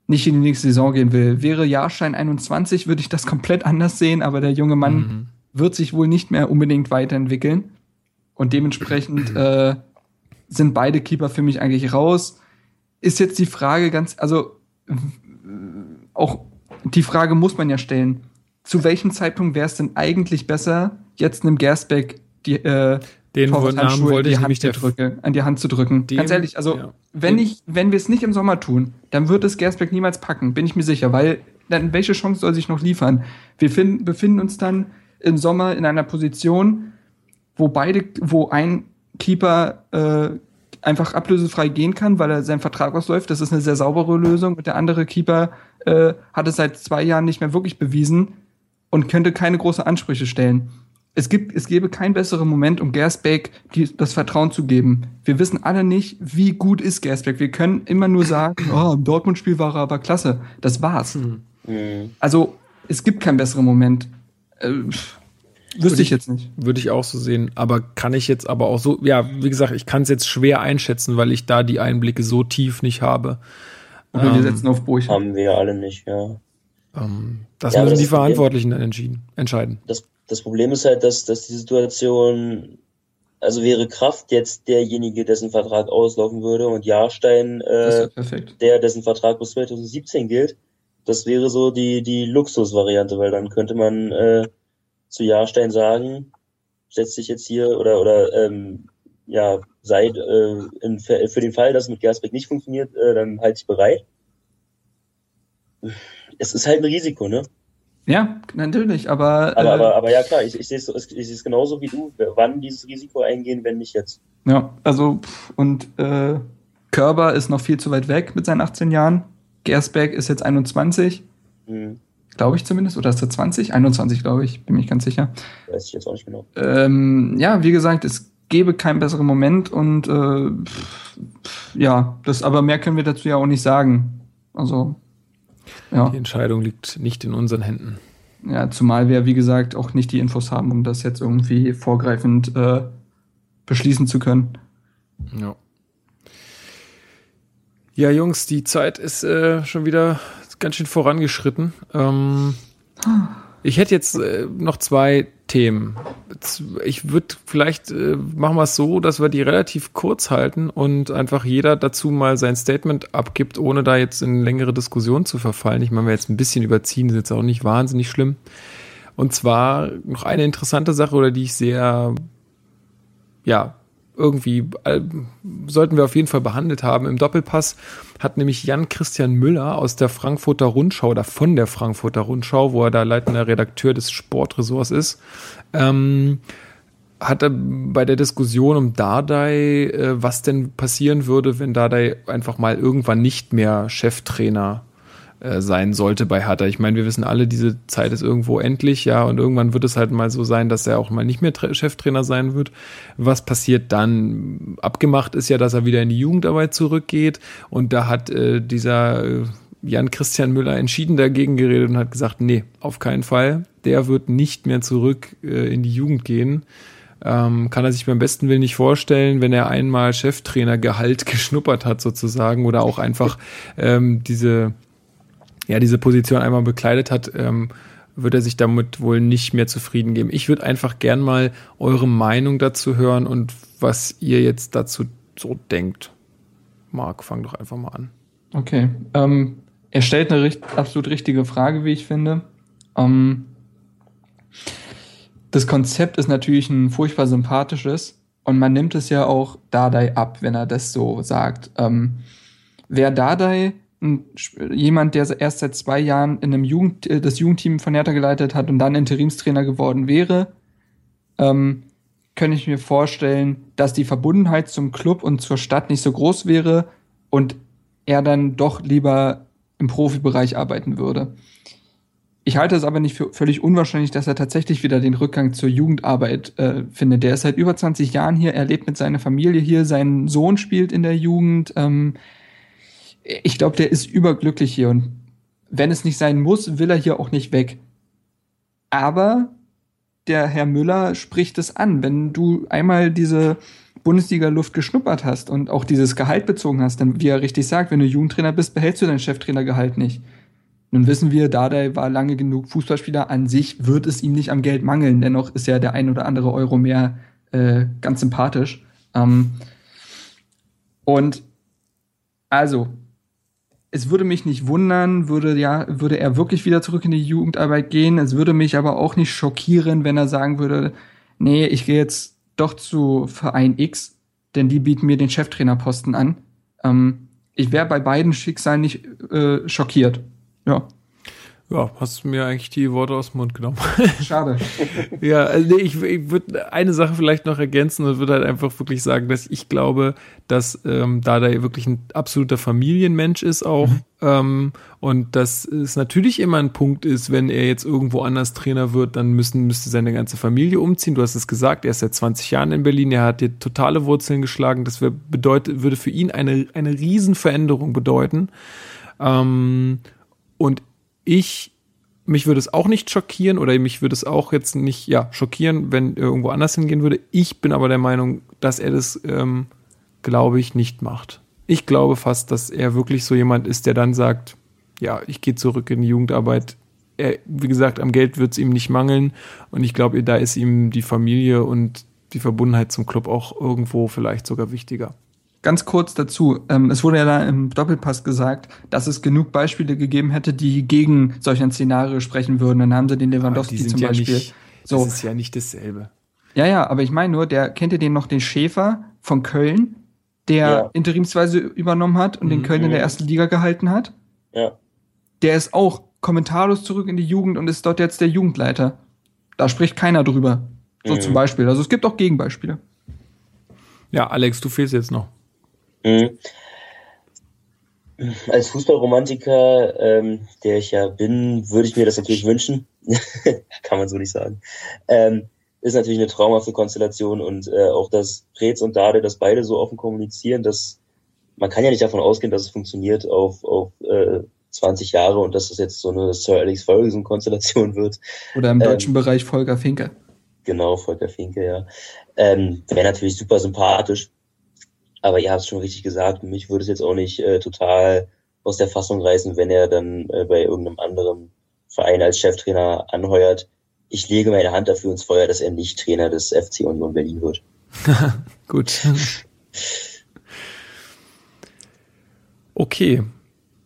nicht in die nächste Saison gehen will. Wäre Jahrstein 21, würde ich das komplett anders sehen, aber der junge Mann Mhm. wird sich wohl nicht mehr unbedingt weiterentwickeln. Und dementsprechend äh, sind beide Keeper für mich eigentlich raus. Ist jetzt die Frage ganz, also auch die Frage muss man ja stellen. Zu welchem Zeitpunkt wäre es denn eigentlich besser, jetzt einem Gersbeck die äh, Den Namen wollte ich nämlich der drücken, an die Hand zu drücken. Dem- Ganz ehrlich, also ja. wenn ich, wenn wir es nicht im Sommer tun, dann wird es Gersbeck niemals packen, bin ich mir sicher, weil dann welche Chance soll sich noch liefern? Wir finden, befinden uns dann im Sommer in einer Position, wo beide, wo ein Keeper äh, einfach ablösefrei gehen kann, weil er sein Vertrag ausläuft. Das ist eine sehr saubere Lösung. Und der andere Keeper äh, hat es seit zwei Jahren nicht mehr wirklich bewiesen und könnte keine großen Ansprüche stellen. Es gibt, es gäbe keinen besseren Moment, um Gersbeck die, das Vertrauen zu geben. Wir wissen alle nicht, wie gut ist Gersbeck. Wir können immer nur sagen, *laughs* oh, im Dortmund-Spiel war er aber klasse. Das war's. Mhm. Also, es gibt keinen besseren Moment. Äh, wüsste ich jetzt nicht. Würde ich auch so sehen. Aber kann ich jetzt aber auch so, ja, wie gesagt, ich kann es jetzt schwer einschätzen, weil ich da die Einblicke so tief nicht habe. Wir Ähm, setzen auf Burch. Haben wir alle nicht, ja. Ähm, das Ja, müssen das die Verantwortlichen dann entschieden, entscheiden. Das, das Problem ist halt, dass, dass die Situation, also wäre Kraft jetzt derjenige, dessen Vertrag auslaufen würde und Jahrstein, äh, der, dessen Vertrag bis 2017 gilt, das wäre so die, die Luxusvariante, weil dann könnte man äh, zu Jahrstein sagen, setz dich jetzt hier oder oder ähm, ja, sei äh, in, für den Fall, dass mit Gersbeck nicht funktioniert, äh, dann halt dich bereit. Es ist halt ein Risiko, ne? Ja, natürlich, aber, Aber, äh, aber, aber ja klar, ich, ich sehe es ich sehe es genauso wie du. Wann dieses Risiko eingehen, wenn nicht jetzt? ja, also und äh, Körber ist noch viel zu weit weg mit seinen 18 Jahren. Gersbeck ist jetzt 21. Hm. Glaube ich zumindest. Oder ist er 20? 21, glaube ich. Bin mich ganz sicher. Weiß ich jetzt auch nicht genau. Ähm, ja, wie gesagt, es gäbe keinen besseren Moment und äh, pff, ja, das, aber mehr können wir dazu ja auch nicht sagen. Also, ja. Die Entscheidung liegt nicht in unseren Händen. Ja, zumal wir, wie gesagt, auch nicht die Infos haben, um das jetzt irgendwie vorgreifend äh, beschließen zu können. Ja. Ja, Jungs, die Zeit ist äh, schon wieder ganz schön vorangeschritten. Ähm, ich hätte jetzt äh, noch zwei Themen. Ich würde vielleicht äh, machen wir es so, dass wir die relativ kurz halten und einfach jeder dazu mal sein Statement abgibt, ohne da jetzt in längere Diskussionen zu verfallen. Ich meine, wir jetzt ein bisschen überziehen, ist jetzt auch nicht wahnsinnig schlimm. Und zwar noch eine interessante Sache, oder die ich sehr, ja, irgendwie äh, sollten wir auf jeden Fall behandelt haben. Im Doppelpass hat nämlich Jan Christian Müller aus der Frankfurter Rundschau oder von der Frankfurter Rundschau, wo er da leitender Redakteur des Sportressorts ist, ähm, hat er bei der Diskussion um Dardai, äh, was denn passieren würde, wenn Dardai einfach mal irgendwann nicht mehr Cheftrainer äh, sein sollte bei Hertha. Ich meine, wir wissen alle, diese Zeit ist irgendwo endlich, ja, und irgendwann wird es halt mal so sein, dass er auch mal nicht mehr Tra Cheftrainer sein wird. Was passiert dann? Abgemacht ist ja, dass er wieder in die Jugendarbeit zurückgeht und da hat äh, dieser äh, Jan Christian Müller entschieden dagegen geredet und hat gesagt, nee, auf keinen Fall. Der wird nicht mehr zurück äh, in die Jugend gehen. Ähm, kann er sich beim besten Willen nicht vorstellen, wenn er einmal Cheftrainergehalt *laughs* geschnuppert hat sozusagen oder auch einfach ähm, diese ja, diese Position einmal bekleidet hat, ähm, wird er sich damit wohl nicht mehr zufrieden geben. Ich würde einfach gern mal eure Meinung dazu hören und was ihr jetzt dazu so denkt. Marc, fang doch einfach mal an. Okay. Ähm, er stellt eine richt absolut richtige Frage, wie ich finde. Ähm, das Konzept ist natürlich ein furchtbar sympathisches und man nimmt es ja auch Dardai ab, wenn er das so sagt. Ähm, wer Dardai jemand, der erst seit zwei Jahren in einem Jugend, äh, das Jugendteam von Hertha geleitet hat und dann Interimstrainer geworden wäre, ähm, könnte ich mir vorstellen, dass die Verbundenheit zum Club und zur Stadt nicht so groß wäre und er dann doch lieber im Profibereich arbeiten würde. Ich halte es aber nicht für völlig unwahrscheinlich, dass er tatsächlich wieder den Rückgang zur Jugendarbeit äh, findet. Der ist seit über 20 Jahren hier, er lebt mit seiner Familie hier, sein Sohn spielt in der Jugend. Ähm, ich glaube, der ist überglücklich hier und wenn es nicht sein muss, will er hier auch nicht weg. Aber der Herr Müller spricht es an. Wenn du einmal diese Bundesliga-Luft geschnuppert hast und auch dieses Gehalt bezogen hast, dann, wie er richtig sagt, wenn du Jugendtrainer bist, behältst du dein Cheftrainergehalt nicht. Nun wissen wir, Dardai war lange genug Fußballspieler. An sich wird es ihm nicht am Geld mangeln. Dennoch ist ja der ein oder andere Euro mehr äh, ganz sympathisch. Ähm, und also, es würde mich nicht wundern, würde ja, würde er wirklich wieder zurück in die Jugendarbeit gehen. Es würde mich aber auch nicht schockieren, wenn er sagen würde, nee, ich gehe jetzt doch zu Verein X, denn die bieten mir den Cheftrainerposten an. Ähm, ich wäre bei beiden Schicksalen nicht äh, schockiert. Ja. Ja, hast mir eigentlich die Worte aus dem Mund genommen. *laughs* Schade. ja, also nee, ich, ich würde eine Sache vielleicht noch ergänzen und würde halt einfach wirklich sagen, dass ich glaube, dass ähm, da da wirklich ein absoluter Familienmensch ist auch mhm. ähm, und dass es natürlich immer ein Punkt ist, wenn er jetzt irgendwo anders Trainer wird, dann müssen müsste seine ganze Familie umziehen. Du hast es gesagt, er ist seit 20 Jahren in Berlin, er hat hier totale Wurzeln geschlagen. Das wär, bedeutet, würde für ihn eine eine Riesenveränderung bedeuten. Ähm, und ich, mich würde es auch nicht schockieren oder mich würde es auch jetzt nicht, ja, schockieren, wenn irgendwo anders hingehen würde. Ich bin aber der Meinung, dass er das, ähm, glaube ich, nicht macht. Ich glaube fast, dass er wirklich so jemand ist, der dann sagt, ja, ich gehe zurück in die Jugendarbeit. Er, wie gesagt, am Geld wird es ihm nicht mangeln. Und ich glaube, da ist ihm die Familie und die Verbundenheit zum Club auch irgendwo vielleicht sogar wichtiger. Ganz kurz dazu, ähm, es wurde ja da im Doppelpass gesagt, dass es genug Beispiele gegeben hätte, die gegen solch ein Szenario sprechen würden. Dann haben sie den Lewandowski zum ja Beispiel. Nicht, so. Das ist ja nicht dasselbe. Ja, ja, aber ich meine nur, der kennt ihr den noch, den Schäfer von Köln, der ja. interimsweise übernommen hat und mhm. den Köln in der ersten Liga gehalten hat? Ja. Der ist auch kommentarlos zurück in die Jugend und ist dort jetzt der Jugendleiter. Da spricht keiner drüber. So mhm. zum Beispiel. Also es gibt auch Gegenbeispiele. Ja, Alex, du fehlst jetzt noch. Mhm. Als Fußballromantiker, ähm, der ich ja bin, würde ich mir das natürlich wünschen. *laughs* Kann man so nicht sagen. Ähm, ist natürlich eine traumhafte Konstellation und äh, auch dass Preetz und Dade, dass beide so offen kommunizieren, dass man kann ja nicht davon ausgehen, dass es funktioniert auf, auf äh, 20 Jahre und dass es jetzt so eine Sir Alex Ferguson-Konstellation wird. Oder im deutschen ähm, Bereich Volker Finke. Genau, Volker Finke, ja. Ähm, Wäre natürlich super sympathisch. Aber ihr habt es schon richtig gesagt, mich würde es jetzt auch nicht äh, total aus der Fassung reißen, wenn er dann äh, bei irgendeinem anderen Verein als Cheftrainer anheuert. Ich lege meine Hand dafür ins Feuer, dass er nicht Trainer des FC Union Berlin wird. *laughs* Gut. *laughs* Okay.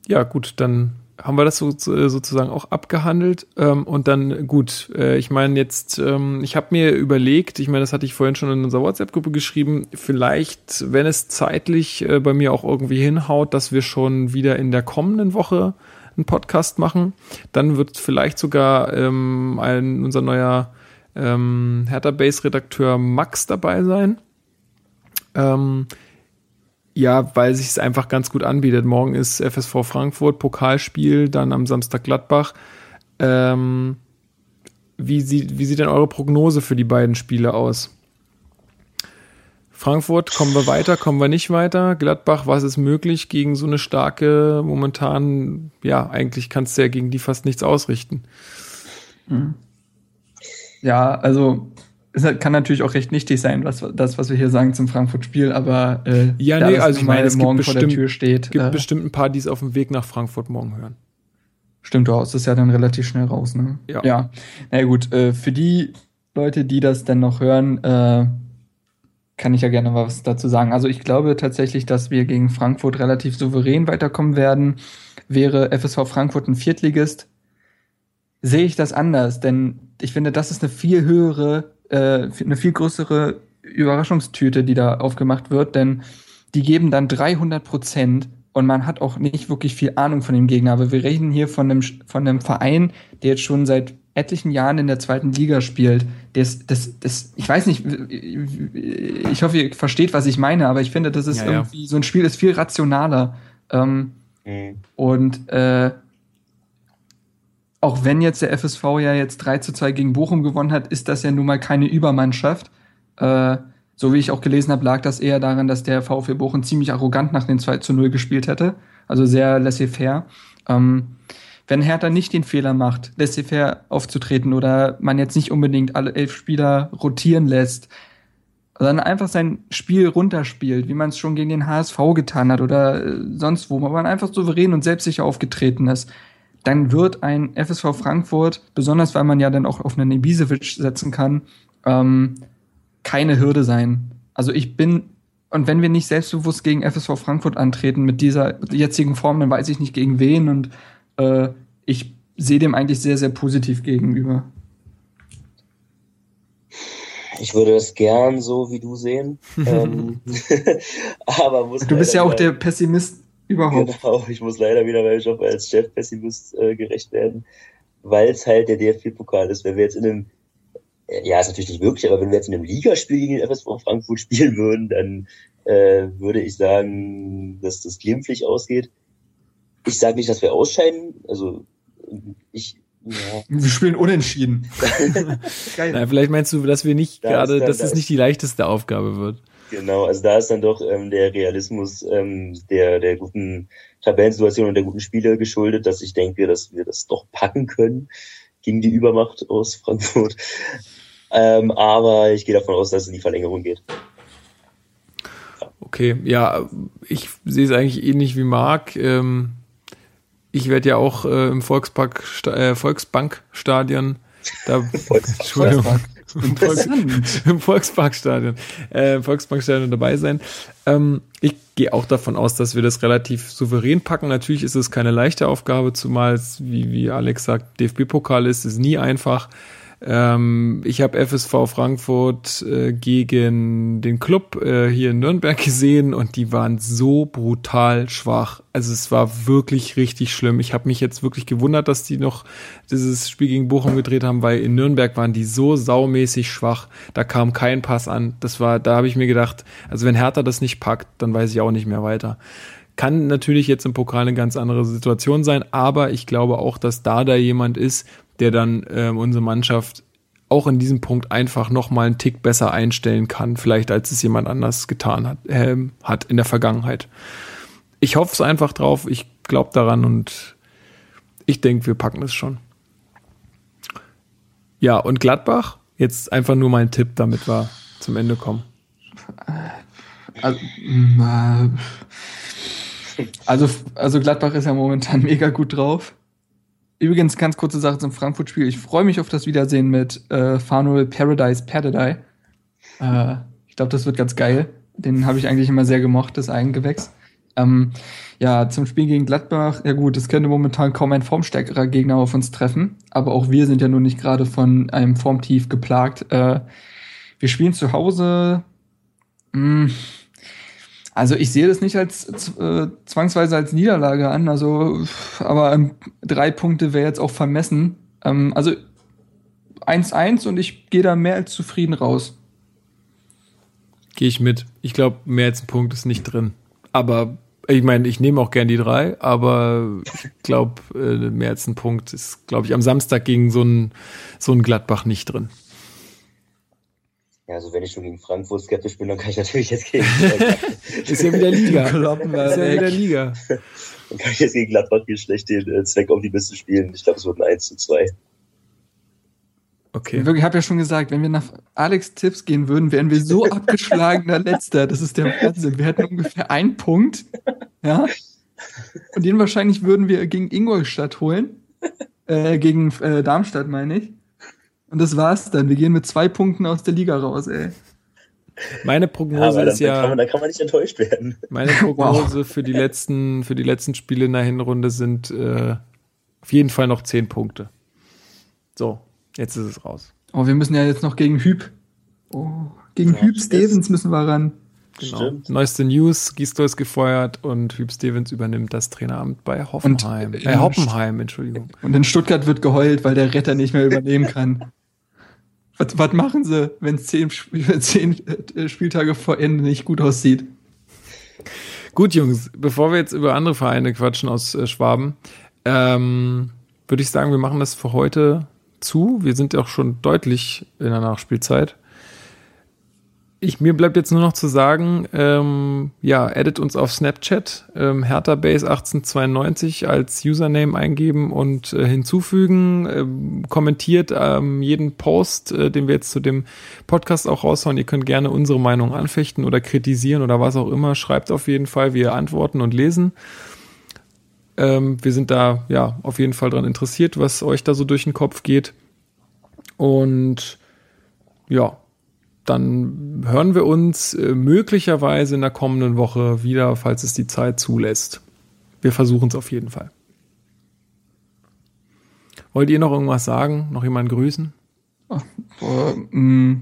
Ja, gut, dann haben wir das so, sozusagen auch abgehandelt. Ähm, und dann, gut, äh, ich meine jetzt, ähm, ich habe mir überlegt, ich meine, das hatte ich vorhin schon in unserer WhatsApp-Gruppe geschrieben, vielleicht, wenn es zeitlich äh, bei mir auch irgendwie hinhaut, dass wir schon wieder in der kommenden Woche einen Podcast machen. Dann wird vielleicht sogar ähm, ein, unser neuer ähm, Hertha Base-Redakteur Max dabei sein. Ähm, ja, weil sich es einfach ganz gut anbietet. Morgen ist FSV Frankfurt, Pokalspiel, dann am Samstag Gladbach. Ähm, wie, sieht, wie sieht denn eure Prognose für die beiden Spiele aus? Frankfurt, kommen wir weiter, kommen wir nicht weiter? Gladbach, was ist möglich gegen so eine starke, momentan, ja, eigentlich kannst du ja gegen die fast nichts ausrichten. Hm. Ja, also es kann natürlich auch recht nichtig sein, was das, was wir hier sagen zum Frankfurt-Spiel, aber äh, ja, nee, also ich meine, es morgen gibt vor bestimmt, der Tür steht. gibt äh, bestimmt ein paar, die es auf dem Weg nach Frankfurt morgen hören. Stimmt du aus, das ist ja dann relativ schnell raus, ne? Ja. Ja. Na ja, gut, äh, für die Leute, die das dann noch hören, äh, kann ich ja gerne was dazu sagen. Also ich glaube tatsächlich, dass wir gegen Frankfurt relativ souverän weiterkommen werden. Wäre FSV Frankfurt ein Viertligist, sehe ich das anders, denn ich finde, das ist eine viel höhere äh, eine viel größere Überraschungstüte, die da aufgemacht wird, denn die geben dann 300 Prozent und man hat auch nicht wirklich viel Ahnung von dem Gegner. Aber wir reden hier von einem, von einem Verein, der jetzt schon seit etlichen Jahren in der zweiten Liga spielt. Das, das, das, ich weiß nicht, ich hoffe, ihr versteht, was ich meine, aber ich finde, das ist Ja, ja. irgendwie, so ein Spiel ist viel rationaler. Ähm, Mhm. und äh, auch wenn jetzt der FSV ja jetzt 3 zu 2 gegen Bochum gewonnen hat, ist das ja nun mal keine Übermannschaft. Äh, so wie ich auch gelesen habe, lag das eher daran, dass der VfB Bochum ziemlich arrogant nach den 2 zu 0 gespielt hätte. Also sehr laissez-faire. Ähm, wenn Hertha nicht den Fehler macht, laissez-faire aufzutreten oder man jetzt nicht unbedingt alle elf Spieler rotieren lässt, sondern einfach sein Spiel runterspielt, wie man es schon gegen den HSV getan hat oder äh, sonst wo, wo man einfach souverän und selbstsicher aufgetreten ist, dann wird ein FSV Frankfurt, besonders weil man ja dann auch auf einen Ibisevic setzen kann, ähm, keine Hürde sein. Also ich bin, und wenn wir nicht selbstbewusst gegen FSV Frankfurt antreten mit dieser jetzigen Form, dann weiß ich nicht gegen wen und äh, ich sehe dem eigentlich sehr, sehr positiv gegenüber. Ich würde das gern so wie du sehen. *laughs* ähm, *laughs* aber muss Du bist ja auch der Pessimist überhaupt. Genau, ich muss leider wieder meinem Job als Chefpessimist äh, gerecht werden, weil es halt der DFB-Pokal ist. Wenn wir jetzt in einem, äh, ja, ist natürlich nicht möglich, aber wenn wir jetzt in einem Ligaspiel gegen den FSV Frankfurt *laughs* spielen würden, dann äh, würde ich sagen, dass das glimpflich ausgeht. Ich sage nicht, dass wir ausscheiden. Also ich, ja, Wir spielen unentschieden. *laughs* Geil. Na, vielleicht meinst du, dass wir nicht Da gerade, dass da es ist- nicht die leichteste Aufgabe wird. Genau, also da ist dann doch ähm, der Realismus ähm, der, der guten Tabellensituation und der guten Spiele geschuldet, dass ich denke, dass wir das doch packen können gegen die Übermacht aus Frankfurt. *laughs* Ähm, aber ich gehe davon aus, dass es in die Verlängerung geht. Okay, ja, ich sehe es eigentlich ähnlich wie Marc. Ähm, ich werde ja auch äh, im Volkspark, äh, Volksbankstadion, da, *laughs* Entschuldigung, im, *laughs* Volks, im Volksparkstadion, äh, Volksparkstadion dabei sein. Ähm, ich gehe auch davon aus, dass wir das relativ souverän packen. Natürlich ist es keine leichte Aufgabe, zumal es, wie, wie Alex sagt, DFB-Pokal ist, ist nie einfach. Ähm, ich habe FSV Frankfurt äh, gegen den Club äh, hier in Nürnberg gesehen und die waren so brutal schwach. Also es war wirklich richtig schlimm. Ich habe mich jetzt wirklich gewundert, dass die noch dieses Spiel gegen Bochum gedreht haben, weil in Nürnberg waren die so saumäßig schwach. Da kam kein Pass an. Das war, da habe ich mir gedacht, also wenn Hertha das nicht packt, dann weiß ich auch nicht mehr weiter. Kann natürlich jetzt im Pokal eine ganz andere Situation sein, aber ich glaube auch, dass da da jemand ist, der dann äh, unsere Mannschaft auch in diesem Punkt einfach nochmal einen Tick besser einstellen kann, vielleicht als es jemand anders getan hat, äh, hat in der Vergangenheit. Ich hoffe es einfach drauf, ich glaube daran und ich denke, wir packen es schon. Ja, und Gladbach, jetzt einfach nur mein Tipp, damit wir zum Ende kommen. Also, äh, also, also Gladbach ist ja momentan *laughs* mega gut drauf. Übrigens, ganz kurze Sache zum Frankfurt-Spiel. Ich freue mich auf das Wiedersehen mit äh, Farnul Paradise Paradise. Äh, ich glaube, das wird ganz geil. Den habe ich eigentlich immer sehr gemocht, das Eigengewächs. Ähm, ja, zum Spiel gegen Gladbach. Ja gut, es könnte momentan kaum ein formstärkerer Gegner auf uns treffen. Aber auch wir sind ja nun nicht gerade von einem Formtief geplagt. Äh, wir spielen zu Hause. Mh, hm, also ich sehe das nicht als äh, zwangsweise als Niederlage an. Also, aber ähm, drei Punkte wäre jetzt auch vermessen. Ähm, also 1-1 und ich gehe da mehr als zufrieden raus. Gehe ich mit. Ich glaube, mehr als ein Punkt ist nicht drin. Aber ich meine, ich nehme auch gern die drei, aber ich glaube, äh, mehr als ein Punkt ist, glaube ich, am Samstag gegen so ein, so ein Gladbach nicht drin. Ja, also wenn ich schon gegen Frankfurt skeptisch bin, dann kann ich natürlich jetzt gegen. *laughs* ist ja wieder Liga. *laughs* ist ja wieder Liga. dann kann ich jetzt gegen Gladbach hier schlecht den äh, Zweck auf die Liste spielen. Ich glaube, es wird ein 1 zu 2. Okay. Ich habe ja schon gesagt, wenn wir nach Alex Tipps gehen würden, wären wir so *laughs* abgeschlagener Letzter. Das ist der Wahnsinn. Wir hätten ungefähr einen Punkt. Ja. Und den wahrscheinlich würden wir gegen Ingolstadt holen. Äh, gegen äh, Darmstadt, meine ich. Und das war's dann. Wir gehen mit zwei Punkten aus der Liga raus, ey. Meine Prognose ja, ist ja. Kann man, da kann man nicht enttäuscht werden. Meine *laughs* Prognose wow. für die letzten, für die letzten Spiele in der Hinrunde sind äh, auf jeden Fall noch zehn Punkte. So, Jetzt ist es raus. Oh, wir müssen ja jetzt noch gegen Hüb. Oh, gegen ja, Hüb Stevens müssen wir ran. Genau. Stimmt. Neueste News, Gisto ist gefeuert und Hüb Stevens übernimmt das Traineramt bei Hoffenheim. Und, äh, Hoppenheim, Entschuldigung. Und in Stuttgart wird geheult, weil der Retter nicht mehr übernehmen kann. *laughs* was, was machen sie, wenn es zehn, zehn äh, Spieltage vor Ende nicht gut aussieht? Gut, Jungs, bevor wir jetzt über andere Vereine quatschen aus äh, Schwaben, ähm, würde ich sagen, wir machen das für heute zu. Wir sind ja auch schon deutlich in der Nachspielzeit. Ich, mir bleibt jetzt nur noch zu sagen, ähm, ja, edit uns auf Snapchat, ähm, HerthaBase1892 als Username eingeben und äh, hinzufügen, ähm, kommentiert ähm, jeden Post, äh, den wir jetzt zu dem Podcast auch raushauen. Ihr könnt gerne unsere Meinung anfechten oder kritisieren oder was auch immer. Schreibt auf jeden Fall, wir antworten und lesen. Ähm, wir sind da ja auf jeden Fall dran interessiert, was euch da so durch den Kopf geht. Und ja, dann hören wir uns äh, möglicherweise in der kommenden Woche wieder, falls es die Zeit zulässt. Wir versuchen es auf jeden Fall. Wollt ihr noch irgendwas sagen? Noch jemanden grüßen? Ach, äh, mh,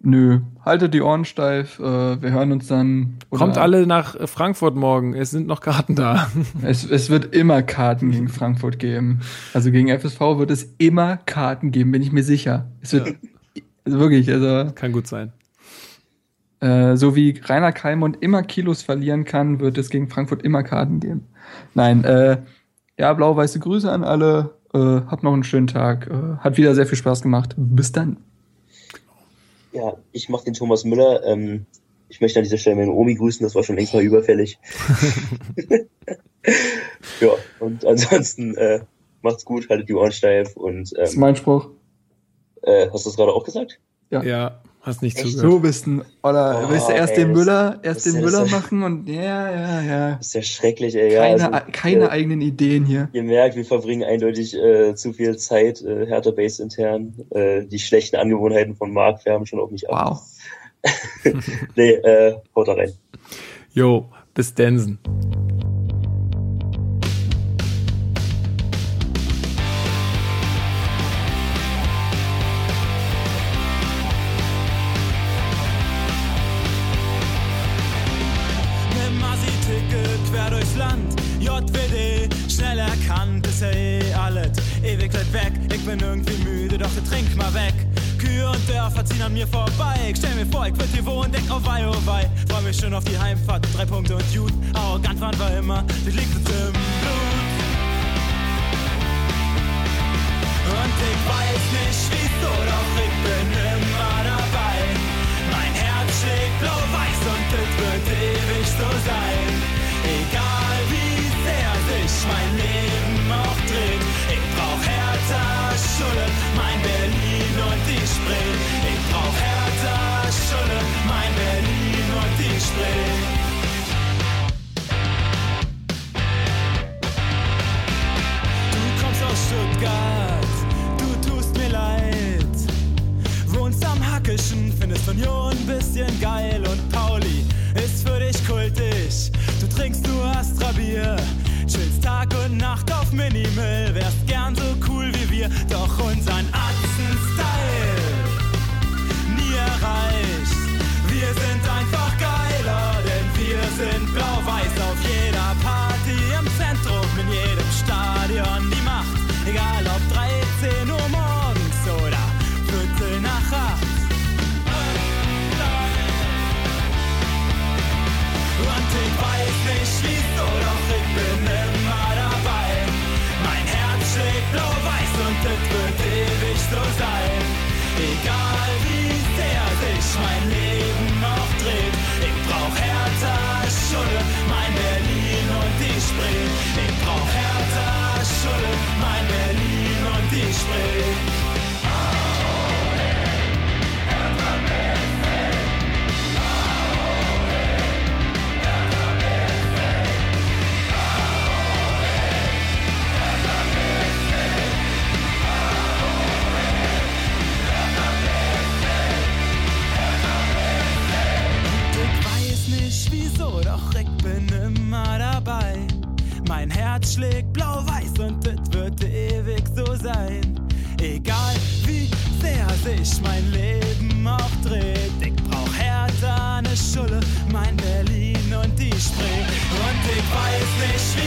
Nö, haltet die Ohren steif. Äh, wir hören uns dann. Kommt alle nach Frankfurt morgen. Es sind noch Karten da. *laughs* Es, es wird immer Karten gegen Frankfurt geben. Also gegen FSV wird es immer Karten geben, bin ich mir sicher. Es wird ja. Also wirklich, also. Kann gut sein. Äh, so wie Rainer Kalmund immer Kilos verlieren kann, wird es gegen Frankfurt immer Karten geben. Nein, äh, ja, blau-weiße Grüße an alle. Äh, habt noch einen schönen Tag. Äh, hat wieder sehr viel Spaß gemacht. Bis dann. Ja, ich mache den Thomas Müller. Ähm, ich möchte an dieser Stelle meine Omi grüßen, das war schon längst mal überfällig. *laughs* *laughs* ja, und ansonsten äh, macht's gut, haltet die Ohren steif und. Ähm, das ist mein Spruch. Äh, hast du das gerade auch gesagt? Ja. ja. Hast nicht Echt? zugehört. Du bist ein, oder oh, willst du erst ey, den Müller, erst den Müller machen und ja, ja, ja. Ist ja schrecklich, ey. Keine, ja, also, keine äh, eigenen Ideen hier. Ihr merkt, wir verbringen eindeutig äh, zu viel Zeit, äh, Hertha Base intern. Äh, die schlechten Angewohnheiten von Marc färben schon auf mich ab. Wow. *laughs* nee, äh, haut da rein. Jo, bis Densen. Dörfer ziehen an mir vorbei. Ich stell mir vor, ich würd hier wohnen, denk auf Wei, oh Wei. Freu mich schon auf die Heimfahrt, drei Punkte und Jut. Arrogant waren wir immer, das liegt uns im Blut. Und ich weiß nicht wieso, doch ich bin immer dabei. Mein Herz schlägt blau-weiß und es wird ewig so sein. Egal wie sehr sich mein Leben Stuttgart, du tust mir leid. Wohnst am Hackischen, findest Union ein bisschen geil und Pauli ist für dich kultig. Du trinkst nur Astra Bier, chillst Tag und Nacht auf Minimal, wärst gern so cool wie wir, doch unseren Atzen-Style nie erreicht. Wir sind einfach geiler, denn wir sind blau-weiß Herz schlägt blau-weiß und das wird ewig so sein. Egal wie sehr sich mein Leben auch dreht, ich brauch härter eine Schule, mein Berlin und die Spree. Und ich weiß nicht,